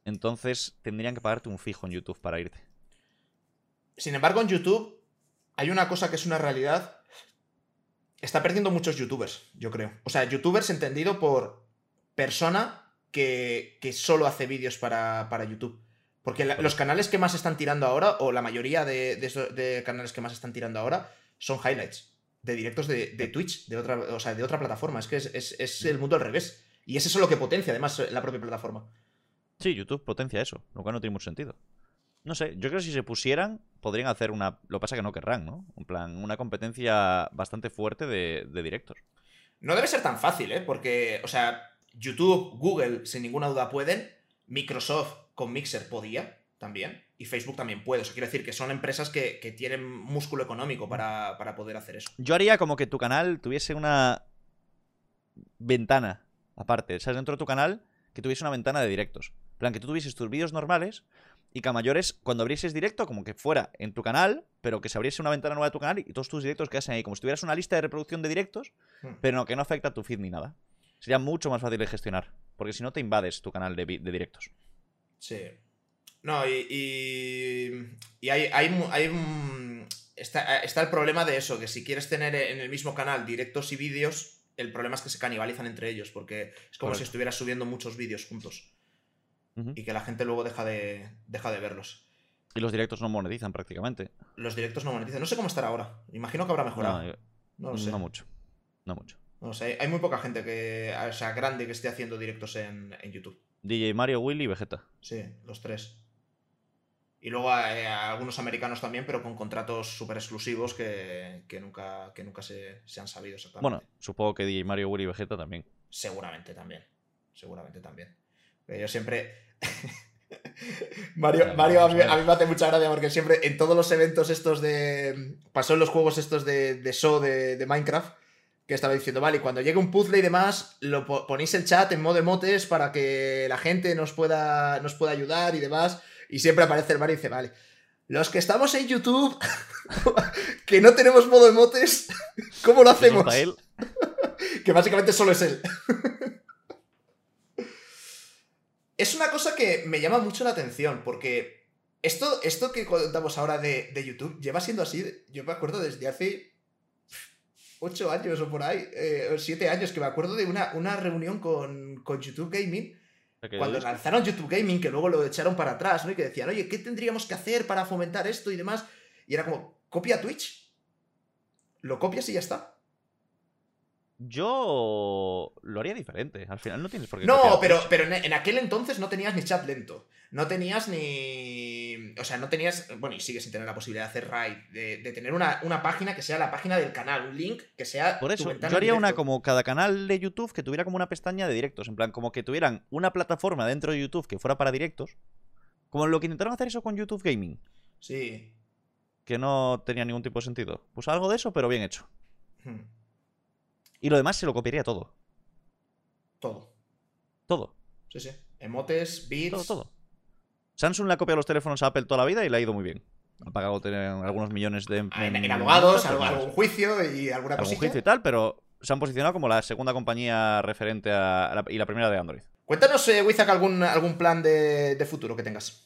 Entonces tendrían que pagarte un fijo en YouTube para irte. Sin embargo, en YouTube hay una cosa que es una realidad. Está perdiendo muchos youtubers, yo creo. O sea, youtubers entendido por persona que, solo hace vídeos para, YouTube. Porque los canales que más están tirando ahora, o la mayoría de, canales que más están tirando ahora, son highlights de directos de, Twitch, de otra, o sea, de otra plataforma. Es que es, el mundo al revés. Y es eso lo que potencia, además, la propia plataforma. Sí, YouTube potencia eso, lo cual no tiene mucho sentido. No sé, yo creo que si se pusieran, podrían hacer una. Lo que pasa que no querrán, ¿no? En plan, una competencia bastante fuerte de, de directos. No debe ser tan fácil, ¿eh? Porque, o sea, YouTube, Google, sin ninguna duda pueden. Microsoft con Mixer podía también. Y Facebook también puede. Eso quiere decir que son empresas que, que tienen músculo económico para, para, poder hacer eso. Yo haría como que tu canal tuviese una ventana aparte. O sea, dentro de tu canal, que tuviese una ventana de directos. En plan, que tú tuvieses tus vídeos normales y que a mayores, cuando abrieses directo, como que fuera en tu canal, pero que se abriese una ventana nueva de tu canal y todos tus directos quedasen ahí, como si tuvieras una lista de reproducción de directos, hmm. pero no, que no afecta a tu feed ni nada. Sería mucho más fácil de gestionar, porque si no te invades tu canal de, directos. Sí. No, y, y, hay, hay, está, está el problema de eso, que si quieres tener en el mismo canal directos y vídeos, el problema es que se canibalizan entre ellos, porque es como si estuvieras subiendo muchos vídeos juntos y que la gente luego deja de, deja de verlos. Y los directos no monetizan prácticamente. Los directos no monetizan. No sé cómo estará ahora. Imagino que habrá mejorado. No, lo sé. No mucho. No mucho. No sé. Hay muy poca gente que, o sea, grande que esté haciendo directos en, YouTube. DJ Mario, Willy y Vegeta. Sí, los tres. Y luego hay algunos americanos también, pero con contratos súper exclusivos que, nunca, que nunca se, se, han sabido exactamente. Bueno, supongo que DJ Mario, Willy y Vegeta también. Seguramente también. Seguramente también. Yo siempre. <laughs> Mario, Mario a, mí, me hace mucha gracia porque siempre en todos los eventos estos de. Pasó en los juegos estos de, de show de, Minecraft. Que estaba diciendo, vale, cuando llegue un puzzle y demás, lo ponéis el chat en modo emotes para que la gente nos pueda, nos pueda ayudar y demás. Y siempre aparece el Mario y dice, vale, los que estamos en YouTube, <laughs> que no tenemos modo emotes, <laughs> ¿cómo lo hacemos? <laughs> que básicamente solo es él. Es una cosa que me llama mucho la atención, porque esto, esto que contamos ahora de, YouTube lleva siendo así, yo me acuerdo desde hace ocho años o por ahí, eh, siete años, que me acuerdo de una, una reunión con, con YouTube Gaming, cuando lanzaron YouTube Gaming, que luego lo echaron para atrás, ¿no? Y que decían, oye, ¿qué tendríamos que hacer para fomentar esto y demás? Y era como, copia Twitch, lo copias y ya está. Yo lo haría diferente. Al final no tienes por qué. No, pero, pero en, aquel entonces no tenías ni chat lento. No tenías ni. O sea, no tenías. Bueno, y sigues sin tener la posibilidad de hacer raid. De, tener una, página que sea la página del canal. Un link que sea. Por eso, yo haría una como cada canal de YouTube que tuviera como una pestaña de directos. En plan, como que tuvieran una plataforma dentro de YouTube que fuera para directos. Como lo que intentaron hacer eso con YouTube Gaming. Sí. Que no tenía ningún tipo de sentido. Pues algo de eso, pero bien hecho. Hmm. Y lo demás se lo copiaría todo. Todo. Todo. Sí, sí. Emotes, bits. Todo, todo. Samsung le ha copiado los teléfonos a Apple toda la vida y le ha ido muy bien. Ha pagado algunos millones de. Ah, en, abogados, algún juicio y alguna algún juicio y tal, pero se han posicionado como la segunda compañía referente a, y la primera de Android. Cuéntanos, eh, Wizak, algún, algún plan de, futuro que tengas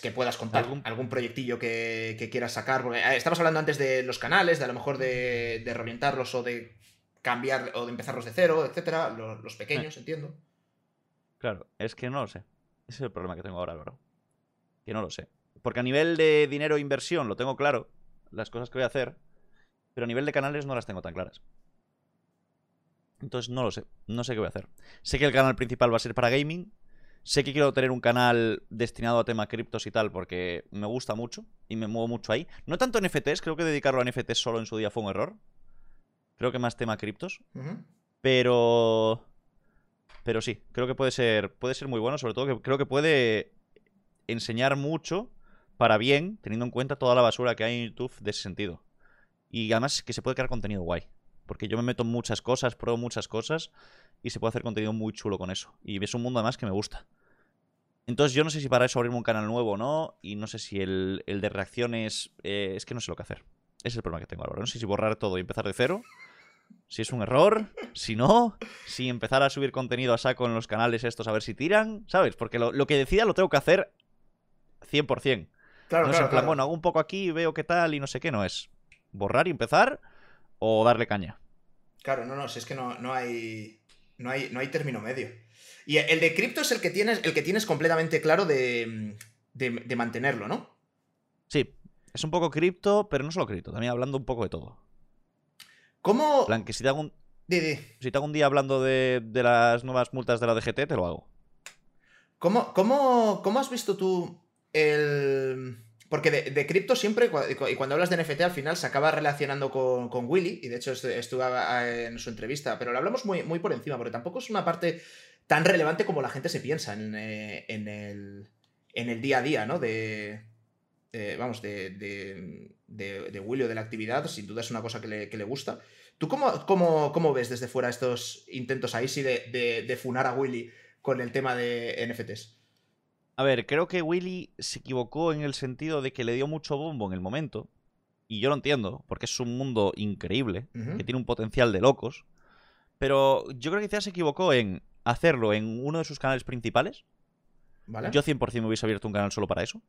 que puedas contar algún, proyectillo que, quieras sacar. Porque eh, estamos hablando antes de los canales, de a lo mejor de, de reorientarlos o de cambiar o de empezarlos de cero, etcétera, los, pequeños, entiendo. Claro, es que no lo sé. Ese es el problema que tengo ahora, bro. Que no lo sé. Porque a nivel de dinero e inversión lo tengo claro, las cosas que voy a hacer, pero a nivel de canales no las tengo tan claras. Entonces no lo sé, no sé qué voy a hacer. Sé que el canal principal va a ser para gaming. Sé que quiero tener un canal destinado a tema criptos y tal, porque me gusta mucho y me muevo mucho ahí. No tanto NFTs, creo que dedicarlo a NFTs solo en su día fue un error. Creo que más tema criptos. Pero. Pero sí, creo que puede ser, puede ser muy bueno. Sobre todo que creo que puede enseñar mucho para bien, teniendo en cuenta toda la basura que hay en YouTube de ese sentido. Y además que se puede crear contenido guay. Porque yo me meto en muchas cosas, pruebo muchas cosas y se puede hacer contenido muy chulo con eso. Y es un mundo además que me gusta. Entonces yo no sé si para eso abrirme un canal nuevo o no. Y no sé si el, de reacciones... Eh, es que no sé lo que hacer. Ese es el problema que tengo ahora. No sé si borrar todo y empezar de cero si es un error, si no, si empezar a subir contenido a saco en los canales estos a ver si tiran, ¿sabes? Porque lo, que decida lo tengo que hacer 100%. Claro, no es en plan, bueno, hago un poco aquí, veo qué tal y no sé qué, no es borrar y empezar o darle caña. Claro, no, no, si es que no, no hay no hay no hay término medio. Y el de cripto es el que tienes el que tienes completamente claro de, de mantenerlo, ¿no? Sí, es un poco cripto, pero no solo cripto, también hablando un poco de todo. ¿Cómo...? plan, que si te hago un... Si te hago un día hablando de, las nuevas multas de la DGT, te lo hago. ¿Cómo, cómo, cómo has visto tú el...? Porque de, cripto siempre, y cuando hablas de NFT, al final se acaba relacionando con, Willy, y de hecho estuve en su entrevista, pero lo hablamos muy, muy por encima, porque tampoco es una parte tan relevante como la gente se piensa en, eh, en, el, en el día a día, ¿no? De, vamos, de, de, de, Willy o de la actividad, sin duda es una cosa que le, gusta. ¿Tú cómo, cómo, cómo, ves desde fuera estos intentos ahí sí de, de, funar a Willy con el tema de NFTs? A ver, creo que Willy se equivocó en el sentido de que le dio mucho bombo en el momento. Y yo lo entiendo, porque es un mundo increíble, que tiene un potencial de locos. Pero yo creo que quizás se equivocó en hacerlo en uno de sus canales principales. ¿Vale? Yo 100% me hubiese abierto un canal solo para eso.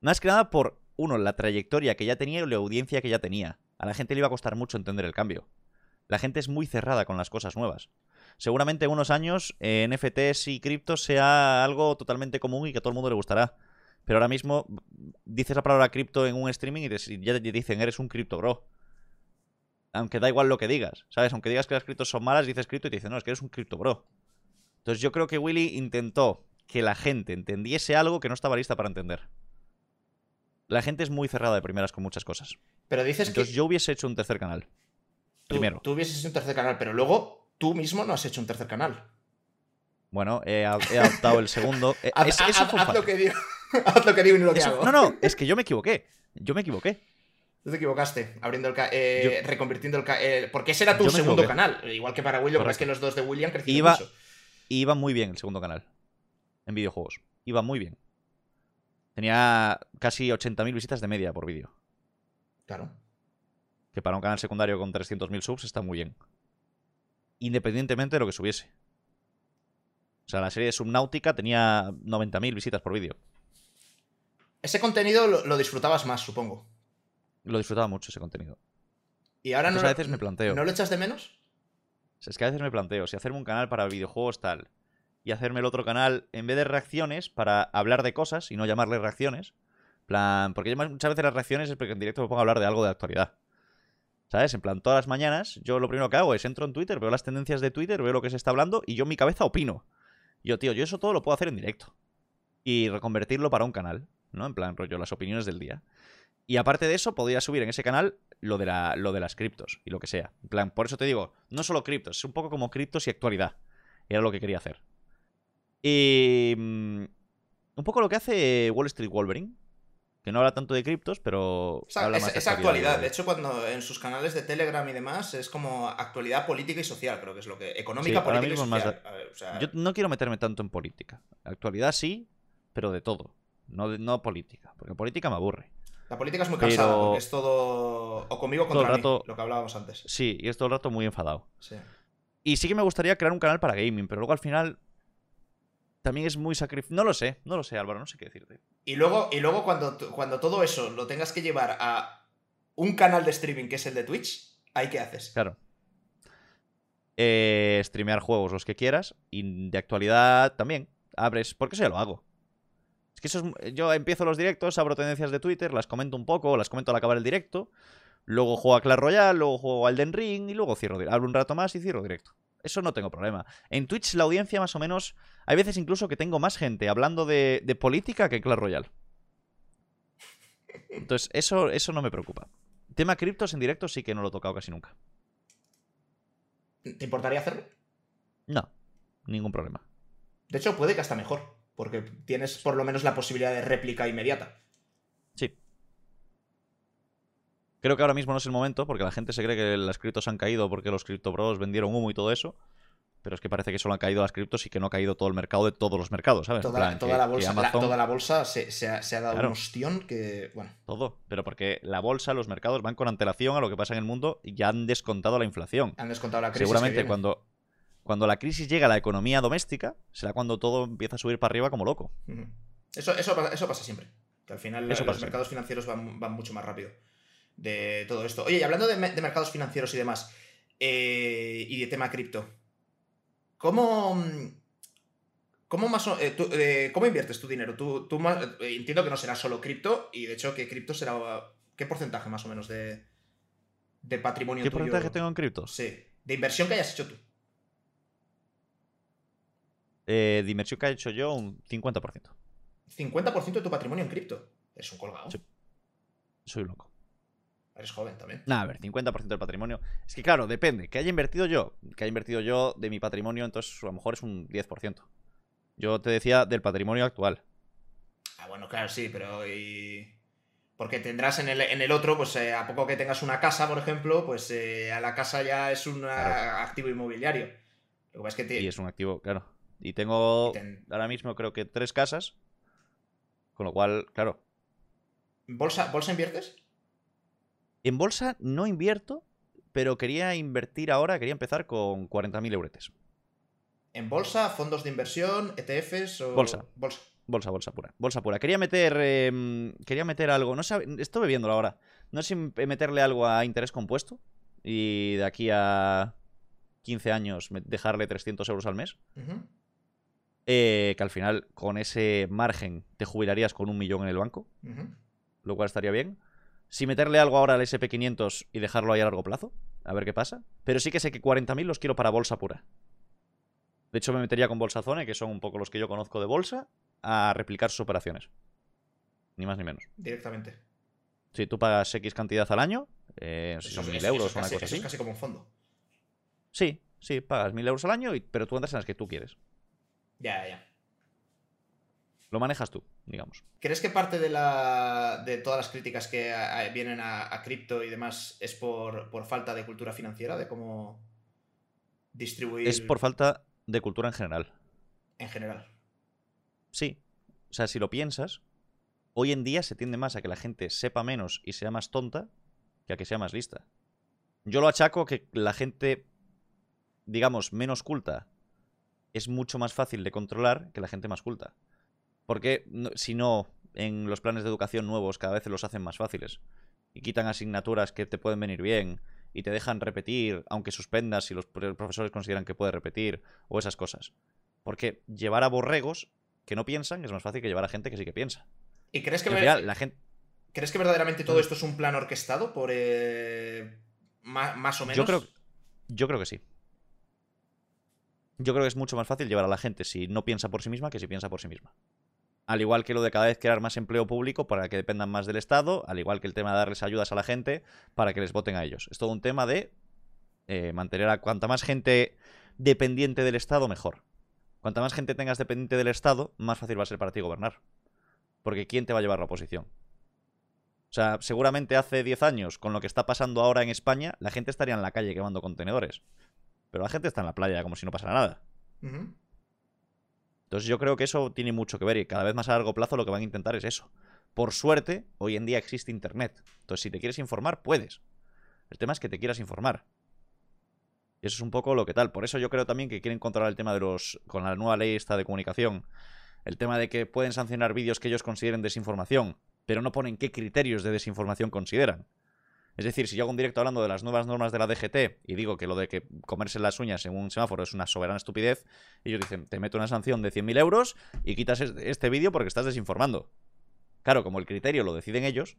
Más que nada por, uno, la trayectoria que ya tenía y la audiencia que ya tenía. A la gente le iba a costar mucho entender el cambio. La gente es muy cerrada con las cosas nuevas. Seguramente en unos años eh, NFTs y criptos sea algo totalmente común y que a todo el mundo le gustará. Pero ahora mismo dices la palabra cripto en un streaming y ya te dicen, eres un cripto bro. Aunque da igual lo que digas, ¿sabes? Aunque digas que las criptos son malas, dices cripto y te dicen, no, es que eres un cripto bro. Entonces yo creo que Willy intentó que la gente entendiese algo que no estaba lista para entender. La gente es muy cerrada de primeras con muchas cosas. Pero dices Entonces yo hubiese hecho un tercer canal. Primero. Tú hubieses hecho un tercer canal, pero luego tú mismo no has hecho un tercer canal. Bueno, he, adoptado el segundo. <laughs> Eh, haz, lo que digo. <laughs> haz lo que digo y no lo que hago. No, no, es que yo me equivoqué. Yo me equivoqué. Tú te equivocaste, abriendo el eh, reconvirtiendo el canal. porque ese era tu segundo canal. Igual que para William, pero es que los dos de William crecieron iba, mucho. Iba muy bien el segundo canal. En videojuegos. Iba muy bien. Tenía casi 80.000 visitas de media por vídeo. Claro. Que para un canal secundario con 300.000 subs está muy bien. Independientemente de lo que subiese. O sea, la serie de Subnautica tenía 90.000 visitas por vídeo. Ese contenido lo, lo disfrutabas más, supongo. Lo disfrutaba mucho ese contenido. Y ahora no, a veces me planteo. ¿no lo echas de menos? Es que a veces me planteo, si hacerme un canal para videojuegos tal, y hacerme el otro canal, en vez de reacciones, para hablar de cosas y no llamarle reacciones. plan Porque muchas veces las reacciones es porque en directo me pongo a hablar de algo de actualidad. ¿Sabes? En plan, todas las mañanas, yo lo primero que hago es entro en Twitter, veo las tendencias de Twitter, veo lo que se está hablando y yo mi cabeza opino. Yo, tío, yo eso todo lo puedo hacer en directo. Y reconvertirlo para un canal, ¿no? En plan, rollo, las opiniones del día. Y aparte de eso, podría subir en ese canal lo de, la, lo de las criptos y lo que sea. En plan, por eso te digo, no solo criptos, es un poco como criptos y actualidad. Era lo que quería hacer. Y. mm, un poco lo que hace Wall Street Wolverine. Que no habla tanto de criptos, pero. Esa, habla esa- más de esa actualidad. de- hecho, cuando en sus canales de Telegram y demás es como actualidad política y social, creo que es lo que. Económica, Sí, política y mismo es más social. ver, o sea, Yo no quiero meterme tanto en política. Actualidad sí, pero de todo. No, no política. Porque política me aburre. La política es muy pero- cansada, porque es todo. O conmigo o Todo el contra rato- mí, lo que hablábamos antes. Sí, y es todo el rato muy enfadado. Sí. Y sí que me gustaría crear un canal para gaming, pero luego al final. También es muy sacrificado. No lo sé, no lo sé, Álvaro, no sé qué decirte. Y luego, y luego cuando, cuando todo eso lo tengas que llevar a un canal de streaming que es el de Twitch, ¿ahí qué haces? Claro. Eh, streamear juegos los que quieras. Y de actualidad también. Abres. Porque eso ya lo hago. Es que eso es. Yo empiezo los directos, abro tendencias de Twitter, las comento un poco, las comento al acabar el directo. Luego juego a Clash Royale, luego juego a Elden Ring y luego cierro. Hablo un rato más y cierro directo. Eso no tengo problema. En Twitch la audiencia más o menos. Hay veces incluso que tengo más gente hablando de, de política que Clash Royale. Entonces, eso, eso no me preocupa. Tema criptos en directo sí que no lo he tocado casi nunca. ¿Te importaría hacerlo? No, ningún problema. De hecho, puede que hasta mejor, porque tienes por lo menos la posibilidad de réplica inmediata. Sí. Creo que ahora mismo no es el momento, porque la gente se cree que las criptos han caído porque los criptobros vendieron humo y todo eso. Pero es que parece que solo han caído las criptos y que no ha caído todo el mercado de todos los mercados, ¿sabes? Toda, plan, toda que- la bolsa, la- Amazon- toda la bolsa se, se ha, se ha dado Claro. un ostión que. Bueno, Todo. Pero porque la bolsa, los mercados van con antelación a lo que pasa en el mundo y ya han descontado la inflación. han descontado la crisis. Seguramente cuando, cuando la crisis llega a la economía doméstica, será cuando todo empieza a subir para arriba como loco. Eso, eso, pasa- eso pasa siempre. Que al final Eso los mercados financieros van, van mucho más rápido de todo esto. Oye, y hablando de, me- de mercados financieros y demás, eh, y de tema cripto, ¿cómo, cómo, más, eh, tú, eh, ¿cómo inviertes tu dinero? Tú, tú más- entiendo que no será solo cripto, y de hecho que cripto será... ¿Qué porcentaje más o menos de, de patrimonio ¿Qué tuyo? porcentaje tengo en criptos? Sí, de inversión que hayas hecho tú. De inversión que he hecho yo, un 50%. 50% de tu patrimonio en cripto. Eres un colgado. Sí. Soy loco. Eres joven también. Nah, a ver, 50% del patrimonio. Es que claro, depende. Que haya invertido yo. Que haya invertido yo de mi patrimonio, entonces a lo mejor es un 10%. Yo te decía del patrimonio actual. Ah, bueno, claro, sí, pero y... Porque tendrás en el, en el otro, pues eh, a poco que tengas una casa, por ejemplo, pues eh, a la casa ya es un Claro. activo inmobiliario. Lo que pasa es que te- Y es un activo, claro. Y tengo y ten- ahora mismo creo que tres casas. Con lo cual, claro. ¿Bolsa, ¿Bolsa inviertes? En bolsa no invierto, pero quería invertir ahora, quería empezar con 40.000 euretes. ¿En bolsa, fondos de inversión, ETFs o...? Bolsa. Bolsa. Bolsa, bolsa pura. Bolsa pura. Quería meter. em, quería meter algo. No sé. Estoy viéndolo ahora. No sé si meterle algo a interés compuesto. Y de aquí a 15 años dejarle 300 euros al mes. Eh, que al final, con ese margen, te jubilarías con un millón en el banco. Lo cual estaría bien. Si meterle algo ahora al SP500 y dejarlo ahí a largo plazo. A ver qué pasa. Pero sí que sé que 40.000 los quiero para bolsa pura. De hecho, me metería con Bolsa Zone, que son un poco los que yo conozco de bolsa, a replicar sus operaciones. Ni más ni menos. Directamente. Si tú pagas X cantidad al año, eh, si son es- 1000 eso euros o una casi- cosa así. es casi como un fondo. Sí, sí, pagas 1000 euros al año, y- pero tú entras en las que tú quieres. Ya, ya. Lo manejas tú, digamos. ¿Crees que parte de, la, de todas las críticas que a- vienen a, a cripto y demás es por, por falta de cultura financiera? De cómo distribuir Es por falta de cultura en general. en general. Sí. O sea, si lo piensas, hoy en día se tiende más a que la gente sepa menos y sea más tonta que a que sea más lista. Yo lo achaco que la gente, digamos, menos culta es mucho más fácil de controlar que la gente más culta. Porque si no, en los planes de educación nuevos cada vez los hacen más fáciles. Y quitan asignaturas que te pueden venir bien y te dejan repetir, aunque suspendas si los profesores consideran que puede repetir, o esas cosas. Porque llevar a borregos que no piensan es más fácil que llevar a gente que sí que piensa. ¿Y crees que, la gente... ¿crees que verdaderamente todo esto es un plan orquestado por eh, más, o menos? Yo creo, yo creo que sí. Yo creo que es mucho más fácil llevar a la gente si no piensa por sí misma que si piensa por sí misma. Al igual que lo de cada vez crear más empleo público para que dependan más del Estado, al igual que el tema de darles ayudas a la gente para que les voten a ellos. Es todo un tema de eh, mantener a cuanta más gente dependiente del Estado, mejor. Cuanta más gente tengas dependiente del Estado, más fácil va a ser para ti gobernar. Porque ¿quién te va a llevar la oposición? O sea, seguramente hace 10 años, con lo que está pasando ahora en España, la gente estaría en la calle quemando contenedores. Pero la gente está en la playa como si no pasara nada. Entonces yo creo que eso tiene mucho que ver y cada vez más a largo plazo lo que van a intentar es eso. Por suerte, hoy en día existe Internet. Entonces si te quieres informar, puedes. El tema es que te quieras informar. Y eso es un poco lo que tal. Por eso yo creo también que quieren controlar el tema de los... con la nueva ley esta de comunicación. El tema de que pueden sancionar vídeos que ellos consideren desinformación, pero no ponen qué criterios de desinformación consideran. Es decir, si yo hago un directo hablando de las nuevas normas de la DGT y digo que lo de que comerse las uñas en un semáforo es una soberana estupidez, ellos dicen, te meto una sanción de 100.000 euros y quitas este vídeo porque estás desinformando. Claro, como el criterio lo deciden ellos,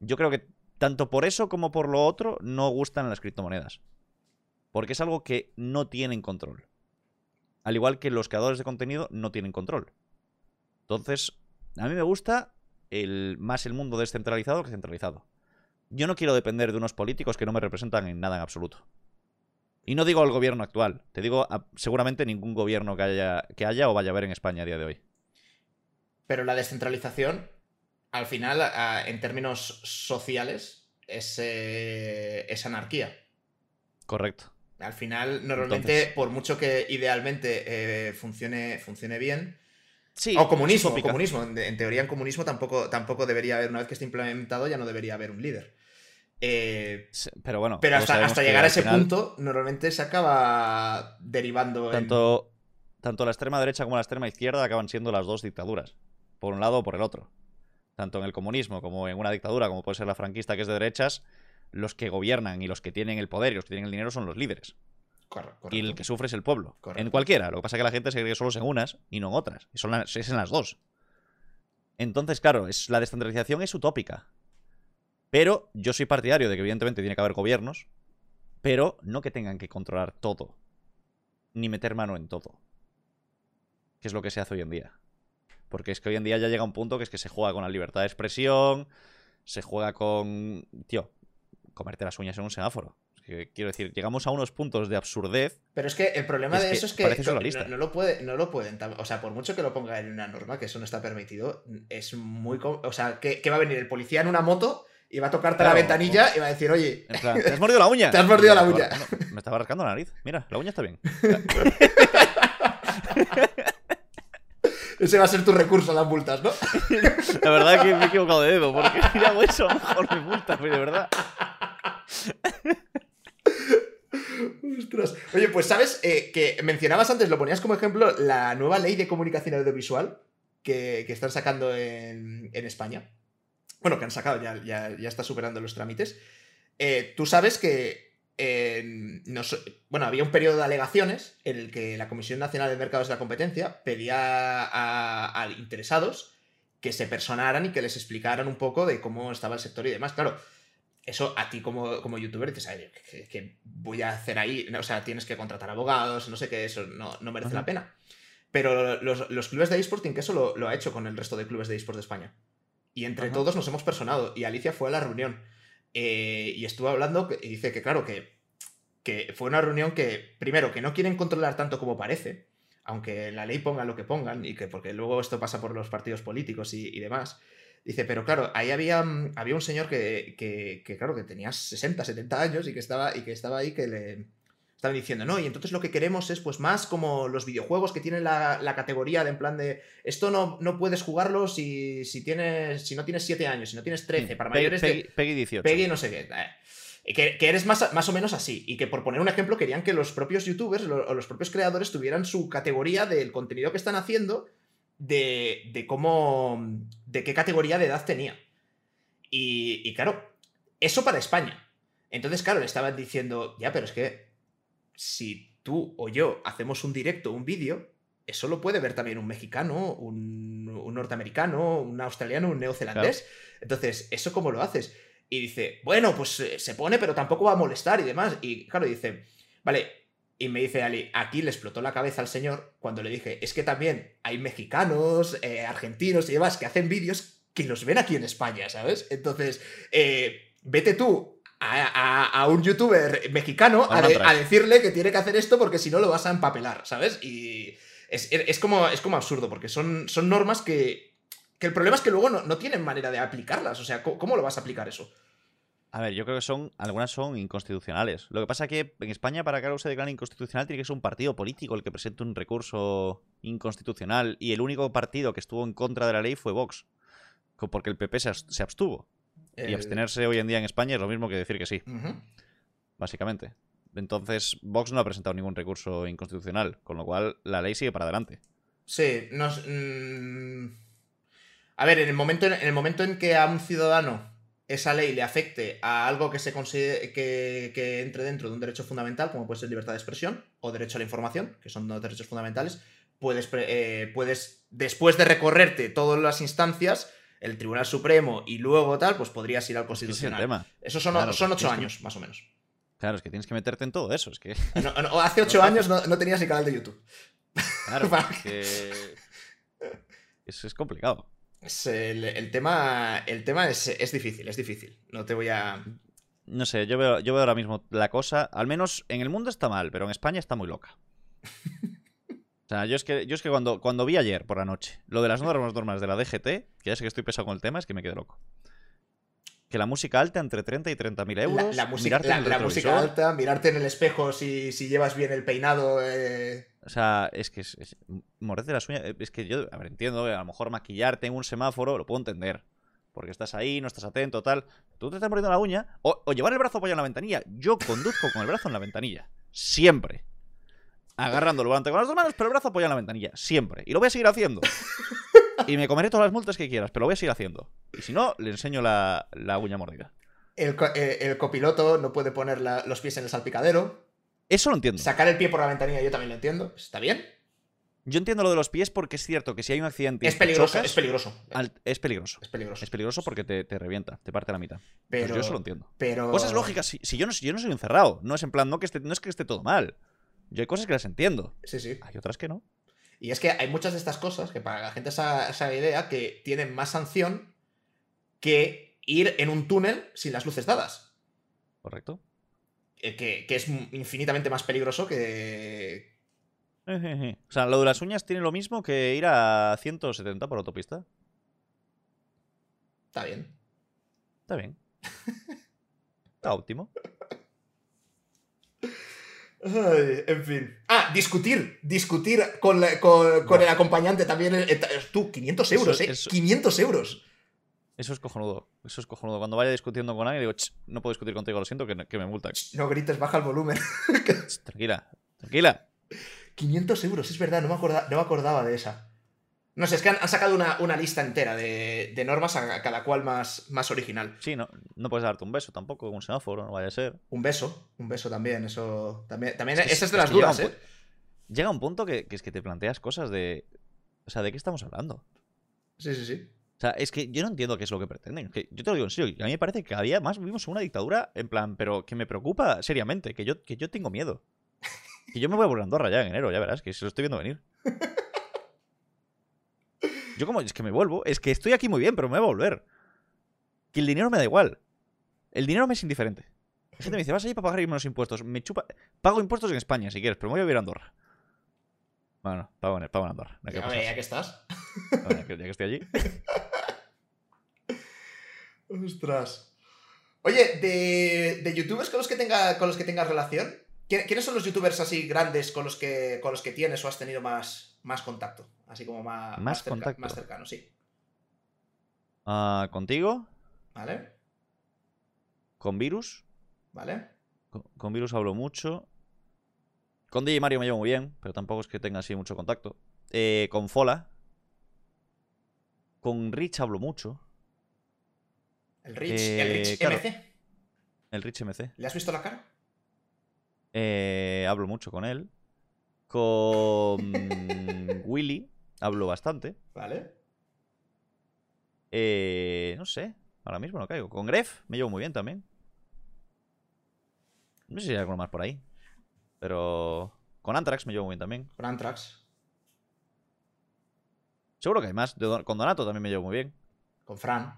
yo creo que tanto por eso como por lo otro no gustan las criptomonedas. Porque es algo que no tienen control. Al igual que los creadores de contenido no tienen control. Entonces, a mí me gusta el, más el mundo descentralizado que centralizado. Yo no quiero depender de unos políticos que no me representan en nada en absoluto. Y no digo el gobierno actual, te digo seguramente ningún gobierno que haya, que haya o vaya a haber en España a día de hoy. Pero la descentralización, al final, en términos sociales, es, eh, es anarquía. Correcto. Al final, normalmente, por mucho que idealmente eh, funcione, funcione bien, o comunismo, comunismo. En, teoría, en comunismo tampoco, tampoco debería haber, una vez que esté implementado, ya no debería haber un líder. Eh, pero bueno. Pero hasta, llegar a ese punto, normalmente se acaba derivando tanto, Tanto la extrema derecha como la extrema izquierda acaban siendo las dos dictaduras. Por un lado o por el otro. Tanto en el comunismo como en una dictadura, como puede ser la franquista, que es de derechas, los que gobiernan y los que tienen el poder y los que tienen el dinero son los líderes. Y el que sufre es el pueblo. En cualquiera. Lo que pasa es que la gente se cree solo en unas y no en otras. Y son es en las dos. Entonces, claro, es, la descentralización es utópica. Pero yo soy partidario de que evidentemente tiene que haber gobiernos, pero no que tengan que controlar todo, ni meter mano en todo, que es lo que se hace hoy en día. Porque es que hoy en día ya llega un punto que es que se juega con la libertad de expresión, se juega con, tío, comerte las uñas en un semáforo. quiero decir, llegamos a unos puntos de absurdez. Pero es que el problema de eso es que no, lo puede, no lo pueden. O sea, por mucho que lo ponga en una norma, que eso no está permitido, es muy. O sea, que va a venir el policía en una moto y va a tocarte la ventanilla y va a decir, oye. ¿te has mordido la uña? <laughs> Te has mordido la uña. me estaba rascando la nariz. Mira, la uña está bien. <laughs> Ese va a ser tu recurso a las multas, ¿no? <laughs> La verdad es que me he equivocado de dedo, porque si hago eso, a lo mejor me multa, pero de verdad. Ostras. Oye, pues sabes eh, que mencionabas antes, lo ponías como ejemplo, la nueva ley de comunicación audiovisual que, están sacando en España bueno, que han sacado, ya, ya, está superando los trámites. Eh, tú sabes que eh, bueno, había un periodo de alegaciones en el que la Comisión Nacional de Mercados de la Competencia pedía a, interesados que se personaran y que les explicaran un poco de cómo estaba el sector y demás. Claro, eso a ti como, como youtuber dices, ¿qué, voy a hacer ahí? O sea, tienes que contratar abogados, no sé qué, eso no, merece la pena. Pero los, clubes de eSporting, que eso lo, lo, ha hecho con el resto de clubes de eSports de España. Y entre todos nos hemos personado. Y Alicia fue a la reunión. Eh, y estuvo hablando y dice que, claro, que, que fue una reunión que, primero, que no quieren controlar tanto como parece, aunque la ley ponga lo que pongan, y que porque luego esto pasa por los partidos políticos y, demás. Dice, pero claro, ahí había, había un señor que, que, que, claro, que tenía 60, 70 años y que estaba, y que estaba ahí que le, Estaban diciendo, no, y entonces lo que queremos es pues más como los videojuegos que tienen la, categoría de en plan de esto no, no puedes jugarlo si, si, tienes, si no tienes 7 años, si no tienes 13, para mayores Peggy, 18. Peggy no sé qué. Que, eres más, más, o menos así. Y que por poner un ejemplo, querían que los propios youtubers o los propios creadores tuvieran su categoría del contenido que están haciendo, de, de cómo. de qué categoría de edad tenía. Y, y claro, eso para España. Entonces, claro, le estaban diciendo, ya, pero es que si tú o yo hacemos un directo, un vídeo, eso lo puede ver también un mexicano, un, norteamericano, un australiano, un neozelandés. Entonces, ¿eso cómo lo haces? Y dice, bueno, pues eh, se pone, pero tampoco va a molestar y demás. Y claro, dice, vale. Y me dice Ali, aquí le explotó la cabeza al señor cuando le dije, es que también hay mexicanos, eh, argentinos y demás que hacen vídeos que los ven aquí en España, ¿sabes? Entonces, eh, vete tú a, un youtuber mexicano a, decirle que tiene que hacer esto porque si no lo vas a empapelar, ¿sabes? Y es, como, es como absurdo, porque son, son normas que, que el problema es que luego no, tienen manera de aplicarlas. O sea, ¿cómo, lo vas a aplicar eso? A ver, yo creo que son, algunas son inconstitucionales. Lo que pasa es que en España, para que algo se declare inconstitucional, tiene que ser un partido político el que presente un recurso inconstitucional. Y el único partido que estuvo en contra de la ley fue Vox. Porque el PP se, abstuvo. Y abstenerse hoy en día en España es lo mismo que decir que sí. Básicamente. Entonces, Vox no ha presentado ningún recurso inconstitucional, con lo cual la ley sigue para adelante. Sí, nos, mm, a ver, en el, momento, en el momento en que a un ciudadano esa ley le afecte a algo que se considere que, entre dentro de un derecho fundamental, como puede ser libertad de expresión o derecho a la información, que son dos derechos fundamentales, puedes, eh, puedes después de recorrerte todas las instancias, el Tribunal Supremo y luego tal, pues podrías ir al Constitucional. Eso son, son ocho años, más o menos. Claro, es que tienes que meterte en todo eso. Es que... hace ocho <laughs> años no, tenías ni canal de YouTube. Claro, <laughs> que... Eso es complicado. el, tema, el tema es, difícil, es difícil. No te voy a... No sé, yo veo, yo veo ahora mismo la cosa, al menos en el mundo está mal, pero en España está muy loca. <laughs> O sea, yo es que, yo es que cuando, cuando vi ayer por la noche lo de las normas normas de la DGT, que ya sé que estoy pesado con el tema, es que me quedé loco que la música alta entre 30 y 30 mil euros. La, música, alta, mirarte en el espejo si, llevas bien el peinado. Eh. O sea, es que es, morderte las uñas. Es que yo, a ver, entiendo, a lo mejor maquillarte en un semáforo, lo puedo entender. Porque estás ahí, no estás atento, tal. Tú te estás mordiendo la uña. O, o llevar el brazo apoyado en la ventanilla. Yo conduzco con el brazo en la ventanilla. Siempre. Agarrando el volante con las dos manos, pero el brazo apoyado en la ventanilla. Siempre. Y lo voy a seguir haciendo. <laughs> y me comeré todas las multas que quieras, pero lo voy a seguir haciendo. Y si no, le enseño la, uña mordida. Eh, el, copiloto no puede poner los pies en el salpicadero. Eso lo entiendo. Sacar el pie por la ventanilla yo también lo entiendo. ¿Está bien? Yo entiendo lo de los pies porque es cierto que si hay un accidente. Es peligroso, es peligroso. es peligroso. Es peligroso. Es peligroso porque te, revienta, te parte la mitad. Pero, yo eso lo entiendo. Pero... Cosas lógicas. Si, yo, no, yo no soy encerrado, no es en plan, no, que no es que esté todo mal. Yo hay cosas que las entiendo. Sí, sí. Hay otras que no. Y es que hay muchas de estas cosas que para la gente esa, esa idea que tienen más sanción que ir en un túnel sin las luces dadas. Correcto. Eh, que, es infinitamente más peligroso que. <laughs> O sea, lo de las uñas tiene lo mismo que ir a 170 por autopista. Está bien. Está bien. Está óptimo <laughs> en fin. Ah, discutir. Discutir con, el acompañante también. Eh, tú, 500 euros, ¿eh? 500 euros. Eso es cojonudo. Eso es cojonudo. Cuando vaya discutiendo con alguien, digo, no puedo discutir contigo, lo siento, que, me multa. no grites, baja el volumen. tranquila, tranquila. 500 euros, es verdad, no me, no me acordaba de esa. No sé, es que han, sacado una, lista entera de, normas a, cada cual más, más original. Sí, no, no puedes darte un beso tampoco un semáforo, no vaya a ser. Un beso, un beso también, eso. También, también esa es de las dudas, ¿eh? Llega un punto que, es que te planteas cosas de. O sea, ¿de qué estamos hablando? Sí, sí, sí. O sea, es que yo no entiendo qué es lo que pretenden. Que yo te lo digo en serio, a mí me parece que cada día más vivimos una dictadura, en plan, pero que me preocupa seriamente, que yo, que yo tengo miedo. Que yo me voy a volver a Andorra ya en enero, ya verás, que se lo estoy viendo venir. <laughs> Yo como es que me vuelvo, es que estoy aquí muy bien, pero me voy a volver. Que el dinero me da igual. El dinero me es indiferente. La gente me dice, vas allí para pagar menos impuestos. Me chupa... Pago impuestos en España, si quieres, pero me voy a vivir a Andorra. Bueno, pago en, pago en Andorra. ya, ya que estás. ya, que, estoy allí. <laughs> Ostras. Oye, de, de youtubers con los que tenga, con los que tengas relación, ¿quiénes son los youtubers así grandes con los que, con los que tienes o has tenido más, más contacto? Así como más, más, más cercano, sí. Ah, ¿Contigo? ¿Vale? ¿Con virus? ¿Vale? Con, con Virus hablo mucho. Con DJ Mario me llevo muy bien, pero tampoco es que tenga así mucho contacto. Eh, con Fola. Con Rich hablo mucho. El Rich, el Eh, Rich claro. MC. El Rich MC. ¿Le has visto la cara? Eh, hablo mucho con él. Con <laughs> Willy hablo bastante. ¿Vale? Eh, no sé, ahora mismo no caigo. Con Gref me llevo muy bien también. No sé si hay alguno más por ahí. Pero con Antrax me llevo muy bien también. Con Antrax. Seguro que hay más. Con Donato también me llevo muy bien. Con Fran.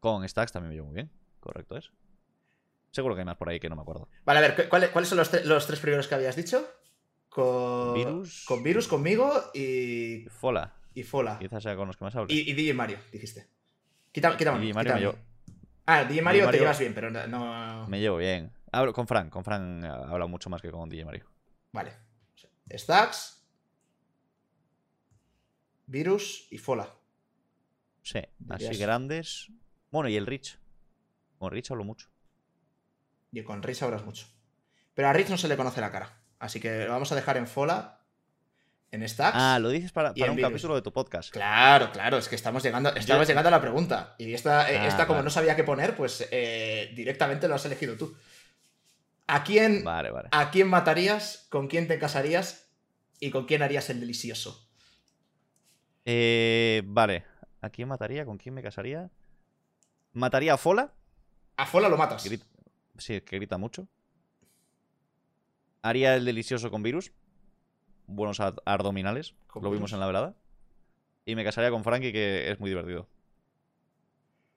Con Stacks también me llevo muy bien. Correcto es. Seguro que hay más por ahí que no me acuerdo. Vale, a ver, ¿cu- ¿cuáles, cuáles son los, tre- los tres primeros que habías dicho? Con Virus. Con Virus, conmigo y, Fola, y Fola. quizás sea con los que más hablo. Y, y DJ Mario, dijiste. Quita, quita DJ Mario llevo- Ah, DJ Mario, te Mario- llevas bien, pero no. no- Me llevo bien. Hablo con Fran. Con Fran ha hablado mucho más que con DJ Mario. Vale. Stacks. Virus y Fola. Sí, así Dirías- grandes. Bueno, y el Rich. Con Rich hablo mucho. Y con Rich hablas mucho. Pero a Rich no se le conoce la cara. Así que lo vamos a dejar en Fola. En Stacks. Ah, lo dices para, para un Virus. capítulo de tu podcast. Claro, claro, es que estamos llegando, estamos llegando a la pregunta. Y esta, eh, Ah, esta como vale. no sabía qué poner, pues eh, directamente lo has elegido tú. ¿A quién, Vale, vale. ¿A quién matarías? ¿Con quién te casarías? ¿Y con quién harías el delicioso? Eh, vale. ¿A quién mataría? ¿Con quién me casaría? ¿Mataría a Fola? A Fola lo matas. Sí, que grita mucho. Haría el delicioso con virus. Buenos abdominales. Lo vimos en la velada. Y me casaría con Frankie, que es muy divertido.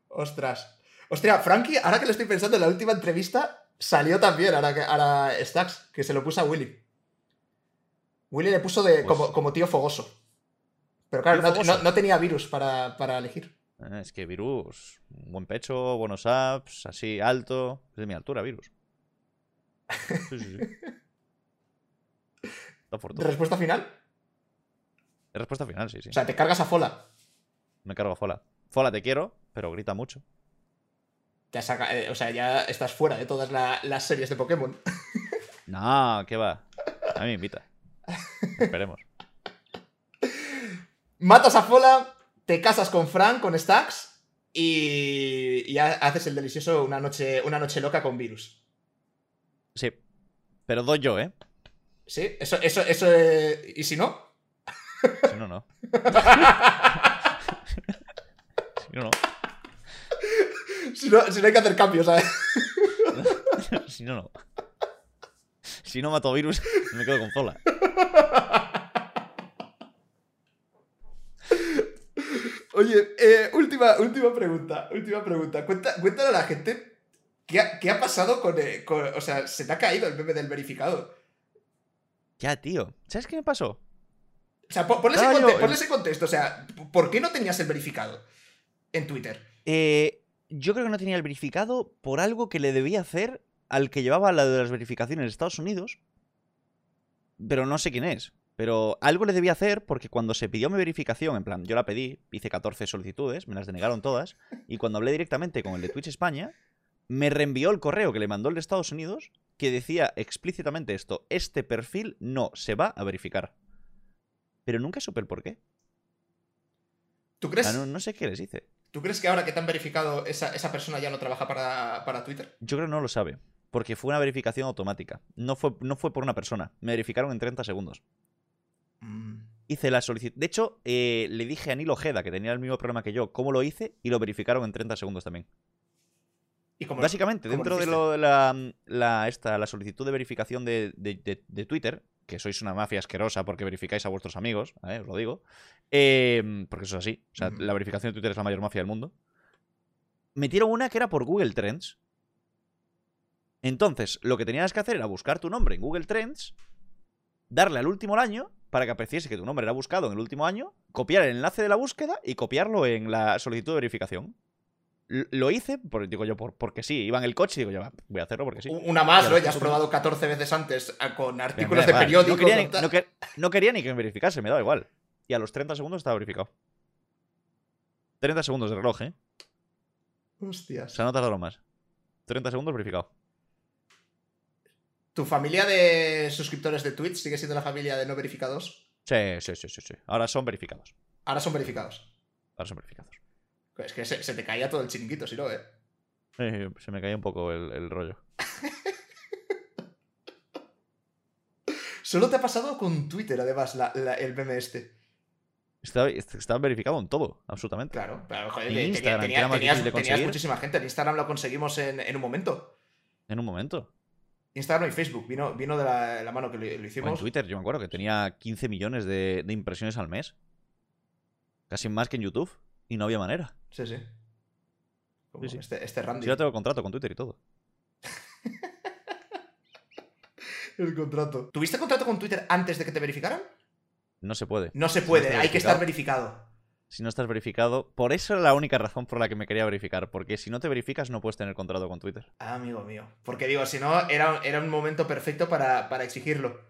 Ostras. Hostia, Frankie, ahora que lo estoy pensando, en la última entrevista salió también, ahora, que, ahora Stacks, que se lo puso a Willy. Willy le puso de, Pues- como, como tío fogoso. Pero claro, ¿Tío no, fogoso? no- no tenía virus para, para elegir. Eh, es que virus. Buen pecho, buenos apps, así alto. Es de mi altura, virus. Sí, sí, sí. <laughs> ¿Respuesta final? Respuesta final, sí, sí. O sea, te cargas a Fola. Me cargo a Fola. Fola, te quiero, pero grita mucho. Te has saca- eh, o sea, ya estás fuera de todas la- las series de Pokémon. <laughs> No, ¿qué va? A mí me invita. Esperemos. <laughs> Matas a Fola, te casas con Frank, con Stacks, y, y ha- haces el delicioso una noche, una noche loca con Virus. Sí. Pero doy yo, ¿eh? ¿Sí? Eso, eso, eso. eh, ¿Y si no? Si no, no. <laughs> si no, no. Si no, si no hay que hacer cambios, ¿sabes? <laughs> Si no, no. Si no mato virus, me quedo con Zola. <laughs> Oye, eh, última, última pregunta. Última pregunta. Cuenta, cuéntale a la gente qué ha, qué ha pasado con, eh, con- O sea, se te ha caído el meme del verificado. Ya, tío. ¿Sabes qué me pasó? O sea, pon- ponle, ese, yo conte- ese contexto. O sea, ¿por qué no tenías el verificado en Twitter? Eh, yo creo que no tenía el verificado por algo que le debía hacer al que llevaba la de las verificaciones de Estados Unidos. Pero no sé quién es. Pero algo le debía hacer porque cuando se pidió mi verificación, en plan, yo la pedí, hice 14 solicitudes, me las denegaron todas, y cuando hablé directamente con el de Twitch España, me reenvió el correo que le mandó el de Estados Unidos que decía explícitamente esto, este perfil no se va a verificar. Pero nunca supe el por qué. ¿Tú crees, no, no sé qué les hice. ¿tú crees que ahora que te han verificado esa, esa persona ya no trabaja para, para Twitter? Yo creo que no lo sabe. Porque fue una verificación automática. No fue, no fue por una persona. Me verificaron en 30 segundos. Mm. Hice la solicitud. De hecho, eh, le dije a Nilo Ojeda, que tenía el mismo problema que yo, cómo lo hice y lo verificaron en 30 segundos también. ¿Y cómo, Básicamente, cómo lo dentro de lo de la, la, esta, la solicitud de verificación de, de- Twitter, que sois una mafia asquerosa porque verificáis a vuestros amigos, ¿eh? os lo digo, eh, porque eso es así. O sea, la verificación de Twitter es la mayor mafia del mundo. Metieron una que era por Google Trends. Entonces, lo que tenías que hacer era buscar tu nombre en Google Trends, darle al último año para que apareciese que tu nombre era buscado en el último año, copiar el enlace de la búsqueda y copiarlo en la solicitud de verificación. Lo hice, por, digo yo, por, porque sí, iba en el coche y digo yo, voy a hacerlo porque sí. Una más, ¿no? Ya has probado 14 veces antes ah, con artículos de va, periódico. No quería, ni, no que- no quería ni que me verificase, me daba igual. Y a los 30 segundos estaba verificado. 30 segundos de reloj, ¿eh? O Hostias. sea, no tardaron más. 30 segundos verificado. ¿Tu familia de suscriptores de Twitch sigue siendo la familia de no verificados? Sí, sí, sí, sí, sí. Ahora son verificados. Ahora son verificados. Ahora son verificados. Es que se, se te caía todo el chiringuito, si no, ¿eh? Eh, se me caía un poco el, el rollo. <laughs> Solo te ha pasado con Twitter, además, la- la- el meme este. Está, está verificado en todo, absolutamente. Claro, pero joder, En Instagram, tenía- tenías, muchísima gente. En Instagram lo conseguimos en, en un momento. En un momento. Instagram y Facebook vino, vino de la, la mano que lo, lo O en hicimos. Twitter, yo me acuerdo que tenía 15 millones de, de impresiones al mes. Casi más que en YouTube. Y no había manera. Sí, sí. Como Sí, sí. Este, este Randy. Sí, yo tengo contrato con Twitter y todo. <laughs> El contrato. ¿Tuviste contrato con Twitter antes de que te verificaran? No se puede. No se puede, hay que estar verificado. Si no estás verificado. Por eso era la única razón por la que me quería verificar. Porque si no te verificas, no puedes tener contrato con Twitter. Ah, amigo mío. Porque digo, si no, era, era un momento perfecto para, para exigirlo.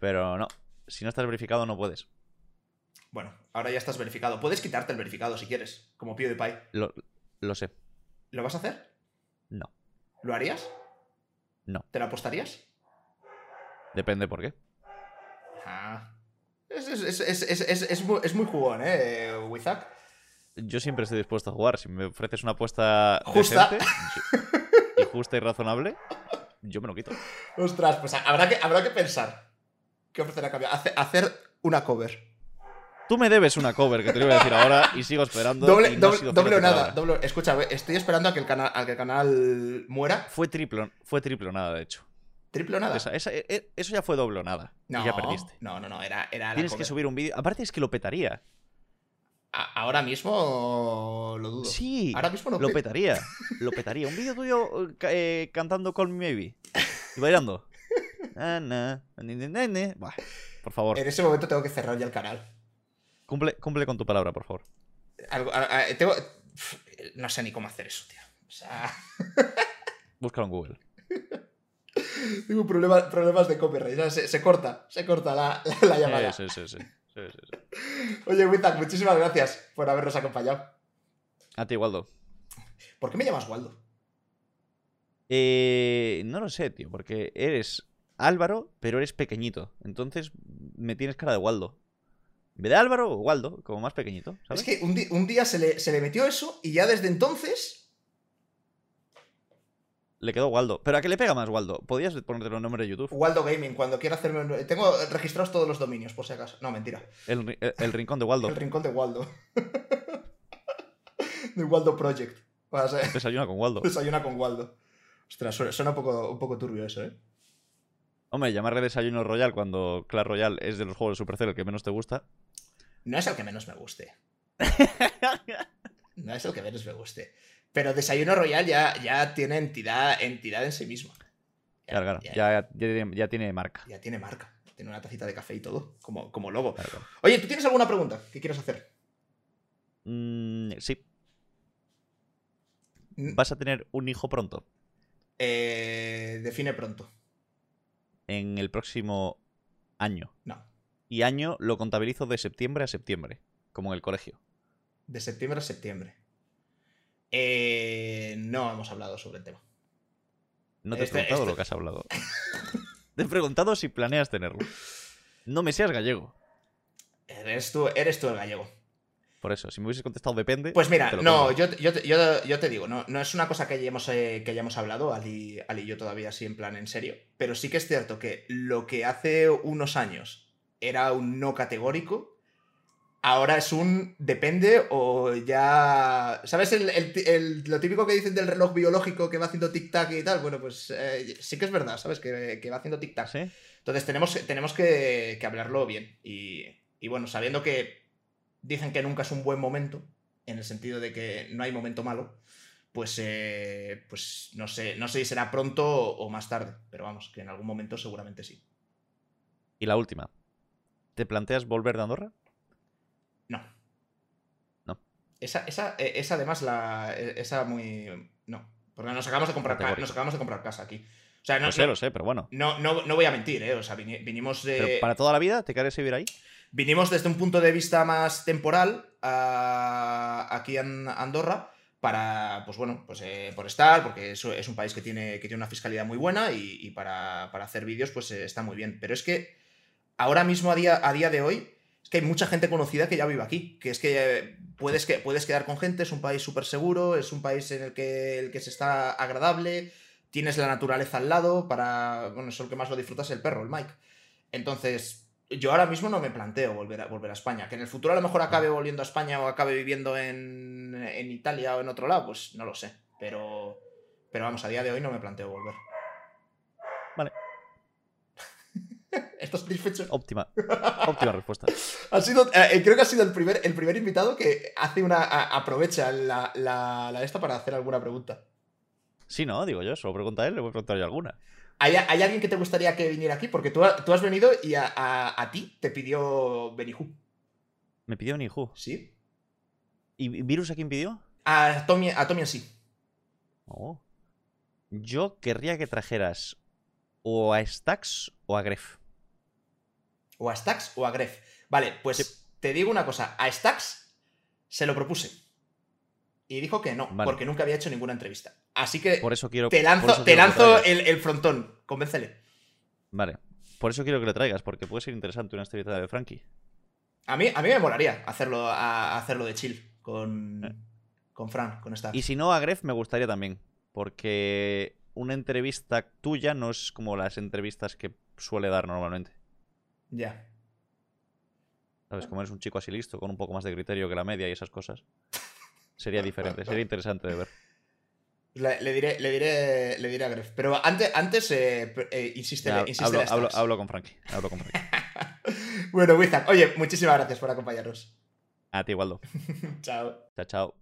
Pero no. Si no estás verificado, no puedes. Bueno, ahora ya estás verificado. Puedes quitarte el verificado si quieres, como PewDiePie. Lo, lo sé. ¿Lo vas a hacer? No. ¿Lo harías? No. ¿Te lo apostarías? Depende por qué. Ah. Es, es, es, es, es, es- es muy, es muy jugón, ¿eh, Wizak? Yo siempre estoy dispuesto a jugar. Si me ofreces una apuesta Justa. decente y justa y razonable, yo me lo quito. Ostras, pues habrá que, habrá que pensar. ¿Qué ofrecer a cambio? Hace- hacer una cover. Tú me debes una cover que te lo iba a decir ahora y sigo esperando. Doble, no doble, doble o nada. doble- escucha, estoy esperando a que el canal, a que el canal muera. Fue triple, fue triple nada, de hecho. ¿Triple o nada? Esa- esa- e- e- eso ya fue doble o nada. no, y ya perdiste. No, no, no, era, era la Tienes que subir un vídeo. Aparte es que lo petaría. A- ahora mismo lo dudo. Sí, Ahora mismo lo pe- petaría. Lo <laughs> petaría. Un vídeo tuyo eh, ca- cantando Call Me Maybe. Y bailando. Na, na, por favor, En ese momento tengo que cerrar ya el canal. cumple, cumple con tu palabra, por favor. Algo- a- a- tengo- No sé ni cómo hacer eso, tío. O sea, <laughs> Búscalo en Google. Tengo problemas, problemas de copyright. Se, se corta, se corta la, la- la llamada. Sí, sí, sí, sí. Sí, sí, sí. Oye, Wizak, muchísimas gracias por habernos acompañado. A ti, Waldo. ¿Por qué me llamas Waldo? Eh, no lo sé, tío, porque eres Álvaro, pero eres pequeñito. Entonces me tienes cara de Waldo. En vez de Álvaro, Waldo, como más pequeñito, ¿sabes? Es que un, día se le, se le metió eso y ya desde entonces. Le quedó Waldo. ¿Pero a qué le pega más Waldo? Podías ponerte los nombres de YouTube. Waldo Gaming, cuando quiera hacerme. un- Tengo registrados todos los dominios, por si acaso. No, mentira. El, ri- el- el rincón de Waldo. El rincón de Waldo. <laughs> de Waldo Project. O sea, Desayuna con Waldo. desayuna con Waldo. Ostras, suena, suena un, poco, un poco turbio eso, ¿eh? Hombre, llamarle desayuno Royal cuando Clash Royale es de los juegos de Supercell el que menos te gusta. No es el que menos me guste. <laughs> No es el que menos me guste. Pero Desayuno Royal ya, ya tiene entidad, entidad en sí mismo. Claro, claro. ya, Ya, ya tiene, ya tiene marca. ya tiene marca. Tiene una tacita de café y todo, como, como logo. Claro. Oye, ¿tú tienes alguna pregunta que quieras hacer? Mm, sí. Mm, Vas a tener un hijo pronto. eh, define pronto. En el próximo año. No. Y año lo contabilizo de septiembre a septiembre. Como en el colegio. De septiembre a septiembre. Eh, no hemos hablado sobre el tema. No te he Este- preguntado este- lo que has hablado. <laughs> te he preguntado si planeas tenerlo. No me seas gallego. Eres tú, eres tú el gallego. Por eso, si me hubieses contestado depende. Pues mira, no, yo- yo te digo, no, no es una cosa que hayamos, eh, que hayamos hablado, Ali, Ali y yo todavía así en plan en serio, pero sí que es cierto que lo que hace unos años era un no categórico, ahora es un depende o ya... ¿Sabes el- el- el- lo típico que dicen del reloj biológico que va haciendo tic-tac y tal? Bueno, pues eh, sí que es verdad, ¿sabes? Que, que va haciendo tic-tac. ¿Sí? Entonces tenemos, tenemos que, que hablarlo bien. Y, y bueno, sabiendo que dicen que nunca es un buen momento, en el sentido de que no hay momento malo, pues, eh, pues no, sé, no sé si será pronto o más tarde, pero vamos, que en algún momento seguramente sí. Y la última. ¿Te planteas volver de Andorra? No. No. Esa, esa, eh, esa además, la, eh, esa muy... No, porque nos acabamos de comprar, ca- nos acabamos de comprar casa aquí. O sea, no, lo sé, no, lo sé, pero bueno. no, no- no voy a mentir, ¿eh? O sea, vini- vinimos de... Pero para toda la vida, ¿te quieres vivir ahí? Vinimos desde un punto de vista más temporal a- aquí en Andorra para, pues bueno, pues eh, por estar, porque es, es un país que tiene, que tiene una fiscalidad muy buena y, para, hacer vídeos pues eh, está muy bien. Pero es que ahora mismo, a día, a día de hoy, que hay mucha gente conocida que ya vive aquí, que es que puedes, que, puedes quedar con gente, es un país súper seguro, es un país en el que, el que se está agradable, tienes la naturaleza al lado, para, bueno, eso el que más lo disfrutas el perro, el Mike. Entonces, yo ahora mismo no me planteo volver a, volver a España. Que en el futuro a lo mejor acabe volviendo a España o acabe viviendo en, en Italia o en otro lado, pues no lo sé. Pero, pero vamos, a día de hoy no me planteo volver. Vale. ¿Estás satisfecho? Óptima. Óptima respuesta. Ha sido, eh, creo que ha sido el primer, el primer invitado que hace una. aprovecha la, la, esta para hacer alguna pregunta. Sí, no, digo yo, solo pregunta a él, le voy a preguntar yo alguna. ¿Hay, alguien que te gustaría que viniera aquí? Porque tú, has venido y a, ti te pidió Benihu. ¿Me pidió Benihu? Sí. ¿Y Virus a quién pidió? A Tommy, a Tommy sí. Oh. Yo querría que trajeras o a Stax o a Gref. O a Stax o a Gref. Vale, pues te digo una cosa. A Stax se lo propuse. Y dijo que no, porque nunca había hecho ninguna entrevista. Así que por eso quiero, te lanzo, te lanzo el, frontón. Convéncele. Vale. Por eso quiero que le traigas, porque puede ser interesante una entrevista de Frankie. A mí, a mí me molaría hacerlo, a, hacerlo de chill con, eh. con Fran, con esta. Y si no, a Gref me gustaría también. Porque una entrevista tuya no es como las entrevistas que suele dar normalmente. Ya. ¿Sabes? Como eres un chico así listo, con un poco más de criterio que la media y esas cosas. Sería diferente, sería interesante de ver. Le, diré, le, diré, le diré a Gref. Pero antes, antes eh, eh insiste, hablo, con Frankie. Hablo con Frankie. <laughs> bueno, Wizard, oye, muchísimas gracias por acompañarnos. A ti, Waldo. <laughs> chao. Chao, chao.